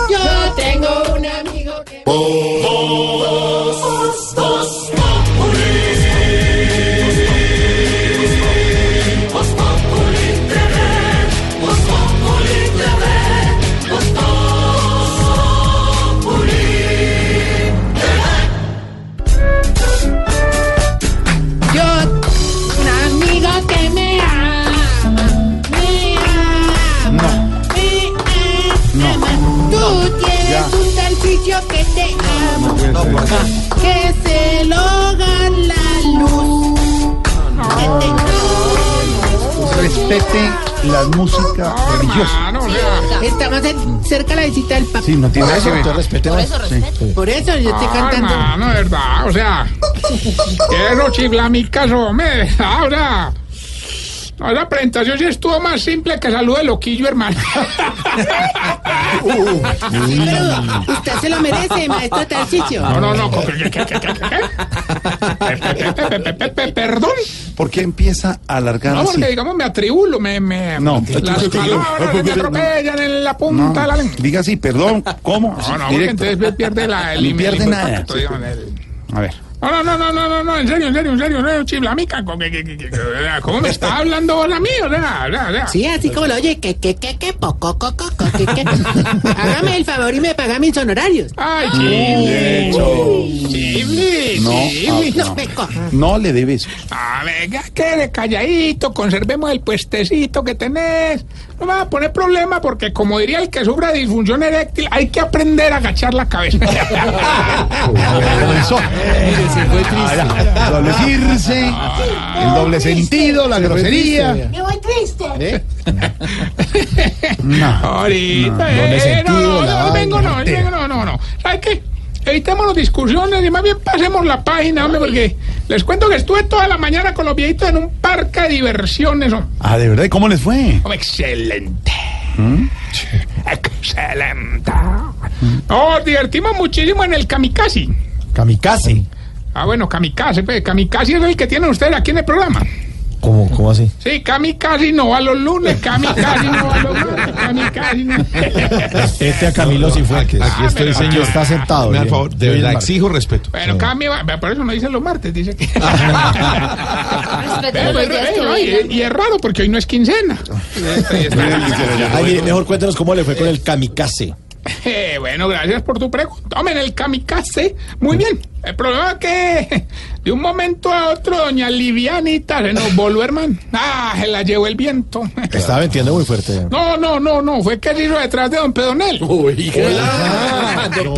Yo tengo un amigo que... Yo, Respete la música religiosa. Estamos en- cerca de la visita del Papa. Sí, no tiene Por eso, que ver. entonces respete Sí. Por eso yo estoy cantando. no, verdad, o sea, [laughs] eso chiflamicas, hombre, ahora. No, la presentación sí estuvo más simple que salud de loquillo, hermano. [laughs] Pero usted se lo merece, maestro Tarcicio. No, no, no. Perdón. ¿Por qué empieza a alargar No, así? porque digamos me atribulo, me, me No. las palabras me atropellan en la punta de la lengua. Diga así, perdón, ¿cómo? No, no, porque entonces pierde la el No pierde el nada. impacto, digamos, el- A ver. No, no, no, no, no, no, en serio, en serio, en serio, en serio, chiflamica. ¿Cómo, que- que- que- que- ¿Cómo me está hablando vos a mí? O sea, o sea, o sea. Sí, así como lo oye, que, que, que, que, poco, co, co, co, que, que. Hágame el favor y me paga mis honorarios. Ay, chifle. Chifle, No, no. No le debes. Ah, venga, quede calladito, conservemos el puestecito que tenés. No me va a poner problema porque, como diría el que sufre de disfunción eréctil, hay que aprender a agachar la cabeza. [laughs] [laughs] Comenzó. Ah, doble circe, el doble sentido, la grosería. Me voy triste. No. Ahorita, No, eh, doble sentido, no, la no, vengo, no, vengo, no, no, no. ¿Sabes qué? Evitémonos discusiones y más bien pasemos la página, hombre, porque les cuento que estuve toda la mañana con los viejitos en un parque de diversiones. hombre. Ah, ¿de verdad? ¿Y cómo les fue? Hombre, excelente. ¿Mm? Excelente. Nos divertimos muchísimo en el Kamikaze. Kamikaze. Ah, bueno, Kamikaze, pues, Kamikaze es el que tienen ustedes aquí en el programa. ¿Cómo, cómo así? Sí, Kamikaze no va los lunes, Kamikaze no va los lunes, Kamikaze no. [laughs] Este a Camilo Cifuentes. Aquí estoy, Aquí señor. está sentado. Me da bien. favor, de verdad, exijo respeto. Bueno, cambia, va- por eso no dicen los martes, dice que. [laughs] No, y, es raro porque hoy no es quincena. [laughs] Ay, mejor cuéntanos cómo le fue con el kamikaze. [laughs] Eh, bueno, gracias por tu pregunta. Hombre, en el kamikaze, muy bien. El problema es que [laughs] de un momento a otro, doña Livianita se nos volvió, hermano. Ah, se la llevó el viento. [laughs] Estaba vendiendo muy fuerte. No, no, no, no, fue que se hizo detrás de don Pedonel. Hola. don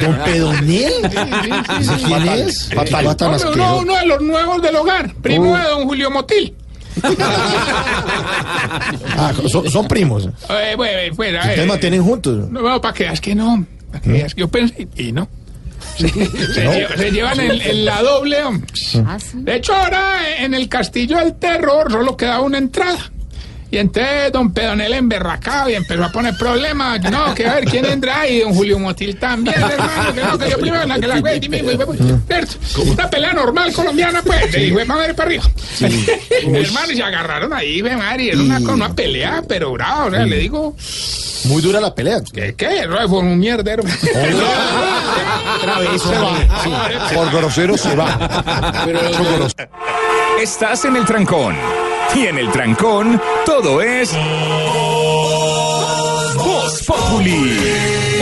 ¿Don Pedonel? ¿Ese quién es? ¿Qué cosa tan Hombre, uno, de los nuevos del hogar, primo Oh. de don Julio Motil. [laughs] Ah, son, son primos. Eh, bueno, Ustedes eh, mantienen juntos. No, no, para que veas que no. Para que veas que yo pensé y no. [laughs] Se, se lle- se llevan en, en la doble. hombre. De hecho, ahora en el Castillo del Terror solo queda una entrada. Y entonces don Pedonel emberracado y empezó a poner problemas. No, que a ver quién entra y don Julio Motil también, hermano. Que no, que yo primero la que la güey, dime, güey, güey, güey. ¿Cierto? Una pelea normal colombiana, pues. De hijo de madre para arriba. [laughs] hermano, y se agarraron ahí, güey, madre. y Era una, una pelea, pero brava. O sea, le digo. Muy dura la pelea. ¿Qué? ¿Qué? Fue un mierdero. [laughs] Otra vez se va. [laughs] Por grosero se va. Estás en el trancón. Y en el trancón, todo es. Voz Populi.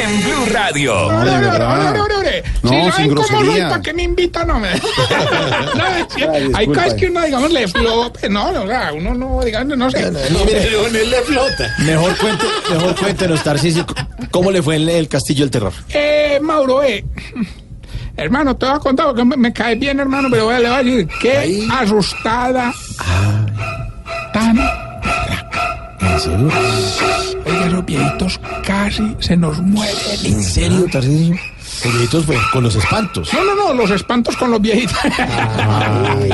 En Blue Radio. No, de verdad. Ore, ore, ore. No, si sin cómo soy, groserías. ¿para qué me invitan? No, me... [laughs] no, es que hay cosas que uno, digamos, le flota. No, no, uno no, digamos, no sé. mire. [laughs] le flota. Mejor, cuente, mejor cuéntenos, Tarcisio, ¿cómo le fue en el Castillo del Terror? Eh, Mauro, eh. Hermano, te voy a contar porque me, me cae bien, hermano, pero voy a- le voy a decir qué asustada. Tan. ¿En serio? Oiga, los viejitos casi se nos mueren. ¿En serio, Tarcisio? Los viejitos fue con los espantos. No, no, no, los espantos con los viejitos. Ay.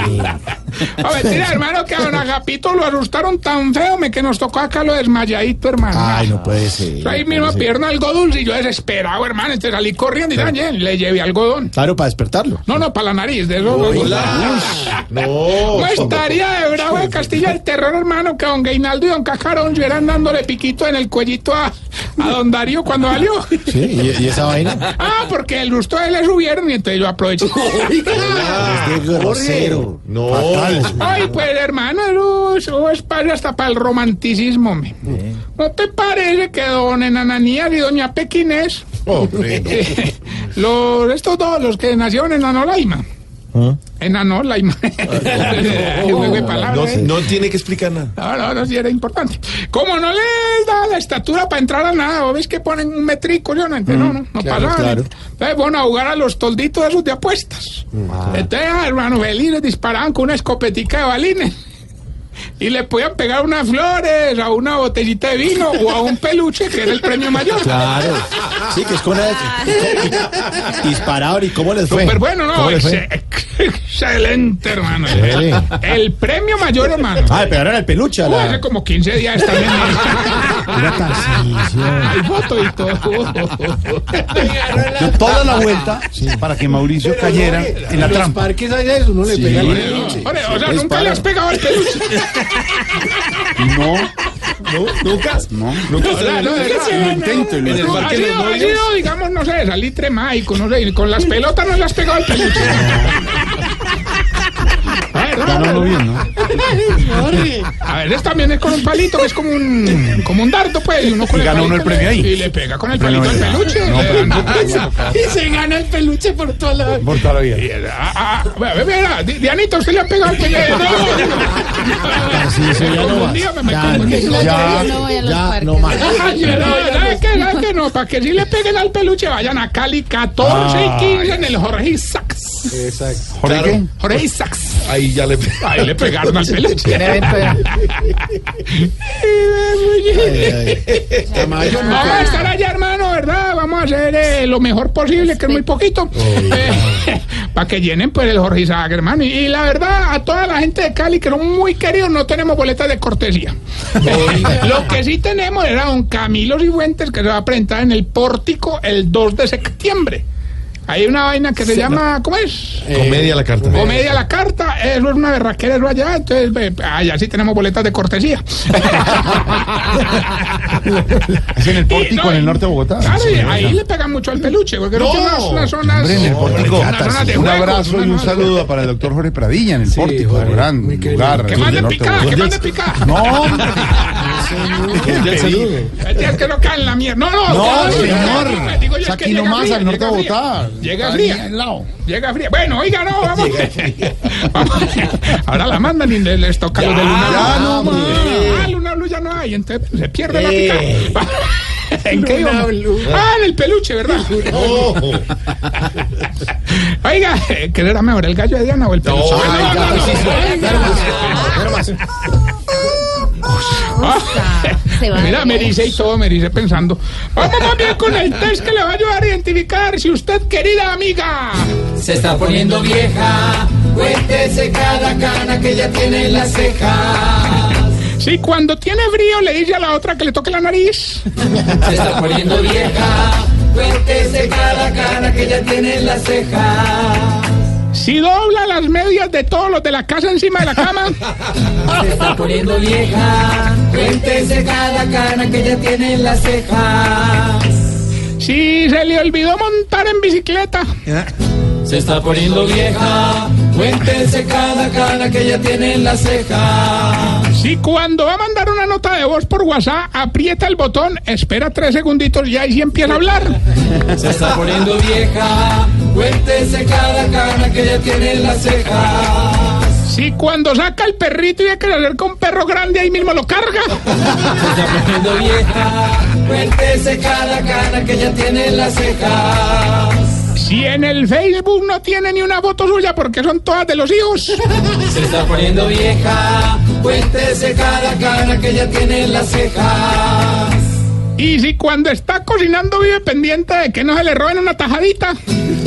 A ver, tira, hermano, que a don Agapito lo asustaron tan feo me que nos tocó acá lo desmayadito, hermano. Ay, no puede ser. Ahí no ser. pierna algo dulce y yo desesperado, hermano. Entonces salí corriendo y "Oye, le llevé algodón. Claro, para despertarlo. No, no, para la nariz, de eso. No. ¿Cómo estaría de bravo de Castilla el terror, hermano, que don Gainaldo y don Cacarón estuvieran dándole piquito en el cuellito a, a don Darío cuando salió? Sí, ¿y, y esa vaina? Ah, porque el gusto de él le subieron y entonces yo aproveché. Es de grosero. No. Ay, pues hermano, eso, es para hasta para el romanticismo. me. ¿No te parece que don Enananías y doña Pequinés, [laughs] los, estos dos, los que nacieron en Anolaima, Enanolaima, [laughs] Juego de palabras, No, ¿eh? no tiene que explicar nada. No, no, no, sí era importante. Como no les da la estatura para entrar a nada, ¿o ves que ponen un metrico? Yo no entiendo, no, no, no claro, pasa claro. nada. Entonces, bueno, a jugar a los tolditos esos de apuestas. Entonces, ah, hermano, Belines disparaban con una escopetica de balines. Y le podían pegar unas flores, a una botellita de vino o a un peluche, que era el premio mayor. Claro. Sí, que es con [laughs] Dispararon y cómo les fue. Súper bueno, ¿no? [laughs] Excelente, hermano. Sí. El premio mayor, hermano. Ah, le pegaron al peluche. a Uy, la- hace como 15 días también. Era [laughs] Tarcisio. Hay foto y todo. Dio toda la vuelta para que Mauricio cayera en la los trampa. parques hay eso, uno le pega al peluche. O sea, nunca le has pegado al peluche. No, ¿Nunca? No. Nunca No, se no, no, ve. no, Lo intento En el parque de los digamos, no sé, salitre mágico, no sé, y con las pelotas no le has pegado al peluche. [laughs] A ver, lo bien, ¿no? A veces también es con un palito, que es como un, como un dardo, pues. Y uno con Y gana uno el premio ahí. Y le pega con el palito al peluche. [laughs] Y se gana el peluche por toda la... Por toda la vida. Ah, ah, ah, mira, Di- Dianita, usted le ha pegado al peluche. [laughs] Ya no Ya, ya, ya, no más. [laughs] Para que si le peguen al peluche, vayan a Cali 14 y 15 en el Jorge Isaacs. Exacto. ¿Jorge qué? Jorge Isaacs. Ahí ya le Ahí le pegaron al peluche. [laughs] Vamos a estar allá, hermano, ¿verdad? Vamos a hacer eh, lo mejor posible, que es muy poquito. [laughs] para que llenen pues el Jorge Isaac, hermano. Y, y la verdad, a toda la gente de Cali, que son muy queridos, no tenemos boletas de cortesía. [laughs] lo que sí tenemos era don Camilo Cifuentes, que se va a presentar en el pórtico el 2 de septiembre. Hay una vaina que se llama, ¿cómo es? Comedia a la carta. Comedia a la carta, eso es una berraquera eso allá, entonces ve, allá sí tenemos boletas de cortesía. [laughs] Es en el pórtico, no, en el norte de Bogotá. Claro, Sí, ahí le pegan mucho al peluche, porque no, No. unas, unas zonas. Hombre, en el pórtico. unas zonas de Un juegos, abrazo y un saludo para el doctor Jorge Pradilla en el pórtico. Jorge, gran lugar. Que mande picada, que mande picada. No, [laughs] día que no cae en la mierda. No, no, No, señor. Digo yo, Es es aquí nomás, al norte de. Bogotá. Llega fría. Llega fría. Bueno, oiga, no, vamos. Ahora la mandan y les, les toca los de Luna ya no más. Ah, Luna Blue ya no hay, entonces se pierde la picada. ¿En qué iba? Ah, en el peluche, ¿verdad? Oiga, ¿qué era mejor, el gallo de Diana o el peluche? No, Ah, no, no, no. Se va. Mira, me dice y todo, me dice pensando. Vamos más bien con el test que le va a ayudar a identificar si usted, querida amiga, Se está poniendo vieja, cuéntese cada cana que ya tiene en las cejas. si cuando tiene frío le dice a la otra que le toque la nariz. Se está poniendo vieja, cuéntese cada cana que ya tiene en las cejas. Si dobla las medias de todos los de la casa encima de la cama. [laughs] Se está poniendo vieja, cuéntese cada cana que ya tiene en las cejas. Si se le olvidó montar en bicicleta. Se está poniendo vieja, cuéntese cada cana que ya tiene en las cejas. Si cuando va a mandar una nota de voz por WhatsApp, aprieta el botón, espera tres segunditos y ahí sí empieza a hablar. Se está poniendo vieja, cuéntese cada cana que ya tiene en las cejas. Si cuando saca el perrito y hay que con un perro grande, ahí mismo lo carga. Se está poniendo vieja, cuéntese cada cana que ya tiene en las cejas. Si en el Facebook no tiene ni una foto suya porque son todas de los hijos. [laughs] Se está poniendo vieja, cuéntese cada cana que ya tiene en las cejas. Y si cuando está cocinando vive pendiente de que no se le roben una tajadita.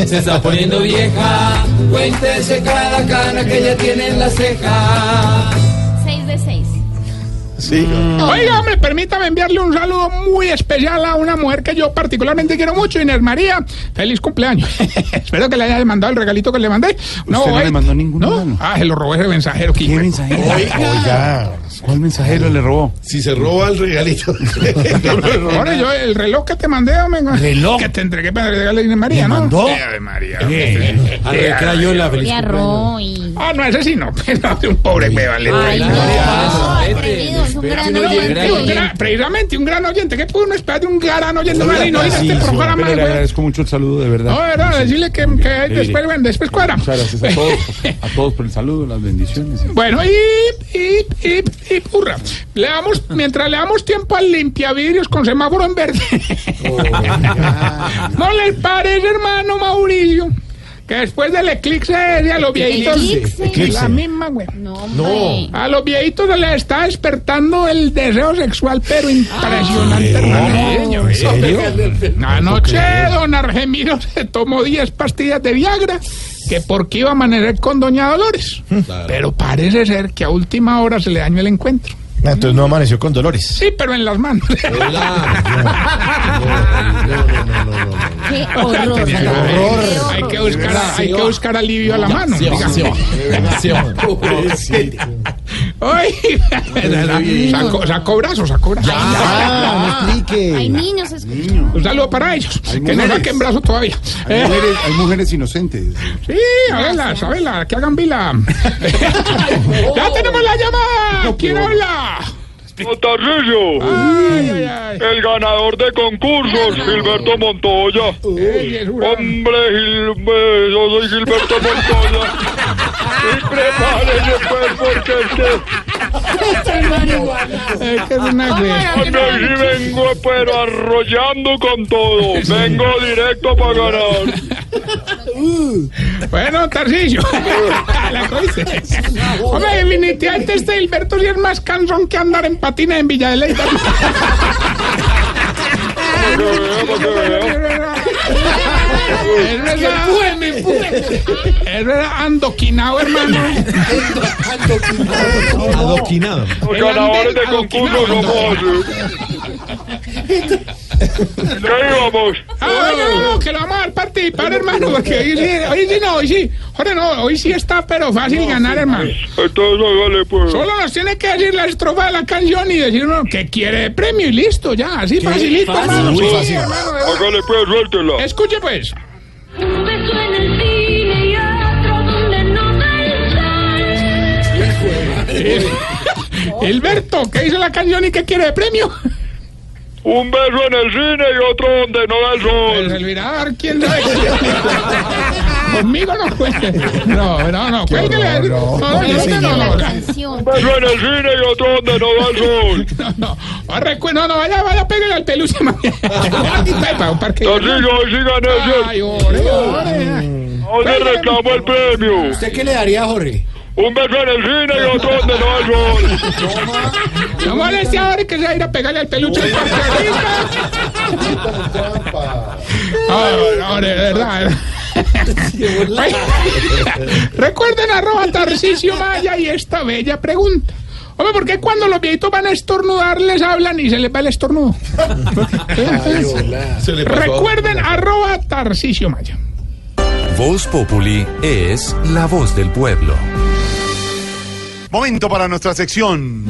Se está poniendo vieja, cuéntese cada cana que ya tiene en las cejas. 6 de 6. Sí. Oiga, hombre, permítame enviarle un saludo muy especial a una mujer que yo particularmente quiero mucho, Inés María. Feliz cumpleaños. [laughs] Espero que le haya mandado el regalito que le mandé. No, no le mandó ningún ¿No? Ah, se lo robó ese mensajero. ¿Qué mensajero? Oiga, ¿cuál mensajero le robó? Si se roba el regalito. [laughs] Ahora yo, el reloj que te mandé, hombre. ¿Reloj? Que te entregué para regalarle a Inés María, ¿Le ¿no? mandó? Ave María. A ver, Crayola, feliz Y a cumpleaños. Roy. Ah, no, ese sí no. [laughs] Pero de un pobre me vale. Precisamente un gran oyente. ¿Qué pudo uno esperar de un gran oyente? Y no a este programa, le agradezco mucho el saludo, de verdad. No, verdad, decirle que, que después, bueno, después cuadra. Muchas gracias a todos, [laughs] a todos por el saludo, las bendiciones. Bueno, y, y, hurra. Le damos, mientras le damos tiempo al limpiavidrios con semáforo en verde. [laughs] ¿No les parece, hermano Mauricio? Que después del eclipse ese a los viejitos. Eclipse. La misma, güey. No, hombre. A los viejitos se les está despertando el deseo sexual, pero impresionante, hermano. ¿En serio? Anoche don Argemiro se tomó 10 pastillas de Viagra, que porque iba a amanecer con doña Dolores. Pero parece ser que a última hora se le dañó el encuentro. Entonces no amaneció con dolores. Sí, pero en las manos. Qué horror. Hay que buscar, hay que buscar alivio a la mano. Ay, sacó, sacó brazos, sacó brazos. Ah, no explique. Hay niños escuchando. Un saludo para ellos, Hay que no saquen brazos todavía. Hay Eh, mujeres, hay mujeres inocentes. Sí, a verla, a verla, que hagan vila. ya tenemos la llamada. ¿Quién habla? [laughs] Ay, ay. el ganador de concursos, Gilberto Montoya. Hombre, Gil- yo soy Gilberto Montoya. [laughs] Y prepárese pues porque es que, Es que es una sí vengo pero arrollando con todo. Vengo directo para ganar. Bueno, Tarcillo. [laughs] la cogiste. Hombre, definitivamente este Gilberto sí es más cansón que andar en patina en Villa de Ley. [laughs] Para que vea, para que vea. Es verdad. Es verdad, andoquinado, hermano. Adoquinado. Ganadores de andén [laughs] ¿Qué íbamos? Ah, no, no, no, que lo vamos a dar participar, hermano, porque hoy sí, hoy sí no, hoy sí. Joder, no, hoy sí está, pero fácil ganar, hermano. Entonces hágale pues. Solo nos tiene que decir la estrofa de la canción y decirnos que quiere de premio y listo, ya, así facilito, Fácil, hermano. muy Sí, fácil. hermano, verdad. Hágale pues, suéltela. Escuche, pues. Un beso en el cine y otro donde no da [laughs] el sol. Hilberto, ¿qué dice la canción y qué quiere de premio? Un beso en el cine y otro donde no da el Pues sol. el mirar, ¿quién sabe? [laughs] Conmigo no cuente. No, no, no, cuélguele. No, no, yo no, no, no, Canción. Un beso en el cine y otro donde no da el sol. no, no, no, no, vaya, vaya, pégale al peluche. Para un parque. Tarcillo, hoy sí gané, Ay, ore, ore. Ahora reclamo el premio. ¿Usted qué le daría, Jorge? Un beso en el cine y otro donde no sol. No moleste ahora que se va a ir a pegarle al peluche al parque. Ahora, ahora, de verdad. Recuerden arroba Tarcisio Maya y esta bella pregunta. Hombre, ¿por qué cuando los viejitos van a estornudar les hablan y se les va el estornudo? Recuerden arroba Tarcisio Maya. Voz Populi es la voz del pueblo. Momento para nuestra sección.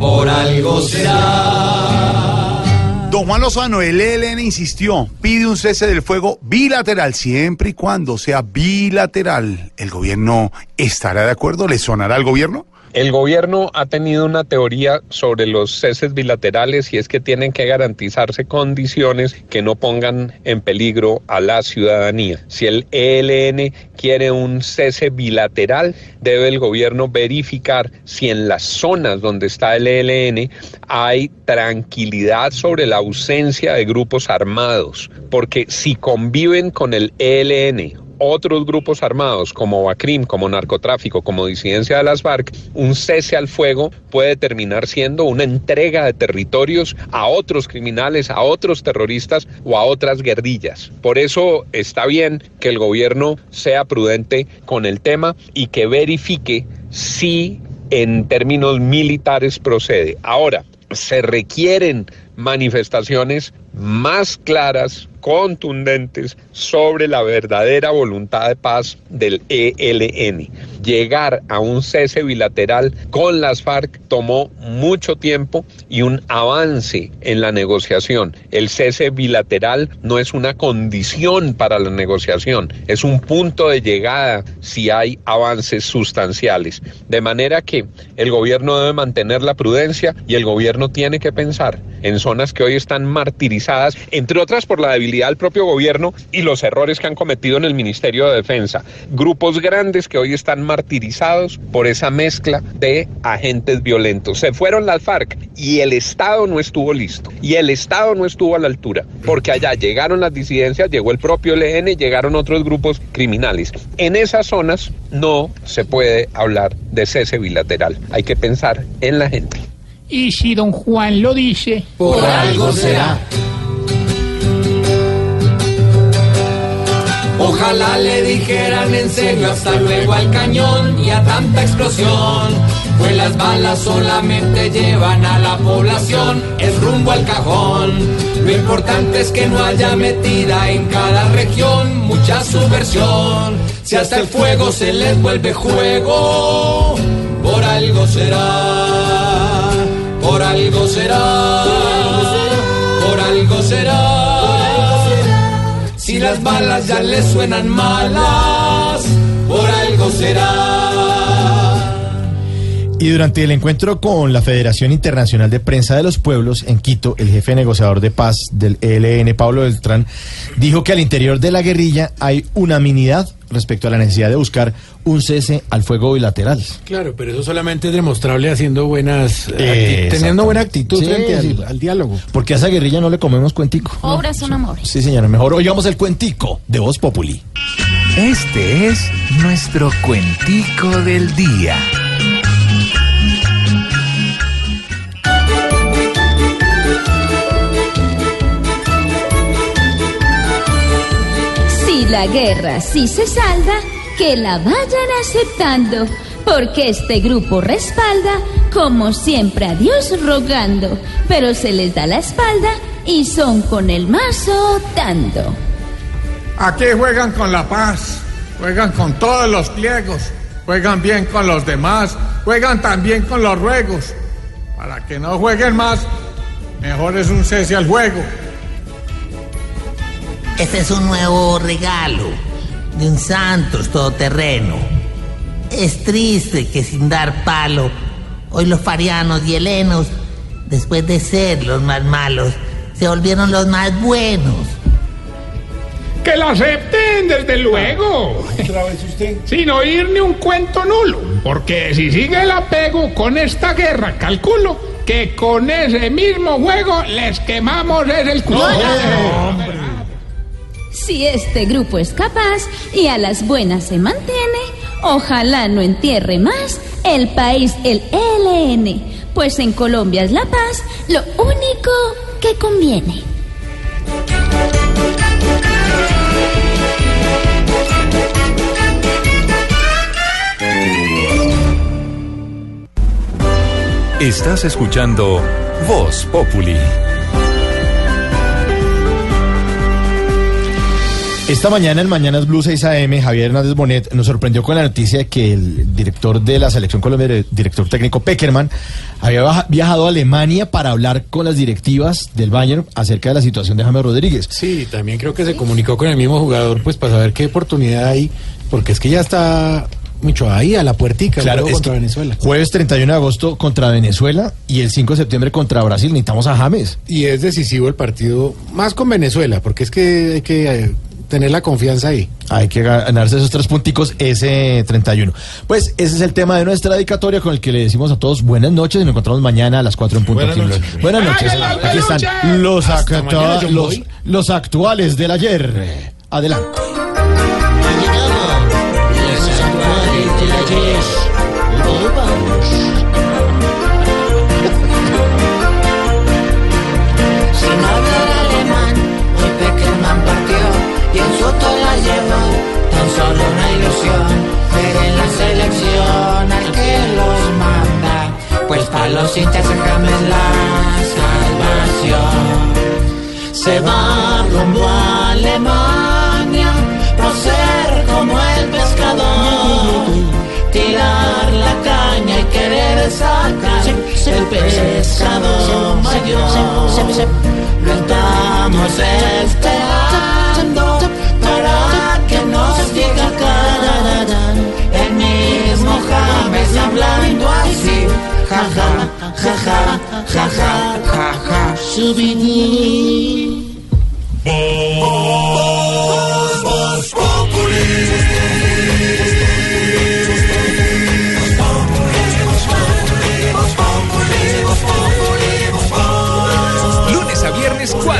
Por algo será. Don Juan Lozano, el ELN insistió, pide un cese del fuego bilateral, siempre y cuando sea bilateral. ¿El gobierno estará de acuerdo? ¿Le sonará al gobierno? El gobierno ha tenido una teoría sobre los ceses bilaterales y es que tienen que garantizarse condiciones que no pongan en peligro a la ciudadanía. Si el ELN quiere un cese bilateral, debe el gobierno verificar si en las zonas donde está el ELN hay tranquilidad sobre la ausencia de grupos armados, porque si conviven con el ELN otros grupos armados como Bacrim, como narcotráfico, como disidencia de las FARC, un cese al fuego puede terminar siendo una entrega de territorios a otros criminales, a otros terroristas o a otras guerrillas. Por eso está bien que el gobierno sea prudente con el tema y que verifique si en términos militares procede. Ahora, se requieren manifestaciones más claras, contundentes sobre la verdadera voluntad de paz del ELN. Llegar a un cese bilateral con las FARC tomó mucho tiempo y un avance en la negociación. El cese bilateral no es una condición para la negociación, es un punto de llegada si hay avances sustanciales. De manera que el gobierno debe mantener la prudencia y el gobierno tiene que pensar en zonas que hoy están martirizadas, entre otras por la debilidad del propio gobierno y los errores que han cometido en el Ministerio de Defensa. Grupos grandes que hoy están martirizados por esa mezcla de agentes violentos. Se fueron las FARC y el Estado no estuvo listo. Y el Estado no estuvo a la altura, porque allá llegaron las disidencias, llegó el propio LN, llegaron otros grupos criminales. En esas zonas no se puede hablar de cese bilateral. Hay que pensar en la gente. Y si don Juan lo dice, Por algo será. Ojalá le dijeran en serio hasta luego al cañón y a tanta explosión. Pues las balas solamente llevan a la población, es rumbo al cajón. Lo importante es que no haya metida en cada región mucha subversión. Si hasta el fuego se les vuelve juego, por algo será, por algo será, por algo será. Si las balas ya le suenan malas, por algo será. Y durante el encuentro con la Federación Internacional de Prensa de los Pueblos en Quito, el jefe negociador de paz del ELN, Pablo Beltrán, dijo que al interior de la guerrilla hay unanimidad respecto a la necesidad de buscar un cese al fuego bilateral. Claro, pero eso solamente es demostrable haciendo buenas, Eh, teniendo buena actitud Sí, frente al, sí. al diálogo. Porque a esa guerrilla no le comemos cuentico. Obras son amores. Sí, señora, mejor oigamos el cuentico de Voz Populi. Este es nuestro cuentico del día. Si la guerra sí se salda, que la vayan aceptando, porque este grupo respalda, como siempre a Dios rogando, pero se les da la espalda y son con el mazo dando. Aquí juegan con la paz, juegan con todos los pliegos, juegan bien con los demás, juegan también con los ruegos. Para que no jueguen más, mejor es un cese al juego. Este es un nuevo regalo de un Santos todoterreno. Es triste que sin dar palo, hoy los farianos y helenos, después de ser los más malos, se volvieron los más buenos. Que lo acepten, desde luego. Sin oír ni un cuento nulo. Porque si sigue el apego con esta guerra, calculo que con ese mismo juego les quemamos ese el culo. Si este grupo es capaz y a las buenas se mantiene, ojalá no entierre más el país el ELN, pues en Colombia es la paz lo único que conviene. Estás escuchando Voz Populi. Esta mañana en Mañanas Blue 6 AM, Javier Hernández Bonet nos sorprendió con la noticia de que el director de la selección colombiana, el director técnico Peckerman, había viajado a Alemania para hablar con las directivas del Bayern acerca de la situación de James Rodríguez. Sí, también creo que se comunicó con el mismo jugador, pues para saber qué oportunidad hay, porque es que ya está mucho ahí, a la puertica, Claro, contra que Venezuela. Jueves 31 de agosto contra Venezuela y el 5 de septiembre contra Brasil. Necesitamos a James. Y es decisivo el partido, más con Venezuela, porque es que hay que eh, tener la confianza ahí. Hay que ganarse esos tres punticos ese 31. Pues ese es el tema de nuestra dedicatoria con el que le decimos a todos buenas noches y nos encontramos mañana a las 4 en punto. Buenas noches. Buenas noches. Aquí están actua- mañana, los actuales del ayer. Adelante. Sin hablar alemán, hoy Peckerman partió y en Soto la llevó. Tan solo una ilusión, ver en la selección al que los manda. Pues para los hinchas el James es la salvación. Se va rumbo Alemania, por ser como el querer sacar el pescado mayor. Lo estamos esperando para que nos diga cara. El mismo James hablando así. Ja, ja, ja, ja, ja, ja, ja, ja. Lunes